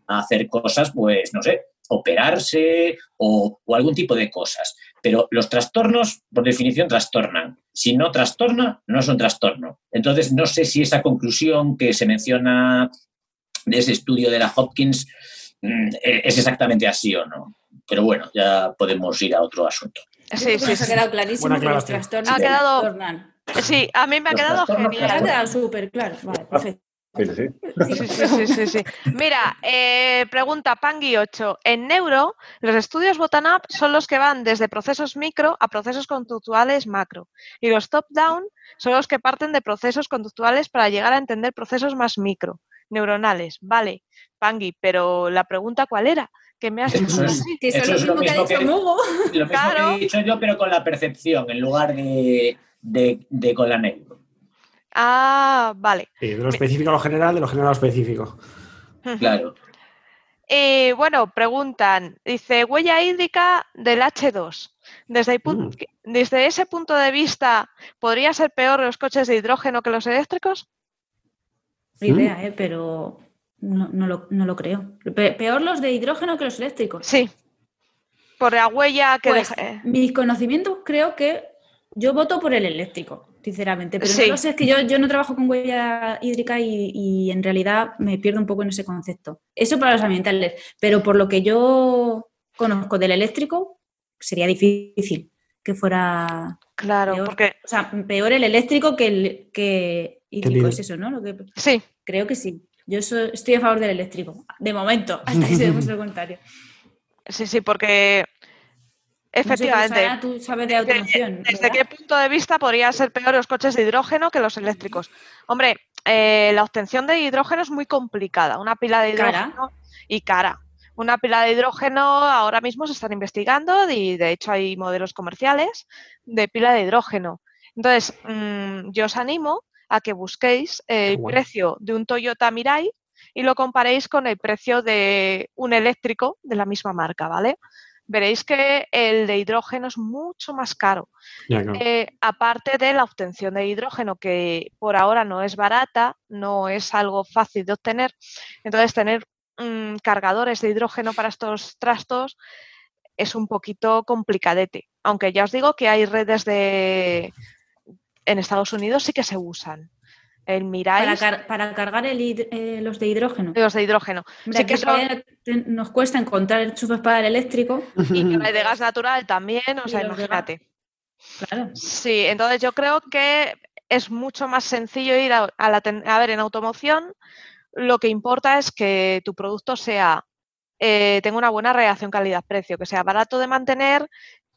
a hacer cosas, pues, no sé, operarse o, o algún tipo de cosas. Pero los trastornos, por definición, trastornan. Si no trastorna, no es un trastorno. Entonces, no sé si esa conclusión que se menciona de ese estudio de la Hopkins mm, es exactamente así o no. Pero bueno, ya podemos ir a otro asunto. Sí, sí, ha quedado clarísimo Buena que los trastornos Ha quedado- trastornan. Sí, a mí me ha Los quedado Te ha genial. quedado súper claro. Vale, perfecto. Sí, sí. Sí, sí, sí, sí, sí. Mira, eh, pregunta Pangui 8. En neuro, los estudios bottom-up son los que van desde procesos micro a procesos conductuales macro. Y los top-down son los que parten de procesos conductuales para llegar a entender procesos más micro, neuronales. Vale, Pangui, pero la pregunta ¿cuál era? Que me has dicho. Que eso Eso es lo mismo que ha dicho que- Mugo. Lo mismo Claro. que he dicho yo, pero con la percepción en lugar de, de, de con la neuro. Ah, vale. Sí, de lo específico a lo general, de lo general a lo específico. Claro. Eh, bueno, preguntan, dice, huella hídrica del H2. Desde, el pun- Mm. desde ese punto de vista, ¿podría ser peor los coches de hidrógeno que los eléctricos? Idea, ¿eh? pero no, no lo, no lo creo. Pe- peor los de hidrógeno que los eléctricos. Sí, Por la huella que Pues, deje- mis conocimientos creo que yo voto por el eléctrico, sinceramente, pero Sí. no lo sé, es que yo, yo no trabajo con huella hídrica y, y en realidad me pierdo un poco en ese concepto. Eso para los ambientales, pero por lo que yo conozco del eléctrico, sería difícil que fuera, Claro, peor. porque o sea, peor el eléctrico que el que hídrico, es eso, ¿no? Lo que, sí, creo que sí. Yo so- estoy a favor del eléctrico, de momento, hasta que se demuestre lo contrario. sí, sí, porque No sé, tú, efectivamente. Sabes de Desde- automoción. ¿Desde ¿verdad? qué punto de vista podrían ser peor los coches de hidrógeno que los eléctricos? Hombre, eh, la obtención de hidrógeno es muy complicada. Una pila de Cara. hidrógeno y cara. Una pila de hidrógeno ahora mismo se están investigando y de hecho hay modelos comerciales de pila de hidrógeno. Entonces, mm, yo os animo a que busquéis el precio de un Toyota Mirai y lo comparéis con el precio de un eléctrico de la misma marca, ¿vale? Veréis que el de hidrógeno es mucho más caro. Ya, claro. Eh, aparte de la obtención de hidrógeno, que por ahora no es barata, no es algo fácil de obtener. Entonces, tener mm, cargadores de hidrógeno para estos trastos es un poquito complicadete. Aunque ya os digo que hay redes de... En Estados Unidos sí que se usan. El Mirai, Para, car- para cargar el eh, los de hidrógeno. los de hidrógeno. Que son- nos cuesta encontrar enchufes para el eléctrico. Y que de gas natural también, o sea, imagínate. Claro. Sí, entonces yo creo que es mucho más sencillo ir a, a la a ver en automoción. Lo que importa es que tu producto sea eh, tenga una buena relación calidad-precio, que sea barato de mantener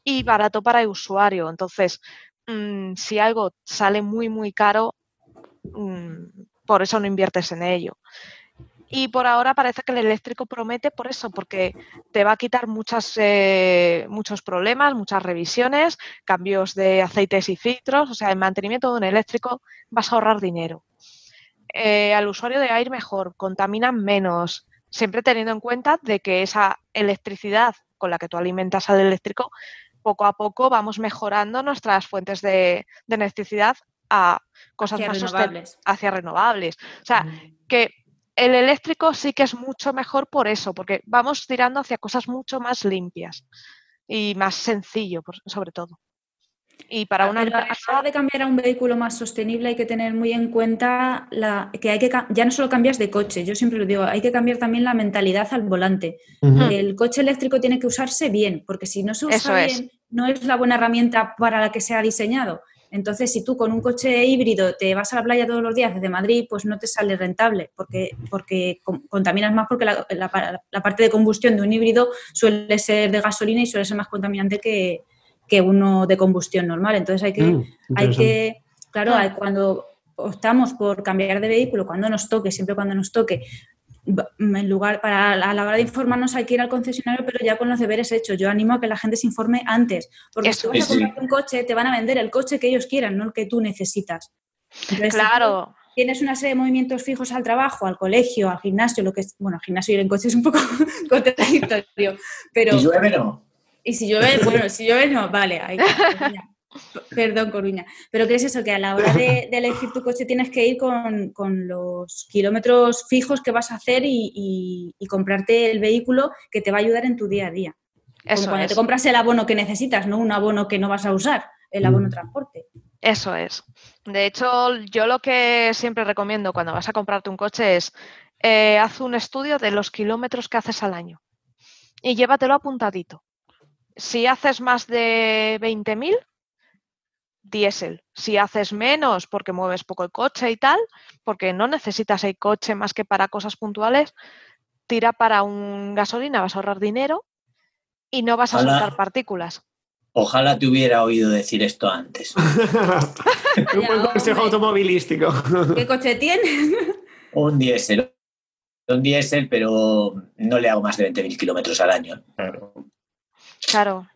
y barato para el usuario. Entonces, mm, si algo sale muy muy caro, por eso no inviertes en ello. Y por ahora parece que el eléctrico promete por eso, porque te va a quitar muchas, eh, muchos problemas, muchas revisiones, cambios de aceites y filtros, o sea, el mantenimiento de un eléctrico vas a ahorrar dinero. Eh, al usuario de aire mejor, contaminan menos, siempre teniendo en cuenta de que esa electricidad con la que tú alimentas al eléctrico, poco a poco vamos mejorando nuestras fuentes de, de electricidad a cosas Hacia más renovables. hacia renovables. O sea, que el eléctrico sí que es mucho mejor por eso, porque vamos tirando hacia cosas mucho más limpias y más sencillo, sobre todo. Y para Ah, una pero a la empresa, hora de cambiar a un vehículo más sostenible hay que tener muy en cuenta la, que hay que ya no solo cambias de coche, yo siempre lo digo, hay que cambiar también la mentalidad al volante. El coche eléctrico tiene que usarse bien, porque si no se usa Eso es. bien, no es la buena herramienta para la que se ha diseñado. Entonces, si tú con un coche híbrido te vas a la playa todos los días desde Madrid, pues no te sale rentable, porque, porque con- contaminas más, porque la, la pa- la parte de combustión de un híbrido suele ser de gasolina y suele ser más contaminante que, que uno de combustión normal. Entonces hay que, Mm, hay que, claro, hay- cuando optamos por cambiar de vehículo, cuando nos toque, siempre cuando nos toque, en lugar, para a la hora de informarnos hay que ir al concesionario, pero ya con los deberes hechos. Yo animo a que la gente se informe antes, porque Eso si tú vas a comprar un coche, te van a vender el coche que ellos quieran, no el que tú necesitas. Entonces, si claro, tienes una serie de movimientos fijos al trabajo, al colegio, al gimnasio, lo que es, bueno, al gimnasio ir en coche es un poco contradictorio, pero Y llueve no. y si llueve, bueno, si llueve no, vale, ahí. Perdón, Coruña. Pero ¿qué es eso? Que a la hora de, de elegir tu coche tienes que ir con, con los kilómetros fijos que vas a hacer y, y- y comprarte el vehículo que te va a ayudar en tu día a día. Como eso cuando es. te compras el abono que necesitas, no un abono que no vas a usar, el abono Mm. transporte. Eso es. De hecho, yo lo que siempre recomiendo cuando vas a comprarte un coche es eh, haz un estudio de los kilómetros que haces al año y llévatelo apuntadito. Si haces más de 20.000, diésel. Si haces menos porque mueves poco el coche y tal, porque no necesitas el coche más que para cosas puntuales, tira para un gasolina, vas a ahorrar dinero y no vas a Ojalá. soltar partículas. Ojalá te hubiera oído decir esto antes. Un buen consejo automovilístico. ¿Qué coche tienes? Un diésel. Un diésel, pero no le hago más de 20.000 kilómetros al año. Claro. Claro,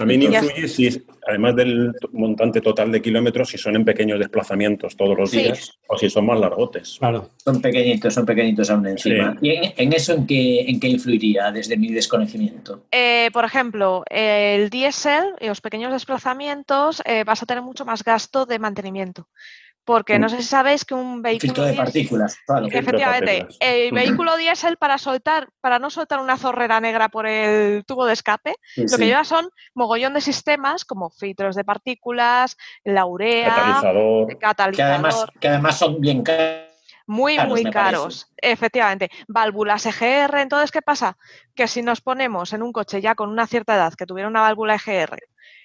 También influye si, además del montante total de kilómetros, si son en pequeños desplazamientos todos los Sí. días o si son más largotes. Claro. Son pequeñitos, son pequeñitos aún encima. Sí. ¿Y en, en eso en qué, en qué influiría desde mi desconocimiento? Eh, por ejemplo, el diésel y los pequeños desplazamientos eh, vas a tener mucho más gasto de mantenimiento. Porque no Mm. sé si sabéis que un vehículo Filtro de partículas. claro. Efectivamente, partículas. el Mm. vehículo diésel para soltar, para no soltar una zorrera negra por el tubo de escape, Sí, lo sí. que lleva son mogollón de sistemas como filtros de partículas, la urea, Catalizador. Que además, que además son bien caros. muy, caros, muy caros. Efectivamente, válvulas EGR. Entonces, ¿qué pasa? Que si nos ponemos en un coche ya con una cierta edad que tuviera una válvula EGR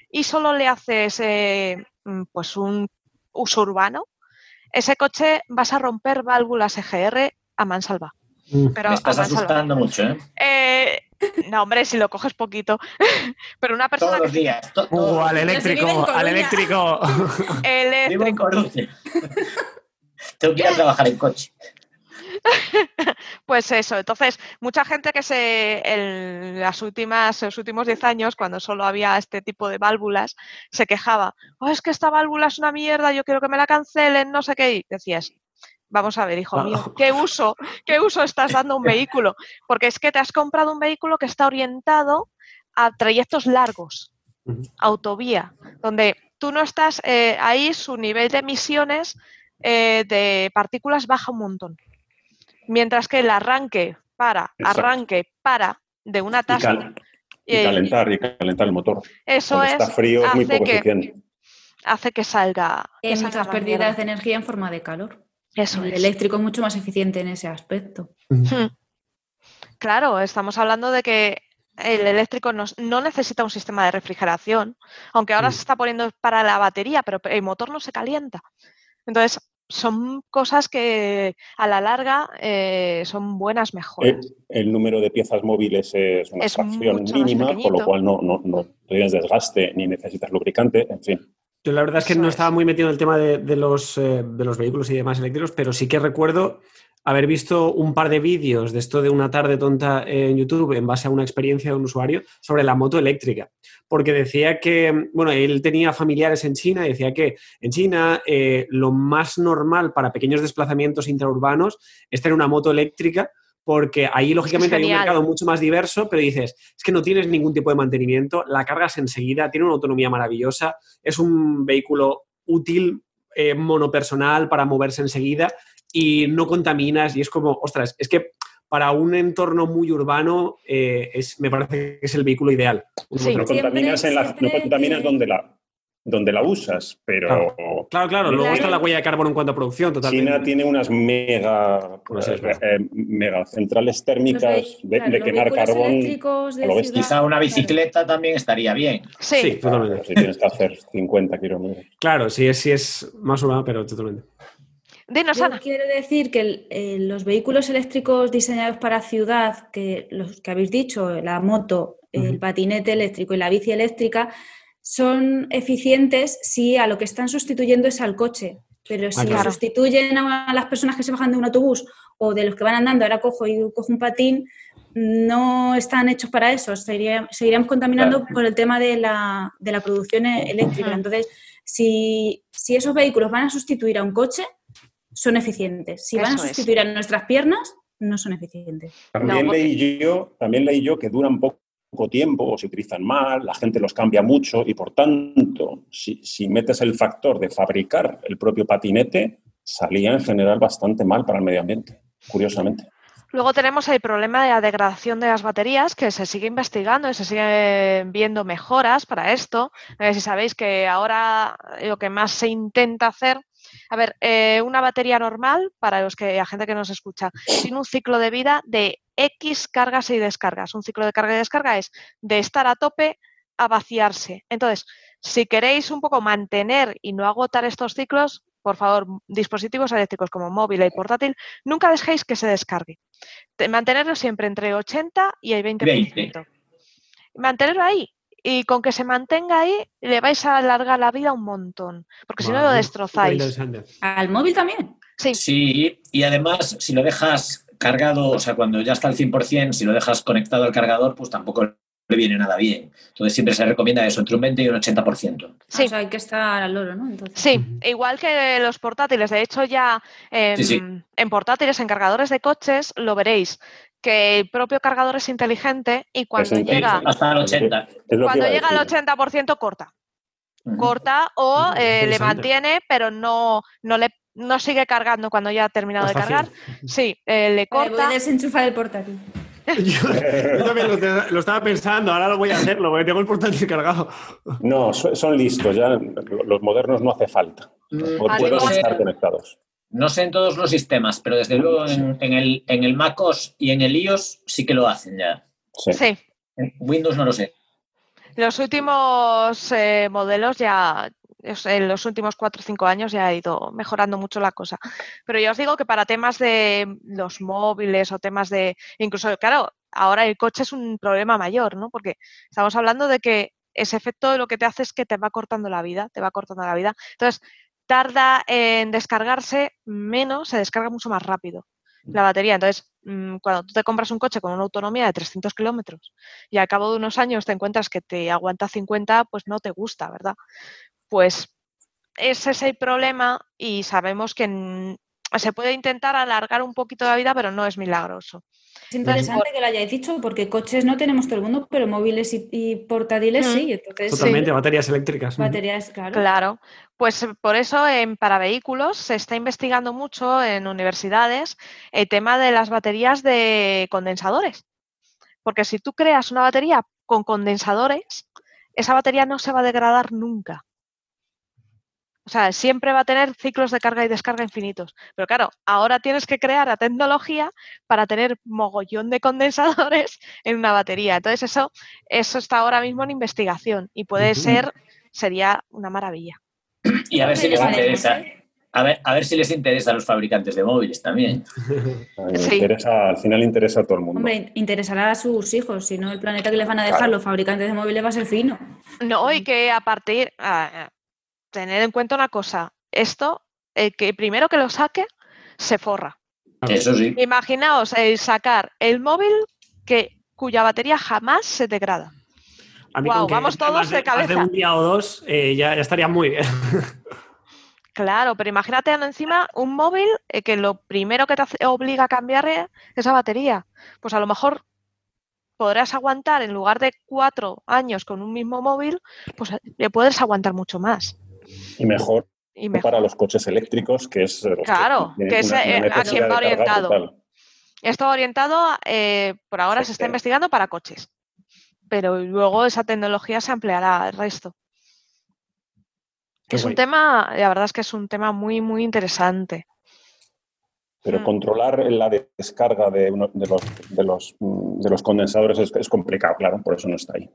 y solo le haces eh, mm, pues un uso urbano, ese coche vas a romper válvulas EGR a mansalva. Mm. Pero Me estás mansalva. asustando mucho, ¿eh? Eh, no, hombre, si lo coges poquito. Pero una persona Todos los que días. to- Uh, al eléctrico, al eléctrico. Vivo en eléctrico. Tengo que ir a trabajar en coche. pues eso. Entonces, mucha gente que se en las últimas, los últimos 10 años, cuando solo había este tipo de válvulas, se quejaba. Oh, es que esta válvula es una mierda, yo quiero que me la cancelen, no sé qué. Y decías, vamos a ver, hijo mío, Wow. ¿qué uso, qué uso estás dando a un vehículo? Porque es que te has comprado un vehículo que está orientado a trayectos largos. Autovía, donde tú no estás eh, ahí, su nivel de emisiones eh, de partículas baja un montón. Mientras que el arranque para, Exacto. arranque para de una Y, tasa, cal- y calentar, y calentar el motor. eso Cuando es, está frío es muy hace poco que, eficiente. hace que salga. que Hay salga muchas la pérdidas de energía en forma de calor. Eso el es. eléctrico es mucho más eficiente en ese aspecto. Hmm. Claro, estamos hablando de que el eléctrico no, no necesita un sistema de refrigeración, aunque ahora Mm. se está poniendo para la batería, pero el motor no se calienta. Entonces, son cosas que a la larga eh, son buenas El, mejoras. el número de piezas móviles es una Es fracción mínima, con pequeñito. lo cual no, no, no tienes desgaste ni necesitas lubricante, en fin. Yo la verdad es que no es. estaba muy metido en el tema de, de los, eh, de los vehículos y demás eléctricos, pero sí que recuerdo haber visto un par de vídeos de esto de una tarde tonta en YouTube en base a una experiencia de un usuario sobre la moto eléctrica. Porque decía que, bueno, él tenía familiares en China y decía que en China eh, lo más normal para pequeños desplazamientos intraurbanos es tener una moto eléctrica porque ahí lógicamente hay un mercado mucho más diverso, pero dices, es que no tienes ningún tipo de mantenimiento, la cargas enseguida, tiene una autonomía maravillosa, es un vehículo útil, eh, monopersonal para moverse enseguida y no contaminas y es como, ostras, es que para un entorno muy urbano eh, es, me parece que es el vehículo ideal. Sí. No Siempre- contaminas, en la, no siempre contaminas que- donde, la, donde la usas, pero Claro, claro, luego Claro. está la huella de carbono en cuanto a producción, totalmente. China tiene unas mega, Pues es eh, mega centrales térmicas de, claro, de los quemar carbón. de Quizá una claro. bicicleta también estaría bien. Sí, Sí, totalmente. Claro, si tienes que hacer 50 kilómetros. Claro, sí es, sí es más urbano, pero totalmente. Dinos, Ana. quiero decir que eh, los vehículos eléctricos diseñados para ciudad, que los que habéis dicho, la moto, el patinete eléctrico y la bici eléctrica, son eficientes si a lo que están sustituyendo es al coche. Pero si claro. sustituyen a las personas que se bajan de un autobús o de los que van andando, ahora cojo y cojo un patín, no están hechos para eso. Seguiríamos contaminando Claro. por el tema de la, de la producción eléctrica. Entonces, si, si esos vehículos van a sustituir a un coche, son eficientes. Si van a es. sustituir a nuestras piernas, no son eficientes. También, No, leí yo, también leí yo que duran poco tiempo o se utilizan mal, la gente los cambia mucho y por tanto, si, si metes el factor de fabricar el propio patinete, salía en general bastante mal para el medio ambiente, curiosamente. Luego tenemos el problema de la degradación de las baterías, que se sigue investigando y se siguen viendo mejoras para esto. No sé si sabéis que ahora lo que más se intenta hacer, a ver, eh, una batería normal, para los que la gente que nos escucha, tiene un ciclo de vida de X cargas y descargas. Un ciclo de carga y descarga es de estar a tope a vaciarse. Entonces, si queréis un poco mantener y no agotar estos ciclos, por favor, dispositivos eléctricos como móvil y portátil, nunca dejéis que se descargue. Te- Mantenerlo siempre entre 80 y el 20%. Mantenerlo ahí. Y con que se mantenga ahí, le vais a alargar la vida un montón. Porque si no lo destrozáis. ¿Al móvil también? Sí, Sí, y además, si lo dejas cargado, o sea, cuando ya está al 100%, si lo dejas conectado al cargador, pues tampoco le viene nada bien. Entonces siempre se recomienda eso, entre un 20 y un 80%. sí. O sea, hay que estar al loro, ¿no? Entonces. Sí, igual que los portátiles. De hecho, ya em, Sí, sí. en portátiles, en cargadores de coches, lo veréis, que el propio cargador es inteligente y cuando llega, Hasta el 80. Es lo que cuando llega al decir. 80% corta. Corta o eh, le mantiene, pero no, no, le, no sigue cargando cuando ya ha terminado de cargar. Sí, eh, le Vale, voy corta. a desenchufar el portátil. Yo, yo también lo, estaba pensando, ahora lo voy a hacerlo, porque tengo el portátil cargado. No, so- son listos, ya los modernos no hace falta. Mm, Pueden estar conectados. No sé en todos los sistemas, pero desde luego en, en el, en el MacOS y en el iOS sí que lo hacen ya. Sí. Sí, En Windows no lo sé. los últimos eh, modelos ya, en los últimos cuatro o cinco años ya ha ido mejorando mucho la cosa. Pero yo os digo que para temas de los móviles o temas de, incluso, claro, ahora el coche es un problema mayor, ¿no? Porque estamos hablando de que ese efecto lo que te hace es que te va cortando la vida, te va cortando la vida. Entonces, tarda en descargarse menos, se descarga mucho más rápido la batería. Entonces, mm, cuando tú te compras un coche con una autonomía de 300 kilómetros y al cabo de unos años te encuentras que te aguanta 50, pues no te gusta, ¿verdad? Pues ese es el problema y sabemos que mm, se puede intentar alargar un poquito la vida, pero no es milagroso. Es interesante que lo hayáis dicho, porque coches no tenemos todo el mundo, pero móviles y, y portátiles Mm. sí. Entonces, Totalmente, baterías eléctricas. baterías, claro. Claro, pues eh, por eso en, para vehículos se está investigando mucho en universidades el tema de las baterías de condensadores. Porque si tú creas una batería con condensadores, esa batería no se va a degradar nunca. O sea, siempre va a tener ciclos de carga y descarga infinitos. Pero claro, ahora tienes que crear la tecnología para tener mogollón de condensadores en una batería. Entonces eso, eso está ahora mismo en investigación y puede ser, sería una maravilla. Y a ver si les interesa. A ver, a ver si les interesa a los fabricantes de móviles también. Sí. interesa- al final interesa a todo el mundo. Hombre, interesará a sus hijos, si no el planeta que les van a dejar Claro. los fabricantes de móviles va a ser fino. No, y que a partir, a tener en cuenta una cosa, esto, el que primero que lo saque, se forra. Eso sí. Imaginaos el sacar el móvil que, cuya batería jamás se degrada. A mí Guau, con que vamos todos de cabeza. un día o dos eh, ya, ya estaría muy bien. Claro, pero imagínate encima un móvil eh, que lo primero que te hace- obliga a cambiar es esa batería. Pues a lo mejor podrás aguantar en lugar de cuatro años con un mismo móvil, pues eh, le puedes aguantar mucho más. Y mejor Y mejor. para los coches eléctricos, que es... eh, Claro, tienen que es, una- una a quien va orientado. brutal. Esto orientado, eh, por ahora Sí, se está sí. investigando para coches, pero luego esa tecnología se ampliará al resto. Qué es un tema, la verdad es que es un tema muy, muy interesante. Pero Mm. controlar la descarga de, uno- de, los, de, los, mm, de los condensadores es, es complicado, claro, por eso no está ahí.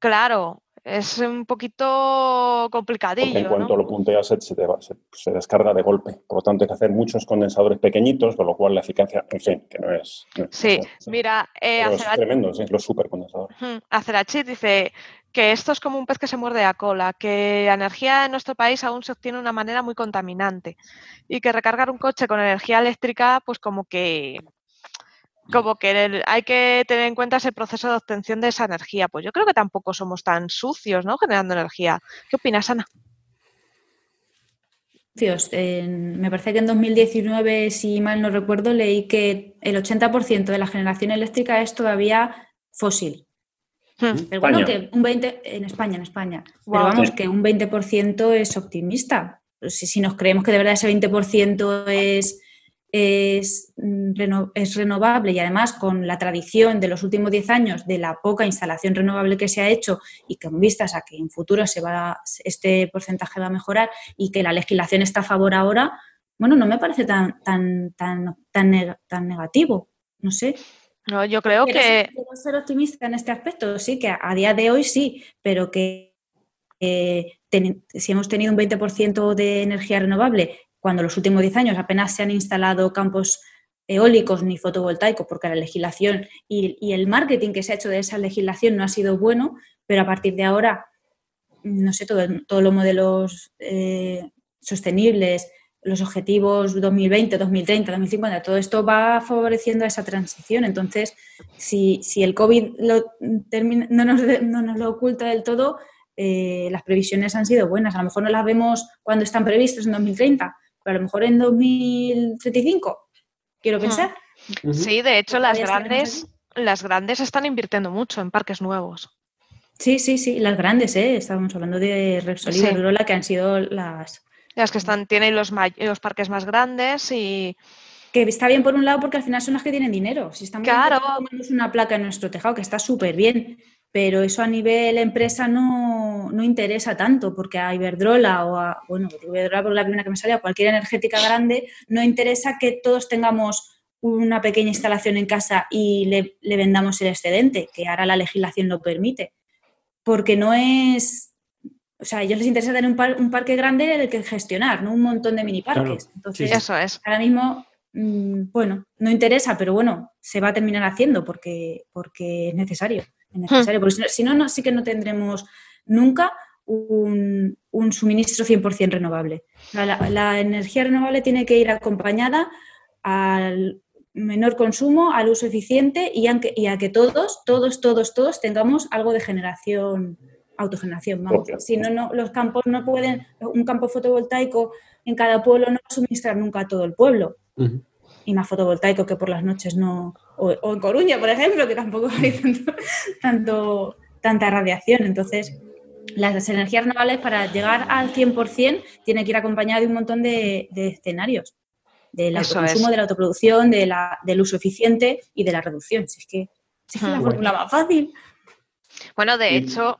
Claro, es un poquito Porque en complicadillo, cuanto ¿no? lo punteas se, se se- se descarga de golpe. Por lo tanto, hay que hacer muchos condensadores pequeñitos, con lo cual la eficacia, en fin, que no es... no es- Sí, no mira, eh, es tremendo, sí, los supercondensadores. Acerachit dice que esto es como un pez que se muerde la cola, que la energía en nuestro país aún se obtiene de una manera muy contaminante y que recargar un coche con energía eléctrica, pues como que como que el- hay que tener en cuenta ese proceso de obtención de esa energía. Pues yo creo que tampoco somos tan sucios, ¿no? Generando energía. ¿Qué opinas, Ana? Cios, en- me parece que en 2019, si mal no recuerdo, leí que el 80% de la generación eléctrica es todavía fósil. Hmm, Pero bueno, España. que un 20% en España, en España. Pero vamos, que un 20% es optimista. Si, si nos creemos que de verdad ese 20% es, es, mm, es renovable y además con la tradición de los últimos 10 años de la poca instalación renovable que se ha hecho y con vistas a que en futuro se va, este porcentaje va a mejorar y que la legislación está a favor ahora, bueno, no me parece tan, tan, tan, tan, neg- tan negativo. No sé. No, yo creo que ser- quiero ser optimista en este aspecto, sí, que a, día de hoy sí, pero que eh, si hemos tenido un 20% de energía renovable, cuando los últimos 10 años apenas se han instalado campos eólicos ni fotovoltaicos, porque la legislación y, el marketing que se ha hecho de esa legislación no ha sido bueno, pero a partir de ahora, no sé, todo- todos los modelos eh, sostenibles, los objetivos 2020, 2030, 2050, todo esto va favoreciendo esa transición. Entonces, si, si el COVID lo termina- no, nos, no nos lo oculta del todo, eh, las previsiones han sido buenas. A lo mejor no las vemos cuando están previstas en 2030, pero a lo mejor en 2035, quiero pensar. sí, de hecho las grandes, las grandes están invirtiendo mucho en parques nuevos. Sí, sí, sí, las grandes, ¿eh? Estábamos hablando de Repsol y Sí. Iberdrola, que han sido las... Las que están, tienen los, los parques más grandes y Que está bien por un lado porque al final son las que tienen dinero. Si estamos Claro. una placa en nuestro tejado, que está súper bien, pero eso a nivel empresa no, no interesa tanto, porque a Iberdrola o a, bueno, Iberdrola por la primera que me salía, cualquier energética grande, no interesa que todos tengamos una pequeña instalación en casa y le, le vendamos el excedente, que ahora la legislación lo permite. Porque no es. O sea, a ellos les interesa tener un, par- un parque grande el que gestionar, no un montón de mini parques. Claro. Entonces, Sí, sí. eso es. ahora mismo, mm, bueno, no interesa, pero bueno, se va a terminar haciendo porque, porque es necesario. Es necesario, porque si no, no, sí que no tendremos nunca un, un suministro 100% renovable. La, la- la energía renovable tiene que ir acompañada al menor consumo, al uso eficiente y, a que todos, todos, todos, todos tengamos algo de generación, autogeneración. Vamos. Si no, no, los campos no pueden, un campo fotovoltaico en cada pueblo no va a suministrar nunca a todo el pueblo. Y más fotovoltaico que por las noches no. O, o en Coruña, por ejemplo, que tampoco hay tanto, tanto- tanta radiación. Entonces, las energías renovables para llegar al 100% tiene que ir acompañada de un montón de, de escenarios. Del autoconsumo, es. de la autoproducción, de la, del uso eficiente y de la reducción. Si es que, si es que es la Hmm. fórmula más fácil. Bueno, de hecho,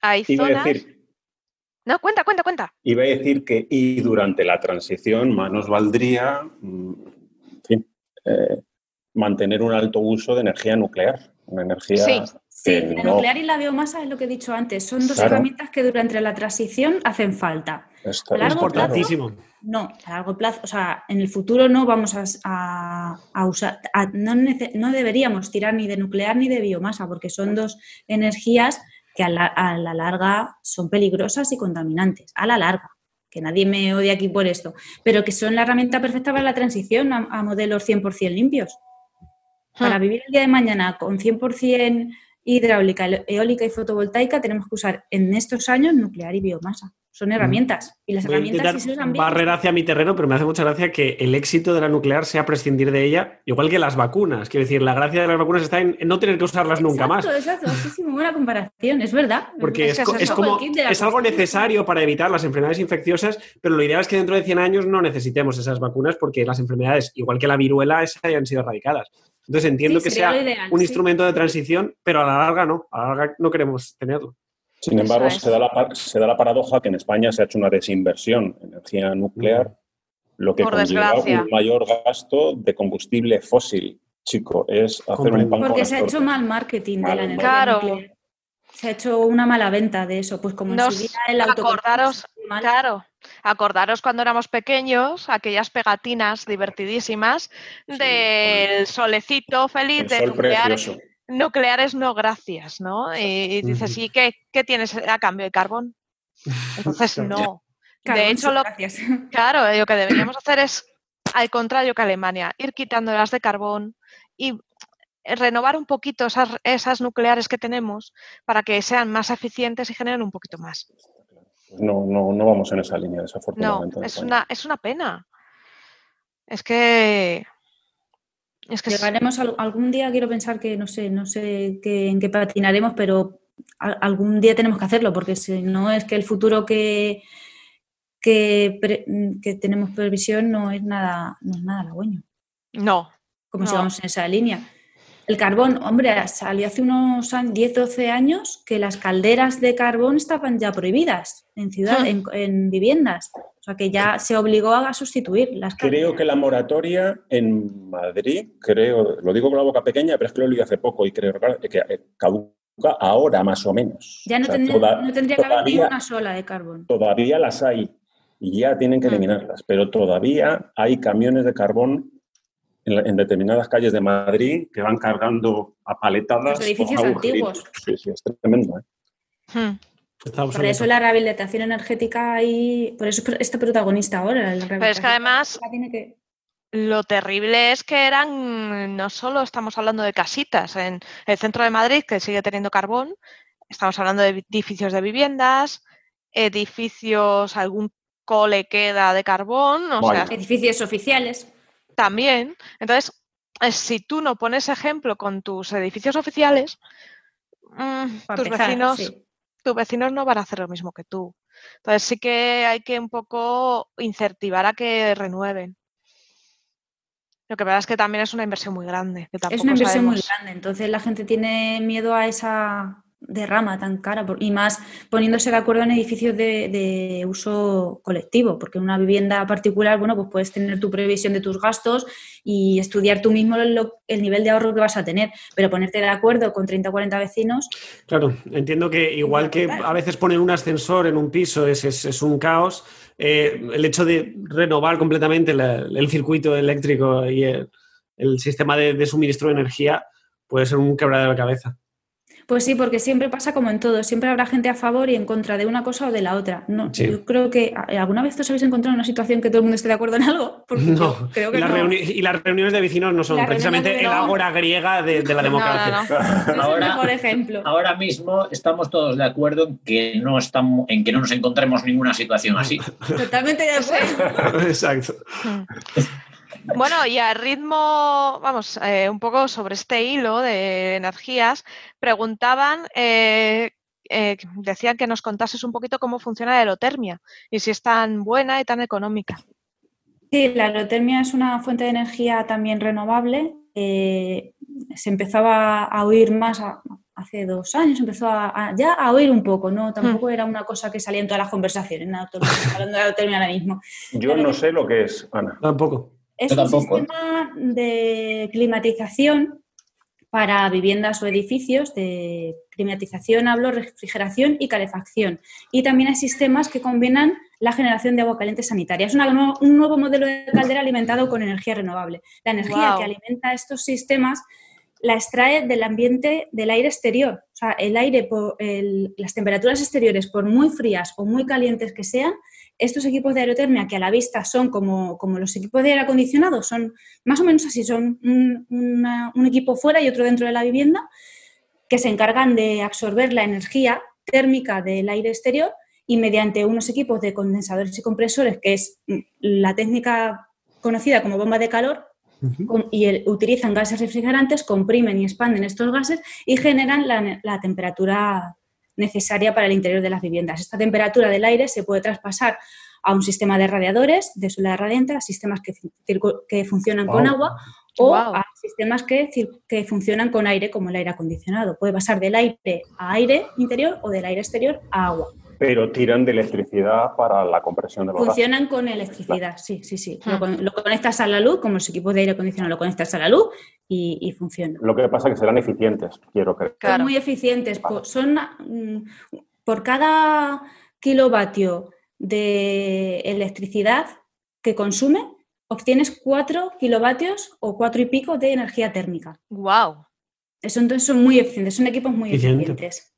hay Iba a zonas. decir, No, cuenta, cuenta, cuenta. iba a decir que y durante la transición más nos valdría mm, en fin, eh, mantener un alto uso de energía nuclear, una energía Sí. Sí, la no- nuclear y la biomasa es lo que he dicho antes. Son dos Claro. herramientas que durante la transición hacen falta. está- a largo. Importantísimo. No, a largo plazo, o sea, en el futuro no vamos a, a- a usar, a- no, nece- no deberíamos tirar ni de nuclear ni de biomasa, porque son dos energías que a la, a la larga son peligrosas y contaminantes, a la larga, que nadie me odie aquí por esto, pero que son la herramienta perfecta para la transición a, a modelos 100% limpios. Para Hmm. vivir el día de mañana con 100% hidráulica, eólica y fotovoltaica, tenemos que usar en estos años nuclear y biomasa. Son herramientas. Y las Voy herramientas sí se usan bien. barrer hacia mi terreno, pero me hace mucha gracia que el éxito de la nuclear sea prescindir de ella, igual que las vacunas. Quiero decir, la gracia de las vacunas está en no tener que usarlas nunca más. Exacto, exacto. Sí, sí, muy buena comparación, es verdad. Porque Es es, como es algo necesario para evitar las enfermedades infecciosas, pero lo ideal es que dentro de 100 años no necesitemos esas vacunas porque las enfermedades, igual que la viruela, esas hayan sido erradicadas. Entonces entiendo Sí, que sea ideal, un sí. instrumento de transición, pero a la larga no, a la larga no queremos tenerlo. Sin embargo, es. se da, la, par- se da la paradoja que en España se ha hecho una desinversión en energía nuclear, lo que Por conlleva desgracia. un mayor gasto de combustible fósil. Chico, es hacer un pan Porque se ha hecho mal marketing de la energía Claro. nuclear. Se ha hecho una mala venta de eso, pues como en Nos- su el acordaros, mal. Claro, acordaros cuando éramos pequeños, aquellas pegatinas divertidísimas del solecito feliz El de sol nucleares, precioso. Nucleares no gracias, ¿no? Y, y dices. ¿y qué, qué tienes a cambio de carbón? Entonces, no. Carbón, De hecho, lo, claro, lo que deberíamos hacer es, al contrario que Alemania, ir quitándolas de carbón y renovar un poquito esas, esas nucleares que tenemos para que sean más eficientes y generen un poquito más. Pues no, no, no vamos en esa línea, No, desafortunadamente. en es una, es una pena. Es que. Es que es- Llegaremos al- algún día, quiero pensar que no sé, no sé qué- en qué patinaremos, pero a- algún día tenemos que hacerlo, porque si no es que el futuro que, que, pre- que tenemos previsión no es nada, no es nada halagüeño. no. como No. si vamos en esa línea. El carbón, hombre, salió hace unos años, 10, 12 años que las calderas de carbón estaban ya prohibidas en ciudad, Hmm. en, en viviendas. O sea que ya se obligó a sustituir las Creo que la moratoria en Madrid, creo, lo digo con la boca pequeña, pero es que lo leí hace poco y creo que eh, caduca ahora más o menos. Ya no, O sea, tendría, toda- no tendría que haber ni todavía- una sola de carbón. todavía las hay y ya tienen que Mm. eliminarlas, pero todavía hay camiones de carbón en, la- en determinadas calles de Madrid que van cargando a paletadas. Los edificios antiguos. Sí, sí, es tremendo. ¿eh? Hmm. Obsoleto. eso la rehabilitación energética y por eso es este protagonista ahora. la Pero es que además tiene que- lo terrible es que eran, no solo estamos hablando de casitas en el centro de Madrid, que sigue teniendo carbón, estamos hablando de edificios de viviendas, edificios, algún cole queda de carbón, o sea, edificios oficiales. también. Entonces, eh, si tú no pones ejemplo con tus edificios oficiales, mm, tus empezar, vecinos, sí. Tus vecinos no van a hacer lo mismo que tú. Entonces sí que hay que un poco incentivar a que renueven. Lo que pasa es que también es una inversión muy grande. que Es una inversión muy grande, entonces la gente tiene miedo a esa derrama tan cara por- y más poniéndose de acuerdo en edificios de, de uso colectivo, porque en una vivienda particular, bueno, pues puedes tener tu previsión de tus gastos y estudiar tú mismo lo- el nivel de ahorro que vas a tener, pero ponerte de acuerdo con 30 o 40 vecinos, Claro, entiendo que igual que a veces poner un ascensor en un piso es, es- es un caos, eh, el hecho de renovar completamente la- el circuito eléctrico y el, el sistema de, de suministro de energía puede ser un quebradero de cabeza. Pues sí, porque siempre pasa como en todo, siempre habrá gente a favor y en contra de una cosa o de la otra. No, Sí. Yo creo que ¿alguna vez os habéis encontrado en una situación que todo el mundo esté de acuerdo en algo? Porque No, creo y, que las no. y las reuniones de vecinos no son Las precisamente de el ágora griega de, de la No, no, democracia. no. Es el Ahora- mejor ejemplo. Ahora mismo estamos todos de acuerdo en que no estamos, en que no nos encontremos ninguna situación así. Totalmente de acuerdo. Exacto. Bueno, y a ritmo, vamos, eh, un poco sobre este hilo de energías, preguntaban, eh, eh, decían que nos contases un poquito cómo funciona la aerotermia y si es tan buena y tan económica. Sí, la aerotermia es una fuente de energía también renovable. eh, se empezaba a oír más a- hace dos años, empezó a, a- ya a oír un poco, ¿no? Tampoco era una cosa que salía en todas las conversaciones, nada, todo hablando de la aerotermia ahora mismo. Yo no sé lo que es, Ana. Tampoco. Es un ¿eh? sistema de climatización para viviendas o edificios, de climatización, hablo, refrigeración y calefacción. Y también hay sistemas que combinan la generación de agua caliente sanitaria. Es una un nuevo modelo de caldera alimentado con energía renovable. La energía que alimenta estos sistemas la extrae del ambiente del aire exterior. O sea, el aire, por, el- las temperaturas exteriores, por muy frías o muy calientes que sean, estos equipos de aerotermia que a la vista son como, como los equipos de aire acondicionado, son más o menos así, son un, una- un equipo fuera y otro dentro de la vivienda, que se encargan de absorber la energía térmica del aire exterior y mediante unos equipos de condensadores y compresores, que es la técnica conocida como bomba de calor, y el- utilizan gases refrigerantes, comprimen y expanden estos gases y generan la, la temperatura necesaria para el interior de las viviendas. Esta temperatura del aire se puede traspasar a un sistema de radiadores de solar radiante, a sistemas que, que funcionan con agua o a sistemas que, que funcionan con aire, como el aire acondicionado. Puede pasar del aire a aire interior o del aire exterior a agua. Pero tiran de electricidad para la compresión de los gases. Funcionan con electricidad, sí, sí, sí. Lo, con- lo conectas a la luz, como los equipos de aire acondicionado, lo conectas a la luz y, y funciona. Lo que pasa es que serán eficientes, quiero creer. Claro. Son muy eficientes. po- Son mm, por cada kilovatio de electricidad que consume, obtienes 4 kilovatios o 4 y pico de energía térmica. Wow, Eso entonces son muy eficientes, son equipos muy Eficiente. eficientes.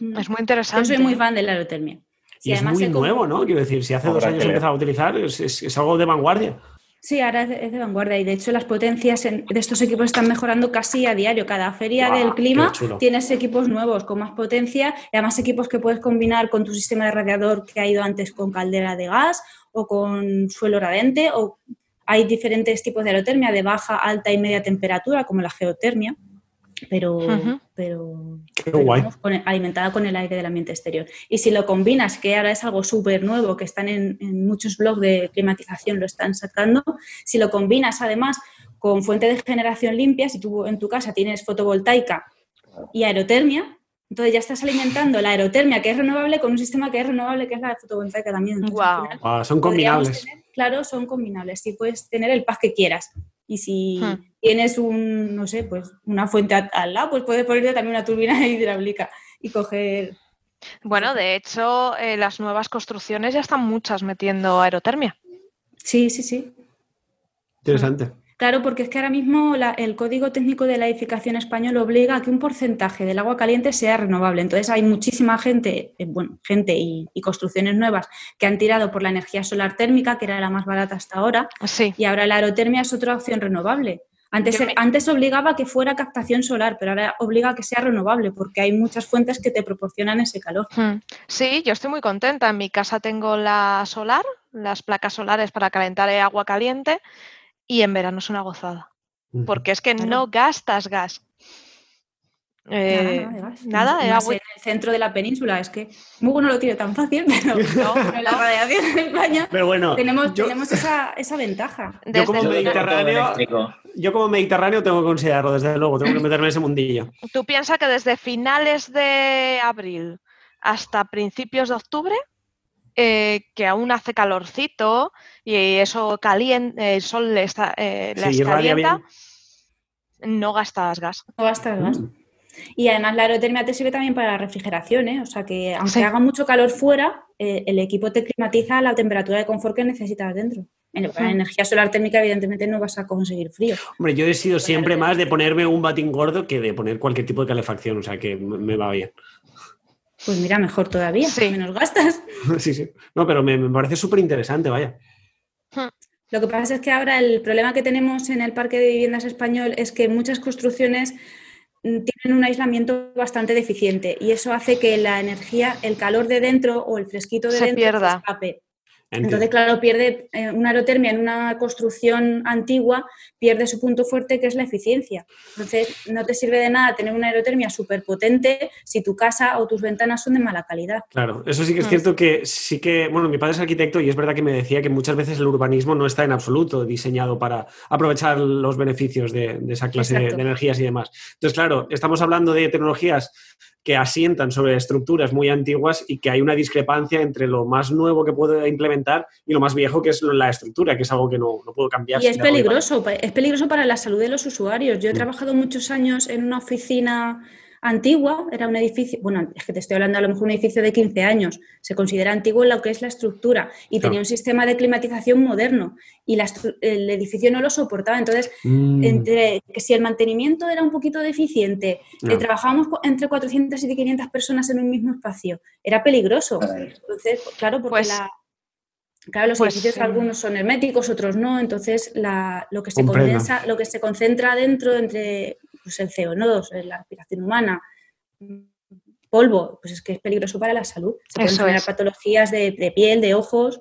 Es muy Yo interesante. soy muy ¿eh? fan de la aerotermia. Y es muy nuevo, ¿no? Quiero decir, si hace dos años empezaba a utilizar, es, es- es algo de vanguardia. Sí, ahora es de, es de vanguardia y de hecho las potencias en- de estos equipos están mejorando casi a diario. Cada feria del clima tienes equipos nuevos con más potencia y además equipos que puedes combinar con tu sistema de radiador que ha ido antes con caldera de gas o con suelo radiante o hay diferentes tipos de aerotermia de baja, alta y media temperatura como la geotermia, pero, pero, con alimentada con el aire del ambiente exterior. Y si lo combinas, que ahora es algo súper nuevo, que están en, en muchos blogs de climatización, lo están sacando, si lo combinas además con fuentes de generación limpia, si tú en tu casa tienes fotovoltaica y aerotermia, entonces ya estás alimentando la aerotermia, que es renovable, con un sistema que es renovable, que es la fotovoltaica también. Entonces, final, Ah, son combinables. tener- claro, son combinables. Si puedes tener el pack que quieras. Y si Hmm. Tienes un, no sé, pues una fuente al lado, pues puedes ponerte también una turbina hidráulica y coger. Bueno, de hecho, eh, las nuevas construcciones ya están muchas metiendo aerotermia. Sí, sí, sí. Interesante. Claro, porque es que ahora mismo la- el Código Técnico de la Edificación Español obliga a que un porcentaje del agua caliente sea renovable. Entonces hay muchísima gente, eh, bueno, gente y, y construcciones nuevas que han tirado por la energía solar térmica, que era la más barata hasta ahora, Sí. y ahora la aerotermia es otra opción renovable. Antes, Yo me- antes obligaba a que fuera captación solar, pero ahora obliga a que sea renovable, porque hay muchas fuentes que te proporcionan ese calor. Hmm. Sí, yo estoy muy contenta. En mi casa tengo la solar, las placas solares para calentar el agua caliente y en verano es una gozada. Porque es que Claro. no gastas gas. Eh, nada, de gas. nada, Y era más muy- en el centro de la península. Es que Mugo no lo tiene tan fácil, pero no, pero la radiación en España Pero bueno, tenemos, yo, tenemos esa, esa ventaja. como Yo todo mediterráneo- yo como mediterráneo tengo que considerarlo, desde luego, tengo que meterme en ese mundillo. Tú piensas que desde finales de abril hasta principios de octubre, eh, que aún hace calorcito y eso caliente, el sol le está, eh, Sí, calienta, no gastas gas. No gastas gas. Y además la aerotermia te sirve también para la refrigeración, ¿eh? O sea que aunque Sí. haga mucho calor fuera, eh, el equipo te climatiza a la temperatura de confort que necesitas dentro. En la energía solar térmica, evidentemente, no vas a conseguir frío. Hombre, yo he sido siempre más de ponerme un batín gordo que de poner cualquier tipo de calefacción, o sea que me va bien. Pues mira, mejor todavía, Sí. menos gastas. Sí, sí. No, pero me, me parece súper interesante, vaya. Lo que pasa es que ahora el problema que tenemos en el parque de viviendas español es que muchas construcciones tienen un aislamiento bastante deficiente y eso hace que la energía, el calor de dentro o el fresquito de Se dentro pierda. se escape. Entiendo. Entonces, claro, pierde eh, una aerotermia en una construcción antigua, pierde su punto fuerte que es la eficiencia. Entonces, no te sirve de nada tener una aerotermia súper potente si tu casa o tus ventanas son de mala calidad. Claro, eso sí que es Mm. cierto que sí que, bueno, mi padre es arquitecto y es verdad que me decía que muchas veces el urbanismo no está en absoluto diseñado para aprovechar los beneficios de, de esa clase de energías y demás. Entonces, claro, estamos hablando de tecnologías que asientan sobre estructuras muy antiguas y que hay una discrepancia entre lo más nuevo que puedo implementar y lo más viejo que es la estructura, que es algo que no, no puedo cambiar. Y es peligroso, es peligroso para la salud de los usuarios. Yo he Mm. trabajado muchos años en una oficina antigua, era un edificio, bueno, es que te estoy hablando a lo mejor un edificio de 15 años, se considera antiguo en lo que es la estructura y Claro. tenía un sistema de climatización moderno y la el edificio no lo soportaba. Entonces, Mm, entre que si el mantenimiento era un poquito deficiente, No. eh, trabajábamos entre 400 y 500 personas en un mismo espacio, era peligroso. Entonces, claro, porque Pues- la, claro, los pues, edificios algunos son herméticos, otros no, entonces la- lo, que se condensa, lo que se concentra dentro entre pues, el CO2, la respiración humana, polvo, pues es que es peligroso para la salud. Se pueden Eso generar es. patologías de, de piel, de ojos.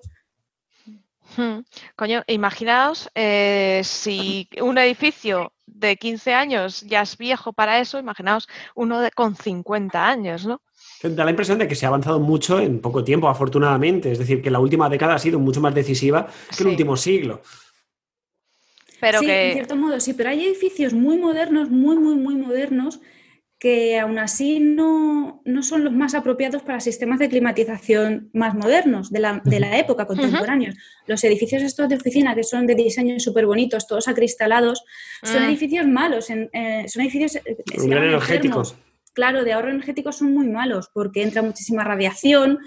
Hmm. Coño, imaginaos eh, si un edificio de 15 años ya es viejo para eso, imaginaos uno de, con 50 años, ¿no? Da la impresión de que se ha avanzado mucho en poco tiempo, afortunadamente. Es decir, que la última década ha sido mucho más decisiva que Sí. el último siglo. Pero sí, en cierto modo sí, pero hay edificios muy modernos, muy, muy, muy modernos, que aún así no, no son los más apropiados para sistemas de climatización más modernos, de la, de la época, contemporáneos. Los edificios estos de oficina, que son de diseño súper bonitos, todos acristalados, son Mm. edificios malos, en- eh, son edificios... eh, energéticos. Claro, de ahorro energético son muy malos, porque entra muchísima radiación,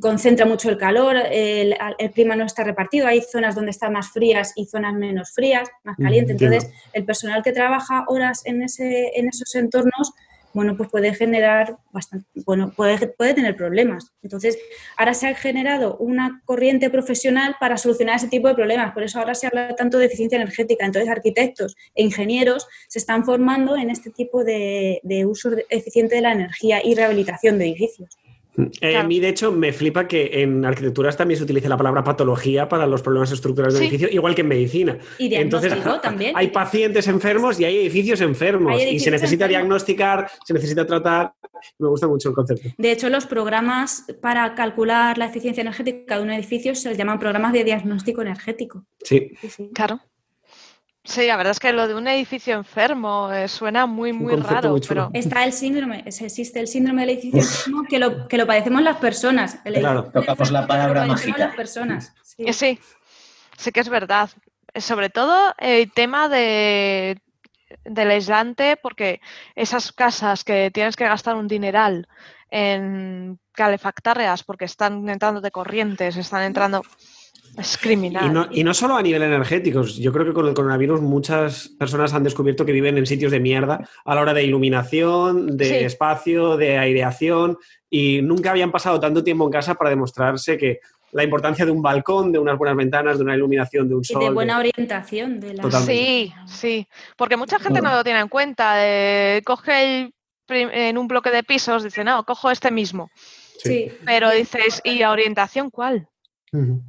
concentra mucho el calor, el, el clima no está repartido, hay zonas donde están más frías y zonas menos frías, más caliente. Entonces, el personal que trabaja horas en, ese, en esos entornos, bueno, pues puede generar bastante, bueno, puede, puede tener problemas. Entonces, ahora se ha generado una corriente profesional para solucionar ese tipo de problemas. Por eso ahora se habla tanto de eficiencia energética. Entonces, arquitectos e ingenieros se están formando en este tipo de, de uso eficiente de la energía y rehabilitación de edificios. Eh, A mí, de hecho, me flipa que en arquitecturas también se utilice la palabra patología para los problemas estructurales del Sí. edificio, igual que en medicina. Y Entonces, también. hay pacientes enfermos y hay edificios enfermos. Hay y se necesita enfermos. diagnosticar, se necesita tratar. Me gusta mucho el concepto. De hecho, los programas para calcular la eficiencia energética de un edificio se les llaman programas de diagnóstico energético. Sí. Sí, sí. Claro. Sí, la verdad es que lo de un edificio enfermo eh, suena muy, muy raro, muy pero Está el síndrome, es- existe el síndrome del edificio enfermo que lo, que lo padecemos las personas. El Claro. Tocamos la palabra lo padecemos mágica. las personas. sí. eh, sí, sí que es verdad. Eh, Sobre todo el tema de, del aislante, porque esas casas que tienes que gastar un dineral en calefactarlas porque están entrando de corrientes, están entrando... Es criminal. Y no, y no solo a nivel energético. Yo creo que con el coronavirus muchas personas han descubierto que viven en sitios de mierda a la hora de iluminación, de Sí. espacio, de aireación y nunca habían pasado tanto tiempo en casa para demostrarse que la importancia de un balcón, de unas buenas ventanas, de una iluminación, de un Y sol. de de- buena orientación. De la... Totalmente. Sí, sí, porque mucha gente no lo tiene en cuenta. eh, coge el prim- en un bloque de pisos, dice, no, cojo este mismo. Sí. Pero dices, ¿y la orientación cuál?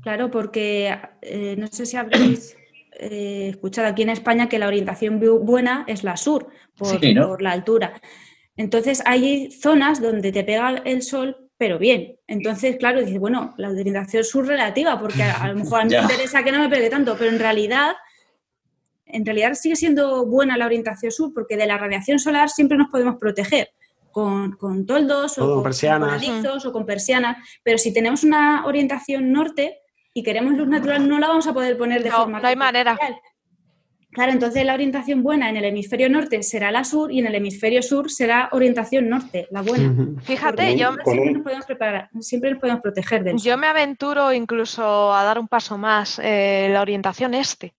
Claro, porque eh, no sé si habréis eh, escuchado aquí en España que la orientación bu- buena es la sur, por, Sí, ¿no? por la altura. Entonces hay zonas donde te pega el sol, pero bien. Entonces, claro, dices, bueno, la orientación sur relativa, porque a, a lo mejor a mí me interesa que no me pegue tanto, pero en realidad, en realidad sigue siendo buena la orientación sur, porque de la radiación solar siempre nos podemos proteger. Con, con toldos O o con persianas. con alizos o con persianas, pero si tenemos una orientación norte y queremos luz natural, no la vamos a poder poner de No, forma no hay manera. artificial. Claro, entonces la orientación buena en el hemisferio norte será la sur y en el hemisferio sur será orientación norte, la buena. Fíjate, yo, siempre nos podemos preparar, siempre nos podemos proteger del yo me aventuro incluso a dar un paso más, eh, la orientación este,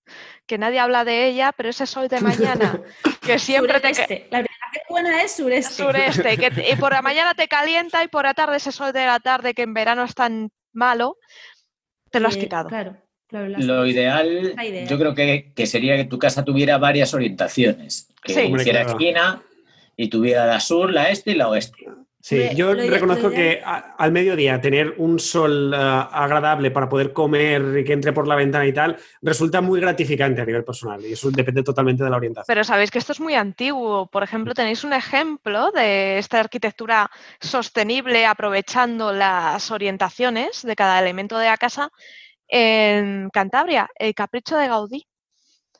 que nadie habla de ella, pero ese sol de mañana, que siempre te... La orientación buena es sureste. sureste, que y por la mañana te calienta y por la tarde ese sol de la tarde que en verano es tan malo, te lo has Eh, quitado. Claro, claro. la- Lo ideal, idea. yo creo que, que sería que tu casa tuviera varias orientaciones. Que Sí. Esquina y tuviera la sur, la este y la oeste. Sí, yo lo reconozco lo que a- al mediodía tener un sol ah, agradable para poder comer y que entre por la ventana y tal resulta muy gratificante a nivel personal y eso depende totalmente de la orientación. Pero sabéis que esto es muy antiguo. Por ejemplo, tenéis un ejemplo de esta arquitectura sostenible aprovechando las orientaciones de cada elemento de la casa en Cantabria, el Capricho de Gaudí.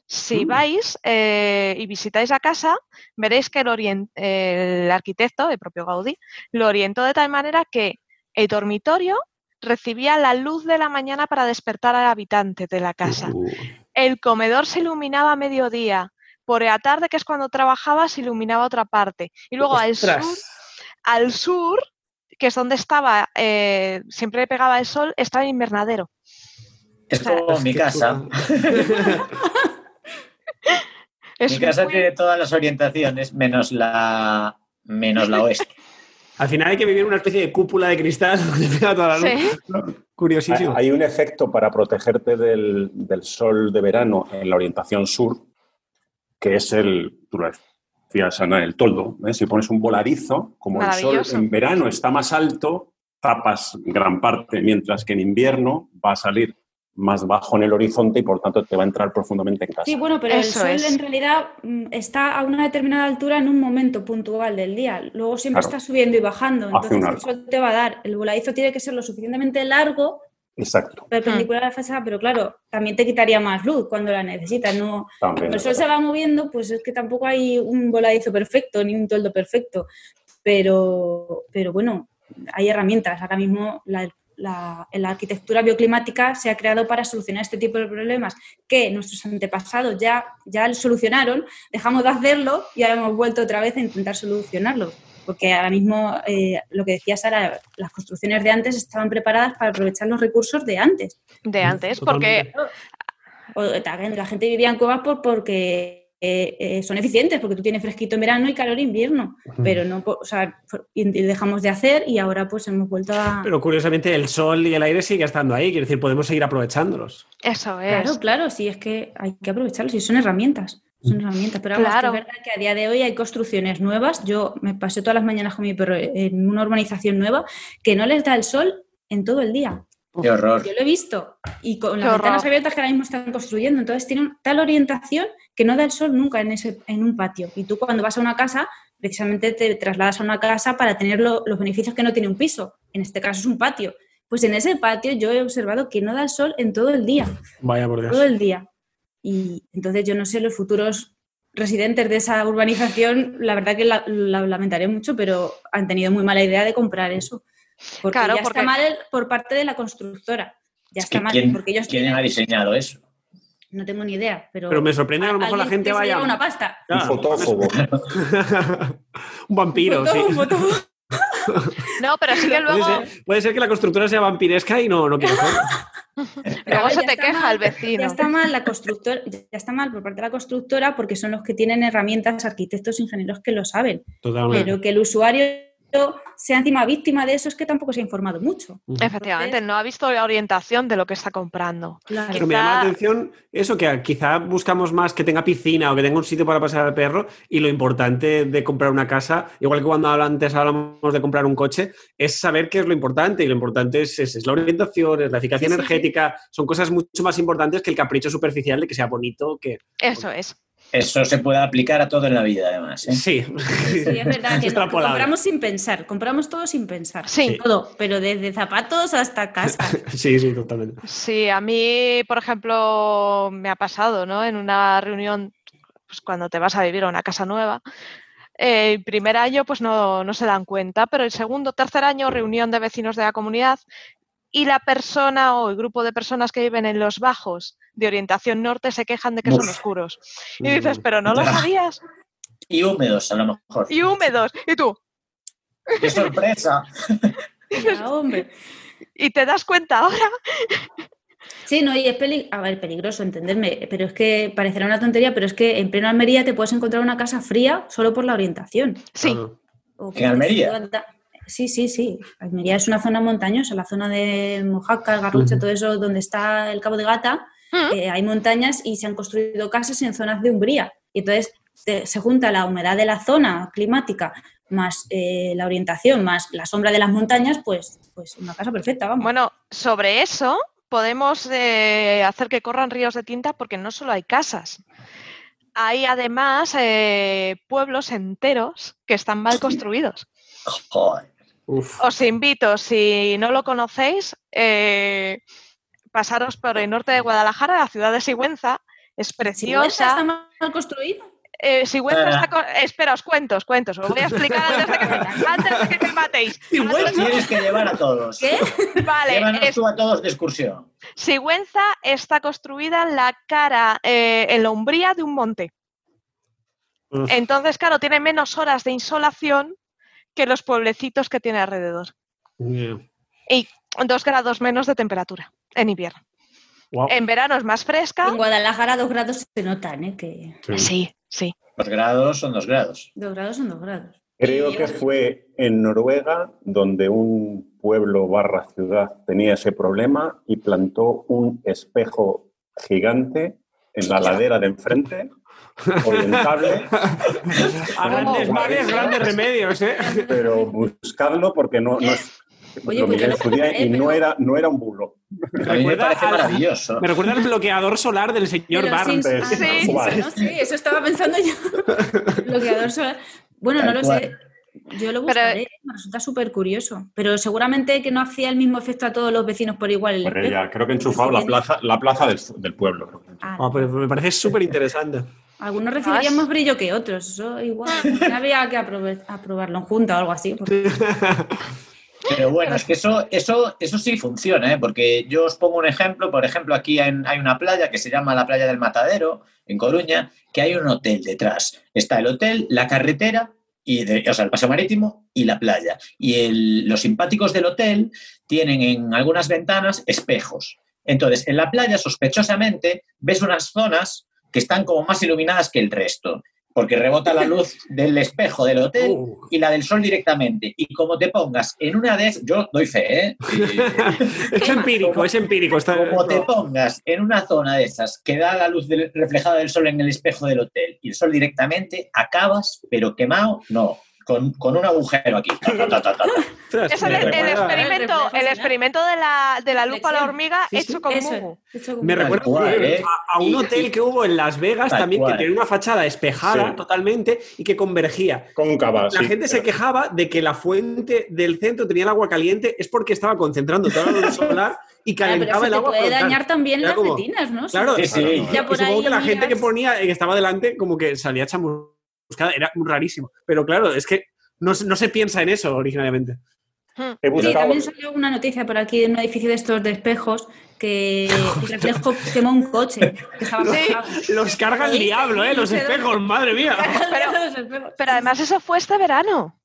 Si Mm. vais eh, y visitáis la casa, veréis que el, orien- el arquitecto, el propio Gaudí, lo orientó de tal manera que el dormitorio recibía la luz de la mañana para despertar al habitante de la casa. El comedor se iluminaba a mediodía. Por la tarde, que es cuando trabajaba, se iluminaba otra parte. Y luego al sur, al sur, que es donde estaba, eh, siempre le pegaba el sol, estaba el invernadero. Es O sea, como Es mi casa. Es Mi casa muy- tiene todas las orientaciones menos la, menos la oeste. Al final hay que vivir una especie de cúpula de cristal donde pega toda la luz. Sí. Curiosísimo. Hay un efecto para protegerte del, del sol de verano en la orientación sur, que es el, tú lo decías, Ana, el toldo. ¿eh? Si pones un voladizo, como el sol en verano está más alto, tapas gran parte, mientras que en invierno va a salir más bajo en el horizonte y por tanto te va a entrar profundamente en casa. Sí, bueno, pero Eso el sol es. en realidad mm, está a una determinada altura en un momento puntual del día. Luego siempre Claro. está subiendo y bajando. Entonces el sol te va a dar. El voladizo tiene que ser lo suficientemente largo, Exacto. perpendicular a la fachada, pero claro, también te quitaría más luz cuando la necesitas. No, También. Como el sol se va moviendo, pues es que tampoco hay un voladizo perfecto ni un toldo perfecto. Pero, pero bueno, hay herramientas. Ahora mismo la, la- la arquitectura bioclimática se ha creado para solucionar este tipo de problemas que nuestros antepasados ya, ya solucionaron, dejamos de hacerlo y ahora hemos vuelto otra vez a intentar solucionarlo. Porque ahora mismo, eh, lo que decía Sara, las construcciones de antes estaban preparadas para aprovechar los recursos de antes. de antes, porque la gente vivía en cuevas por, porque eh, eh, son eficientes, porque tú tienes fresquito en verano y calor en invierno, pero no, o sea, dejamos de hacer y ahora pues hemos vuelto a... Pero curiosamente el sol y el aire sigue estando ahí, quiero decir, podemos seguir aprovechándolos. eso es. Claro, claro, sí, es que hay que aprovecharlos y son herramientas. Son herramientas, pero vamos, que Claro. es verdad que a día de hoy hay construcciones nuevas. Yo me pasé todas las mañanas con mi perro en una urbanización nueva que no les da el sol en todo el día. Qué horror. Yo lo he visto. Y con Qué las ventanas abiertas que ahora mismo están construyendo. Entonces tienen tal orientación que no da el sol nunca en, ese, en un patio. Y tú cuando vas a una casa, precisamente te trasladas a una casa para tener lo- los beneficios que no tiene un piso. En este caso es un patio. Pues en ese patio yo he observado que no da el sol en todo el día. Vaya por Dios. Todo el día. Y entonces yo no sé, los futuros residentes de esa urbanización, la verdad que la, la lamentaré mucho, pero han tenido muy mala idea de comprar eso. Porque Claro, ya porque- está mal por parte de la constructora. Ya Es está mal, ¿quién, porque ellos quién tienen- ha diseñado eso? No tengo ni idea, pero, Pero me sorprende que a lo mejor la gente vaya. una pasta. Un fotófobo. un vampiro, sí. No, pero sí que luego, Puede ser, puede ser que la constructora sea vampiresca y no, no quiero ser. luego se te queja mal, el vecino. Ya está mal la constructora, ya está mal por parte de la constructora porque son los que tienen herramientas, arquitectos, ingenieros que lo saben. Totalmente. Pero que el usuario sea encima víctima de eso es que tampoco se ha informado mucho. Efectivamente, Entonces- no ha visto la orientación de lo que está comprando. Claro. Pero me llama la atención eso, que quizá buscamos más que tenga piscina o que tenga un sitio para pasar al perro y lo importante de comprar una casa, igual que cuando antes hablamos de comprar un coche, es saber qué es lo importante y lo importante es, es- es la orientación, es la eficacia Sí, sí, sí. energética, son cosas mucho más importantes que el capricho superficial de que sea bonito, que Eso es. Eso se puede aplicar a todo en la vida, además. ¿eh? Sí, Sí, es verdad que no, extrapolable. compramos sin pensar, compramos todo sin pensar. Sí. Todo, pero desde zapatos hasta casa. Sí, sí, totalmente. Sí, a mí, por ejemplo, me ha pasado, ¿no? En una reunión, pues cuando te vas a vivir a una casa nueva, eh, el primer año pues no, no se dan cuenta, pero el segundo, tercer año, reunión de vecinos de la comunidad y la persona o el grupo de personas que viven en los bajos de orientación norte se quejan de que son oscuros. Y dices, Mm. pero no lo sabías. Y húmedos, a lo mejor. Y húmedos. Y tú, ¡Qué sorpresa! Ya, hombre. y te das cuenta ahora. Sí, no, y es a ver, peligroso, entenderme, pero es que parecerá una tontería, pero es que en pleno Almería te puedes encontrar una casa fría solo por la orientación. Sí. O ¿En Almería? Sí, sí, sí. Almería es una zona montañosa, la zona de Mojaca, el Garrucha, todo eso, donde está el Cabo de Gata, Eh, hay montañas y se han construido casas en zonas de umbría. Y entonces te- se junta la humedad de la zona climática más eh, la orientación, más la sombra de las montañas, pues, pues una casa perfecta, vamos. Bueno, sobre eso podemos eh, hacer que corran ríos de tinta porque no solo hay casas. Hay además eh, pueblos enteros que están mal construidos. Uf. Os invito, si no lo conocéis, eh, pasaros por el norte de Guadalajara, la ciudad de Sigüenza. Es ¿Sigüenza está preciosa. mal construido? Eh, Sigüenza Ah. está co- Espera, os cuento, os cuento. Os voy a explicar antes de que me, antes de que me matéis. Los tienes que llevar a todos. ¿Qué? Vale, Llévanos es- tú a todos de excursión. Sigüenza está construida en la cara, eh, en la umbría de un monte. Uf. Entonces, claro, tiene menos horas de insolación que los pueblecitos que tiene alrededor. Yeah. Y dos grados menos de temperatura en invierno. En verano es más fresca. En Guadalajara dos grados se notan, ¿eh? Que Sí, sí. Los grados son dos grados. dos grados son dos grados. Creo que fue en Noruega donde un pueblo barra ciudad tenía ese problema y plantó un espejo gigante en la ladera de enfrente, orientable, A grandes males, grandes remedios, ¿eh? pero buscadlo porque no, no es... Oye, lo pues miré su día y no pero- era, no era un bulo. A mí me Recuerda parece al- maravilloso. Me recuerda el bloqueador solar del señor Pero Barnes. no, Sí. no, sí, eso estaba pensando yo. Bloqueador solar. Bueno, no lo cual. sé. Yo lo Pero- buscaré, me resulta súper curioso. Pero seguramente que no hacía el mismo efecto a todos los vecinos por igual. el Bueno, espejo. ya, creo que he enchufado la plaza, la plaza del, del pueblo. Ah, me parece súper interesante. algunos recibirían más brillo que otros, eso igual. Ya habría que aprobarlo en junta o algo así. porque- Pero bueno, es que eso, eso, eso sí funciona, ¿eh? porque yo os pongo un ejemplo. Por ejemplo, aquí en- hay una playa que se llama la Playa del Matadero, en Coruña, que hay un hotel detrás. Está el hotel, la carretera, y o sea, el paso marítimo y la playa. Y los simpáticos del hotel tienen en algunas ventanas espejos. Entonces, en la playa, sospechosamente, ves unas zonas que están como más iluminadas que el resto, porque rebota la luz del espejo del hotel Uh, y la del sol directamente. Y como te pongas en una de esas, yo doy fe, ¿eh? Es empírico, es empírico. Está, como te pongas en una zona de esas que da la luz del- reflejada del sol en el espejo del hotel y el sol directamente, acabas, pero quemado, no, con, con un agujero aquí. Ta, ta, ta, ta, ta. Ostras, Es el, el experimento, el experimento de la, de la lupa a la hormiga Sí, sí. hecho con Eso, Mugu. hecho Me recuerda cual, ¿eh? a, a un Y- hotel y- que hubo en Las Vegas Tal también, cual. que tenía una fachada espejada Sí. totalmente y que convergía. Cóncava, La sí, gente se quejaba de que la fuente del centro tenía el agua caliente, es porque estaba concentrando toda la luz solar y Claro, pero calentaba eso el te agua. puede frontal. dañar también Era las como- retinas, ¿no? Claro, Sí, sí. y- Ya y por supongo ahí que la gente que ponía, que estaba delante, como que salía era rarísimo. Pero claro, es que no, se- no se piensa en eso originariamente. He Sí, también salió una noticia por aquí de un edificio de estos de espejos que el reflejo quemó un coche que estaba Sí. Los carga el Sí, diablo, ¿eh? Los espejos, madre mía. Pero además eso fue este verano.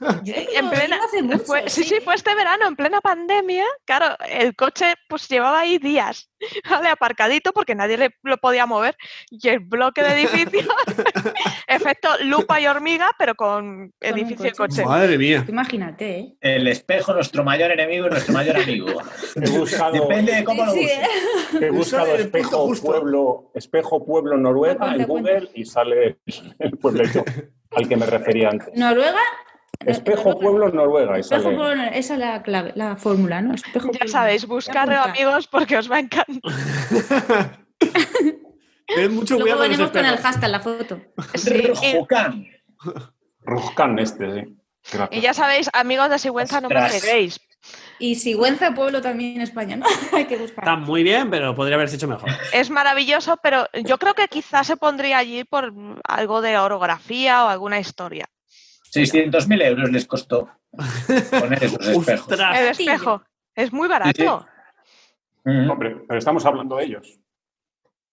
En lo plena- mucho, Fue- sí, sí, fue este verano, en plena pandemia. Claro, el coche pues llevaba ahí días, ¿vale? Aparcadito porque nadie le, lo podía mover. Y el bloque de edificios, efecto lupa y hormiga, pero con un edificio y coche. coche. Madre mía. Imagínate, ¿eh? El espejo, nuestro mayor enemigo y nuestro mayor amigo. he buscado, Depende de cómo lo Sí, uses. he buscado espejo pueblo, espejo pueblo Noruega Cuenta, en Google y sale el puebleto al que me refería antes. Noruega. Espejo pueblo Noruega y Espejo pueblo, esa es la clave, la fórmula, ¿no? Espejo Ya pueblo. sabéis, apuntar. amigos porque os va a encantar. Ten mucho Luego cuidado con venimos ese con el hashtag la foto. Sí, y, Rojocán. Este, sí. Gracias. y ya sabéis, amigos de Sigüenza, no me Ostras. peguéis. Y Sigüenza, pueblo también en España, ¿no? Hay que buscar. Está muy bien, pero podría haberse hecho mejor. Es maravilloso, pero yo creo que quizás se pondría allí por algo de orografía o alguna historia. 600.000 euros les costó poner esos espejos. ¡Ostras! El espejo es muy barato. Mm. Hombre, pero estamos hablando de ellos.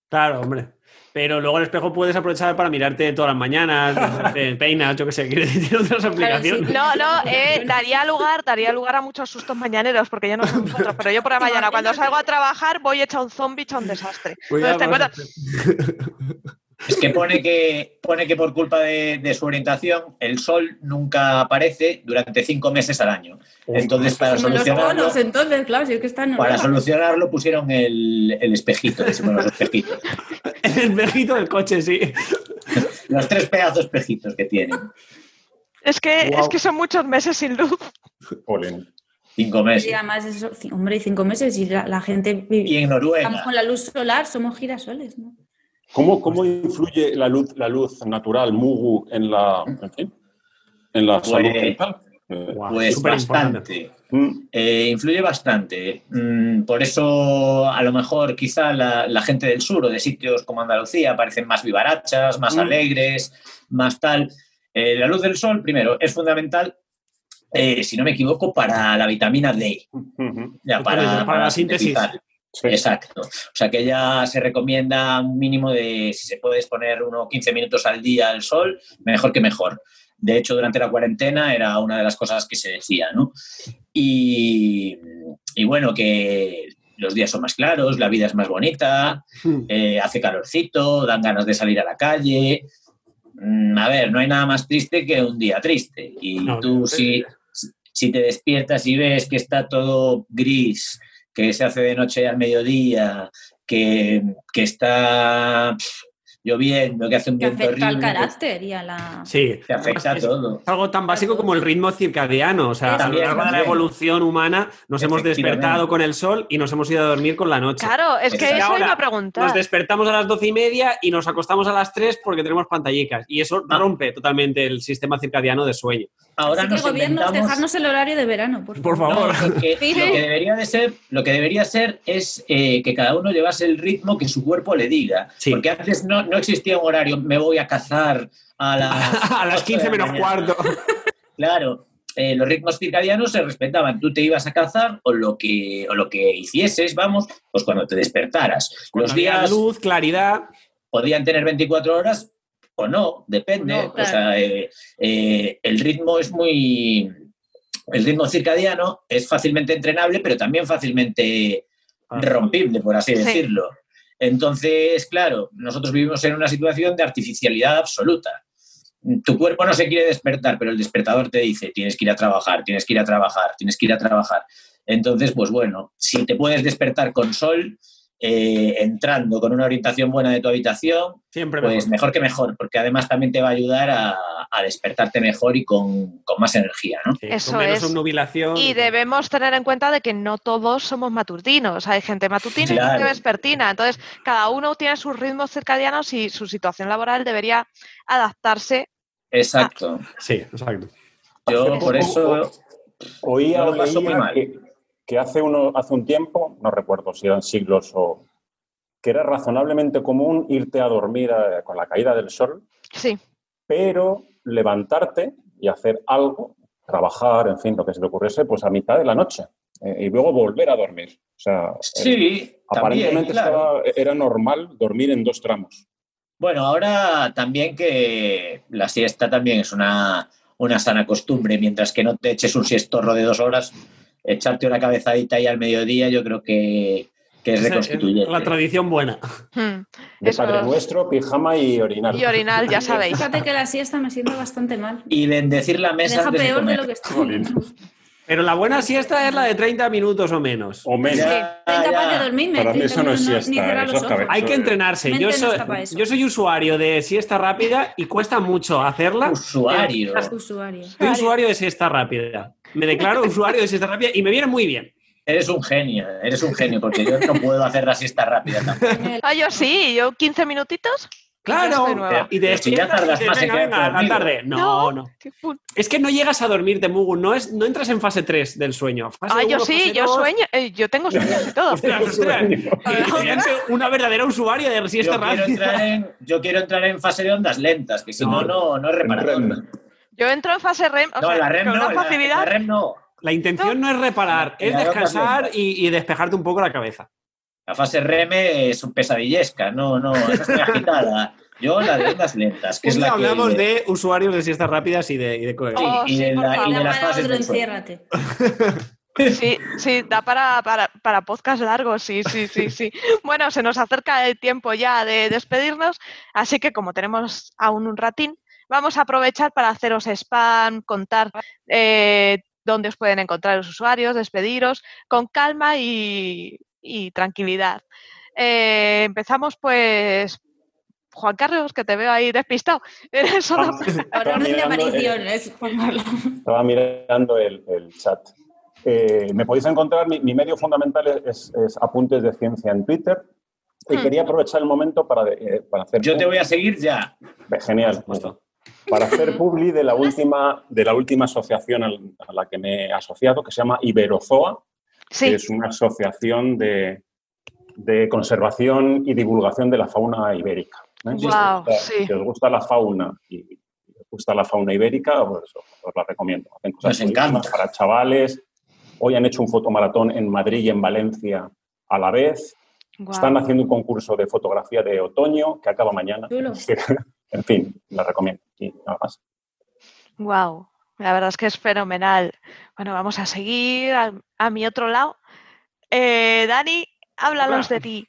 Claro, hombre. Pero luego el espejo puedes aprovechar para mirarte todas las mañanas, te peinas, yo qué sé, quiere decir otras aplicaciones. sí. No, no, eh, daría lugar, daría lugar a muchos sustos mañaneros, porque yo no sé vosotros, pero yo por la ¿Te mañana cuando salgo a trabajar voy hecha un zombie, hecha un desastre. Entonces te encuentras- Es que pone que, pone que por culpa de, de su orientación el sol nunca aparece durante cinco meses al año. Entonces, para Como los solucionarlo, conos, entonces, claro, si es que están para solucionarlo pusieron el, el espejito, decimos los espejitos. El espejito del coche, sí. Los tres pedazos espejitos que tienen. Es que, es que son muchos meses sin luz. Polen. Cinco meses. Y además, eso, hombre, y cinco meses y la, la gente Y vive. en Estamos Noruega. con la luz solar, somos girasoles, ¿no? ¿Cómo, cómo influye la luz, la luz natural, Mugu, en la, en fin, en la Pues- salud mental? Eh, Guau, Pues bastante. mm, Eh, influye bastante. Mm, por eso, a lo mejor, quizá la, la gente del sur o de sitios como Andalucía parecen más vivarachas, más Mm. alegres, más tal. Eh, la luz del sol, primero, es fundamental, eh, si no me equivoco, para la vitamina D. ujú, Ya, Para- para, para la síntesis. sintetizar. Sí. Exacto. O sea que ya se recomienda un mínimo de, si se puede exponer unos 15 minutos al día al sol, mejor que mejor. De hecho, durante la cuarentena era una de las cosas que se decía, ¿no? Y, y bueno, que los días son más claros, la vida es más bonita, Hmm. eh, hace calorcito, dan ganas de salir a la calle. Mm, A ver, no hay nada más triste que un día triste. Y No, tú si, si te despiertas y ves que está todo gris, que se hace de noche al mediodía, que, que está lloviendo, que hace un Que viento afecta al horrible, pues, carácter y a la. Sí. te afecta a todo. Es algo tan básico como el ritmo circadiano. O sea, a lo largo de la evolución humana nos hemos despertado con el sol y nos hemos ido a dormir con la noche. Claro, es que eso Ahora, iba a Nos preguntar. despertamos a las doce y media y nos acostamos a las tres porque tenemos pantallicas. Y eso Ah. rompe totalmente el sistema circadiano de sueño. Ahora Así que nos gobiernos, inventamos... dejarnos el horario de verano, por Por favor. No, lo, que, Sí. lo que debería de ser, lo que debería ser es eh, que cada uno llevase el ritmo que su cuerpo le diga. Sí. Porque antes no, no existía un horario, me voy a cazar a las, a las 8 de 15 la menos mañana. cuarto. Claro, eh, los ritmos circadianos se respetaban. Tú te ibas a cazar o lo que, o lo que hicieses, vamos, pues cuando te despertaras. Cuando Los había días luz, claridad. podían tener 24 horas o no, depende. No, claro. O sea, eh, eh, el ritmo es muy... El ritmo circadiano es fácilmente entrenable, pero también fácilmente rompible, por así Sí. decirlo. Entonces, claro, nosotros vivimos en una situación de artificialidad absoluta. Tu cuerpo no se quiere despertar, pero el despertador te dice, tienes que ir a trabajar, tienes que ir a trabajar, tienes que ir a trabajar. Entonces, pues bueno, si te puedes despertar con sol, eh, entrando con una orientación buena de tu habitación, Siempre pues mejor. mejor que mejor, porque además también te va a ayudar a, a despertarte mejor y con, con más energía, ¿no? Sí, Eso con menos es. obnubilación. Y debemos tener en cuenta de que no todos somos matutinos. Hay gente matutina y gente vespertina. Entonces, cada uno tiene sus ritmos circadianos y su situación laboral debería adaptarse. Exacto. Sí, exacto. Yo por eso Oía No lo paso muy mal. que, que hace, uno, hace un tiempo, no recuerdo si eran siglos o... que era razonablemente común irte a dormir eh, con la caída del sol, Sí, pero levantarte y hacer algo, trabajar, en fin, lo que se te ocurriese, pues a mitad de la noche eh, y luego volver a dormir. O sea, eh, sí, también, aparentemente claro. estaba- era normal dormir en dos tramos. Bueno, ahora también que la siesta también es una, una sana costumbre, mientras que no te eches un siestorro de dos horas, echarte una cabezadita ahí al mediodía, yo creo que, que es reconstituyente. La tradición buena. Hmm. De Eso- Padre Nuestro, pijama y orinar. y orinal, ya sabéis. Fíjate que la siesta me siento bastante mal. Y bendecir la Me mesa deja antes de peor de comer. lo que estoy. Pero la buena siesta es la de 30 minutos o menos. O menos. Ya, ya. de dormirme. Para mí 30 eso no es siesta, cerrar eso es. Hay que entrenarse. Yo no soy, eso. yo soy usuario de siesta rápida y cuesta mucho hacerla. Usuario. Usuario. Soy usuario de siesta rápida. Me declaro usuario de siesta rápida y me viene muy bien. Eres un genio, eres un genio, porque yo no puedo hacer la siesta rápida tampoco. Ah, yo sí, yo 15 minutitos. Claro, y de si ya tardas más en venga, venga, a la dormido. tarde. No, no. Es que no llegas a dormir de Mugu, no, es, no entras en fase 3 del sueño. Fase Ah, yo sí, fase yo dos. sueño, eh, yo tengo sueños y todo. Ostras, ostras. Eres una verdadera usuaria de siesta Yo quiero, rápida. entrar en, yo quiero entrar en fase de ondas lentas, que si no, no, no es reparador. Yo entro en fase REM, o No, sea, la REM con no, una la, facilidad. la REM no. La intención no es reparar, es descansar y, y despejarte un poco la cabeza. La fase REM es un pesadillesca, no, no, esa es muy agitada. Yo la de ondas lentas, que es la que... hablamos de usuarios de siestas rápidas y de, y de co- Sí, Oh, y, sí, de la- y de las fases enciérrate. Sí, sí, da para, para, para podcast largos, sí, sí, sí, sí. Bueno, se nos acerca el tiempo ya de despedirnos, así que como tenemos aún un ratín, vamos a aprovechar para haceros spam, contar eh, dónde os pueden encontrar los usuarios, despediros con calma y, y tranquilidad. Eh, empezamos pues, Juan Carlos, que te veo ahí despistado. Eres Por Estaba orden de Juan Carlos. Estaba mirando el, el chat. Eh, me podéis encontrar, mi, mi medio fundamental es, es Apuntes de Ciencia en Twitter. Y Hmm. quería aprovechar el momento para, eh, para hacer... Yo te voy a seguir ya. Genial. Por supuesto. Para hacer publi de la última, de la última asociación a la que me he asociado, que se llama Iberozoa, que Sí, es una asociación de, de conservación y divulgación de la fauna ibérica. ¿eh? Si os gusta- sí. Si os gusta la fauna y gusta la fauna ibérica, pues os, os la recomiendo. Hacen cosas Nos encanta. para chavales. Hoy han hecho un fotomaratón en Madrid y en Valencia a la vez. guau. Están haciendo un concurso de fotografía de otoño que acaba mañana. En fin, la recomiendo. Y nada más. Wow, la verdad es que es fenomenal. Bueno, vamos a seguir a, a mi otro lado. Eh, Dani, háblanos Hola. de ti.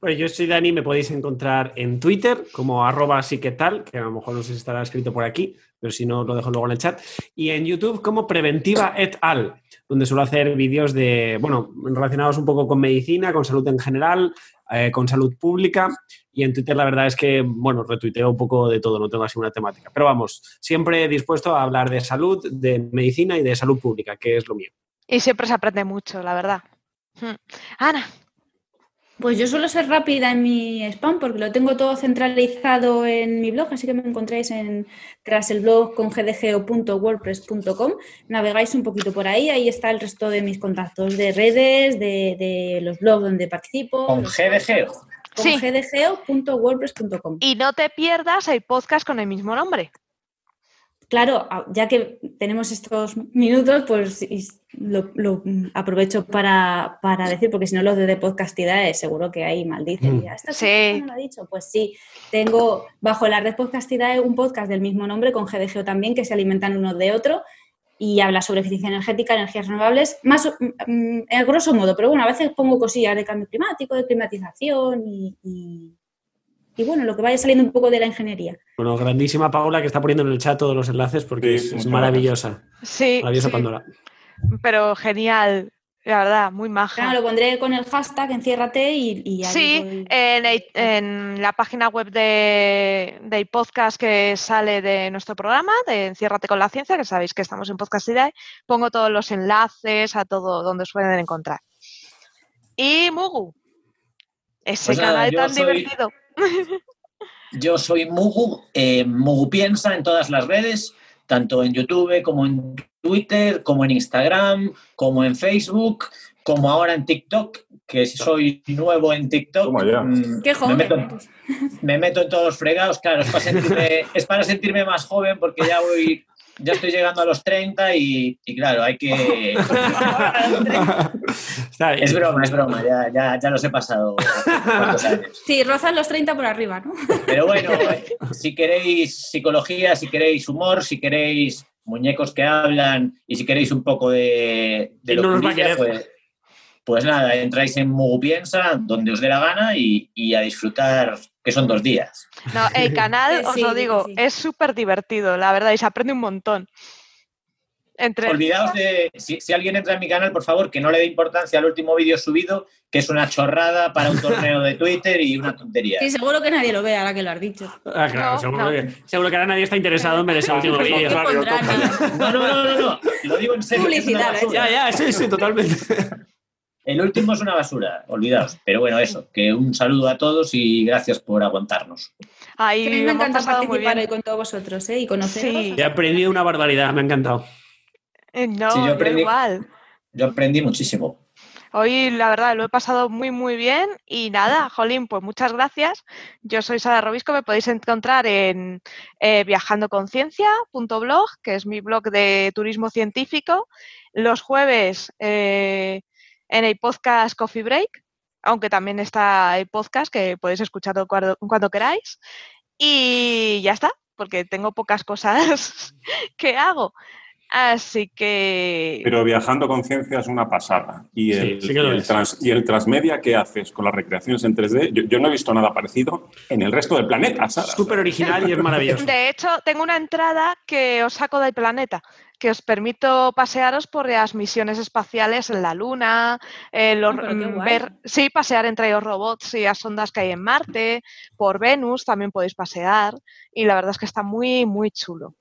Bueno, yo soy Dani, me podéis encontrar en Twitter como arroba sí que tal, que a lo mejor no sé si estará escrito por aquí, pero si no lo dejo luego en el chat, y en YouTube como Preventiva et al, donde suelo hacer vídeos de, bueno, relacionados un poco con medicina, con salud en general, eh, con salud pública, y en Twitter la verdad es que, bueno, retuiteo un poco de todo, no tengo así una temática, pero vamos, siempre dispuesto a hablar de salud, de medicina y de salud pública, que es lo mío. Y siempre se aprende mucho, la verdad. Hmm. Ana, Pues yo suelo ser rápida en mi spam porque lo tengo todo centralizado en mi blog, así que me encontráis en tras el blog con gdgeo.wordpress.com. Navegáis un poquito por ahí, ahí está el resto de mis contactos de redes, de, de los blogs donde participo. Con. Con Sí. gdgeo.wordpress.com. y no te pierdas el podcast con el mismo nombre. Claro, ya que tenemos estos minutos, pues lo, lo, aprovecho para, para decir, porque si no, los de Podcastidades seguro que ahí maldicen. Mm. Ya, esta Sí. no lo ha dicho. Pues sí, tengo bajo la red Podcastidades un podcast del mismo nombre con GDGO también, que se alimentan uno de otro y habla sobre eficiencia energética, energías renovables, más mm, mm, a grosso modo, pero bueno, a veces pongo cosillas de cambio climático, de climatización y, y- y bueno, lo que vaya saliendo un poco de la ingeniería. Bueno, grandísima Paula que está poniendo en el chat todos los enlaces porque Sí, es, maravillosa. Sí, Maravillosa sí, Pandora. pero genial, la verdad, muy maja. Claro, lo pondré con el hashtag enciérrate y, Sí, voy. en, el- en la página web de, del podcast que sale de nuestro programa, de Enciérrate con la Ciencia, que sabéis que estamos en Podcast Idea, pongo todos los enlaces a todo donde os pueden encontrar. Y Mugu, ese Pues canal tan soy- divertido. Yo soy Mugu, eh, Mugu Piensa en todas las redes, tanto en YouTube como en Twitter, como en Instagram, como en Facebook, como ahora en TikTok, que soy nuevo en TikTok. Mm, Qué me joven. meto, me meto en todos los fregados, claro, es para sentirme, es para sentirme más joven porque ya voy, ya estoy llegando a los 30 y, y claro, hay que... Es broma, es broma, ya, ya, ya los he pasado años. Sí, rozan los 30 por arriba, ¿no? Pero bueno, si queréis psicología, si queréis humor, si queréis muñecos que hablan y si queréis un poco de, de ¿Quién no nos va a locurilla, pues, pues nada, entráis en Mugu Piensa, donde os dé la gana y, y a disfrutar, que son dos días. No, el canal, os sí, lo digo, sí. es súper divertido, la verdad, y se aprende un montón. Entre Olvidaos de, si, si alguien entra en mi canal, por favor, que no le dé importancia al último vídeo subido, que es una chorrada para un torneo de Twitter y una tontería. Sí, seguro que nadie lo ve ahora que lo has dicho. Ah, claro, No, seguro, no. Que, seguro que ahora nadie está interesado en ver ese último vídeo. No, no, no, no, no, lo digo en serio. es una Publicidad, ¿eh? basura. Ya, ya, sí, sí, totalmente. El último es una basura, olvidaos. Pero bueno, eso, que un saludo a todos y gracias por aguantarnos. Ahí Que a mí me encanta participar hoy con todos vosotros ¿eh? y conoceros. Sí. He aprendido una barbaridad, me ha encantado. Eh, No, Sí, yo aprendí- igual. Yo aprendí muchísimo. Hoy, la verdad, lo he pasado muy, muy bien. Y nada, Jolín, pues muchas gracias. Yo soy Sara Robisco, me podéis encontrar en eh, viajandoconciencia.blog, que es mi blog de turismo científico. Los jueves eh, en el podcast Coffee Break, aunque también está el podcast que podéis escucharlo cuando, cuando queráis. Y ya está, porque tengo pocas cosas que hago. Así que... Pero viajando conciencia es una pasada. Y Sí, el, sí que lo y el es. trans- y el transmedia que haces con las recreaciones en 3D, yo, yo no he visto nada parecido en el resto del planeta, Sara. Súper original y es maravilloso. De hecho, tengo una entrada que os saco del planeta, que os permito pasearos por las misiones espaciales en la Luna, eh, los- Ah, mm, ver, sí, pasear entre los robots y las ondas que hay en Marte, por Venus también podéis pasear, y la verdad es que está muy, muy chulo.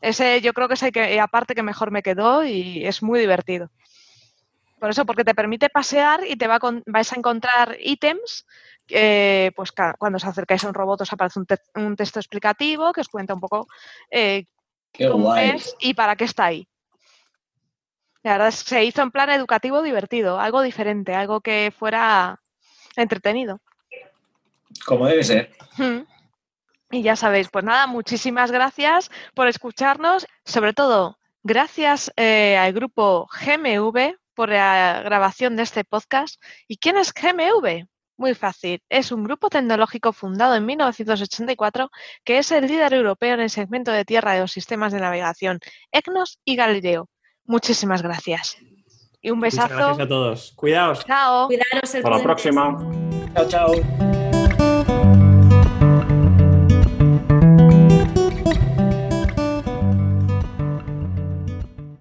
Ese yo creo que es el que, aparte que mejor me quedó y es muy divertido. Por eso, porque te permite pasear y te va a con- vais a encontrar ítems eh, pues cuando os acercáis a un robot os aparece un, te- un texto explicativo que os cuenta un poco eh, Qué cómo guay. es y para qué está ahí. La verdad es que se hizo en plan educativo divertido, algo diferente, algo que fuera entretenido. Como debe ser. Mm. Y ya sabéis, pues nada, muchísimas gracias por escucharnos. Sobre todo, gracias eh, al grupo GMV por la grabación de este podcast. ¿Y quién es GMV? Muy fácil, es un grupo tecnológico fundado en 1984 que es el líder europeo en el segmento de tierra de los sistemas de navegación EGNOS y Galileo. Muchísimas gracias. Y un Muchas besazo. gracias a todos. Cuidaos. Chao. Cuidaros el Hasta la próxima. Chao, chao.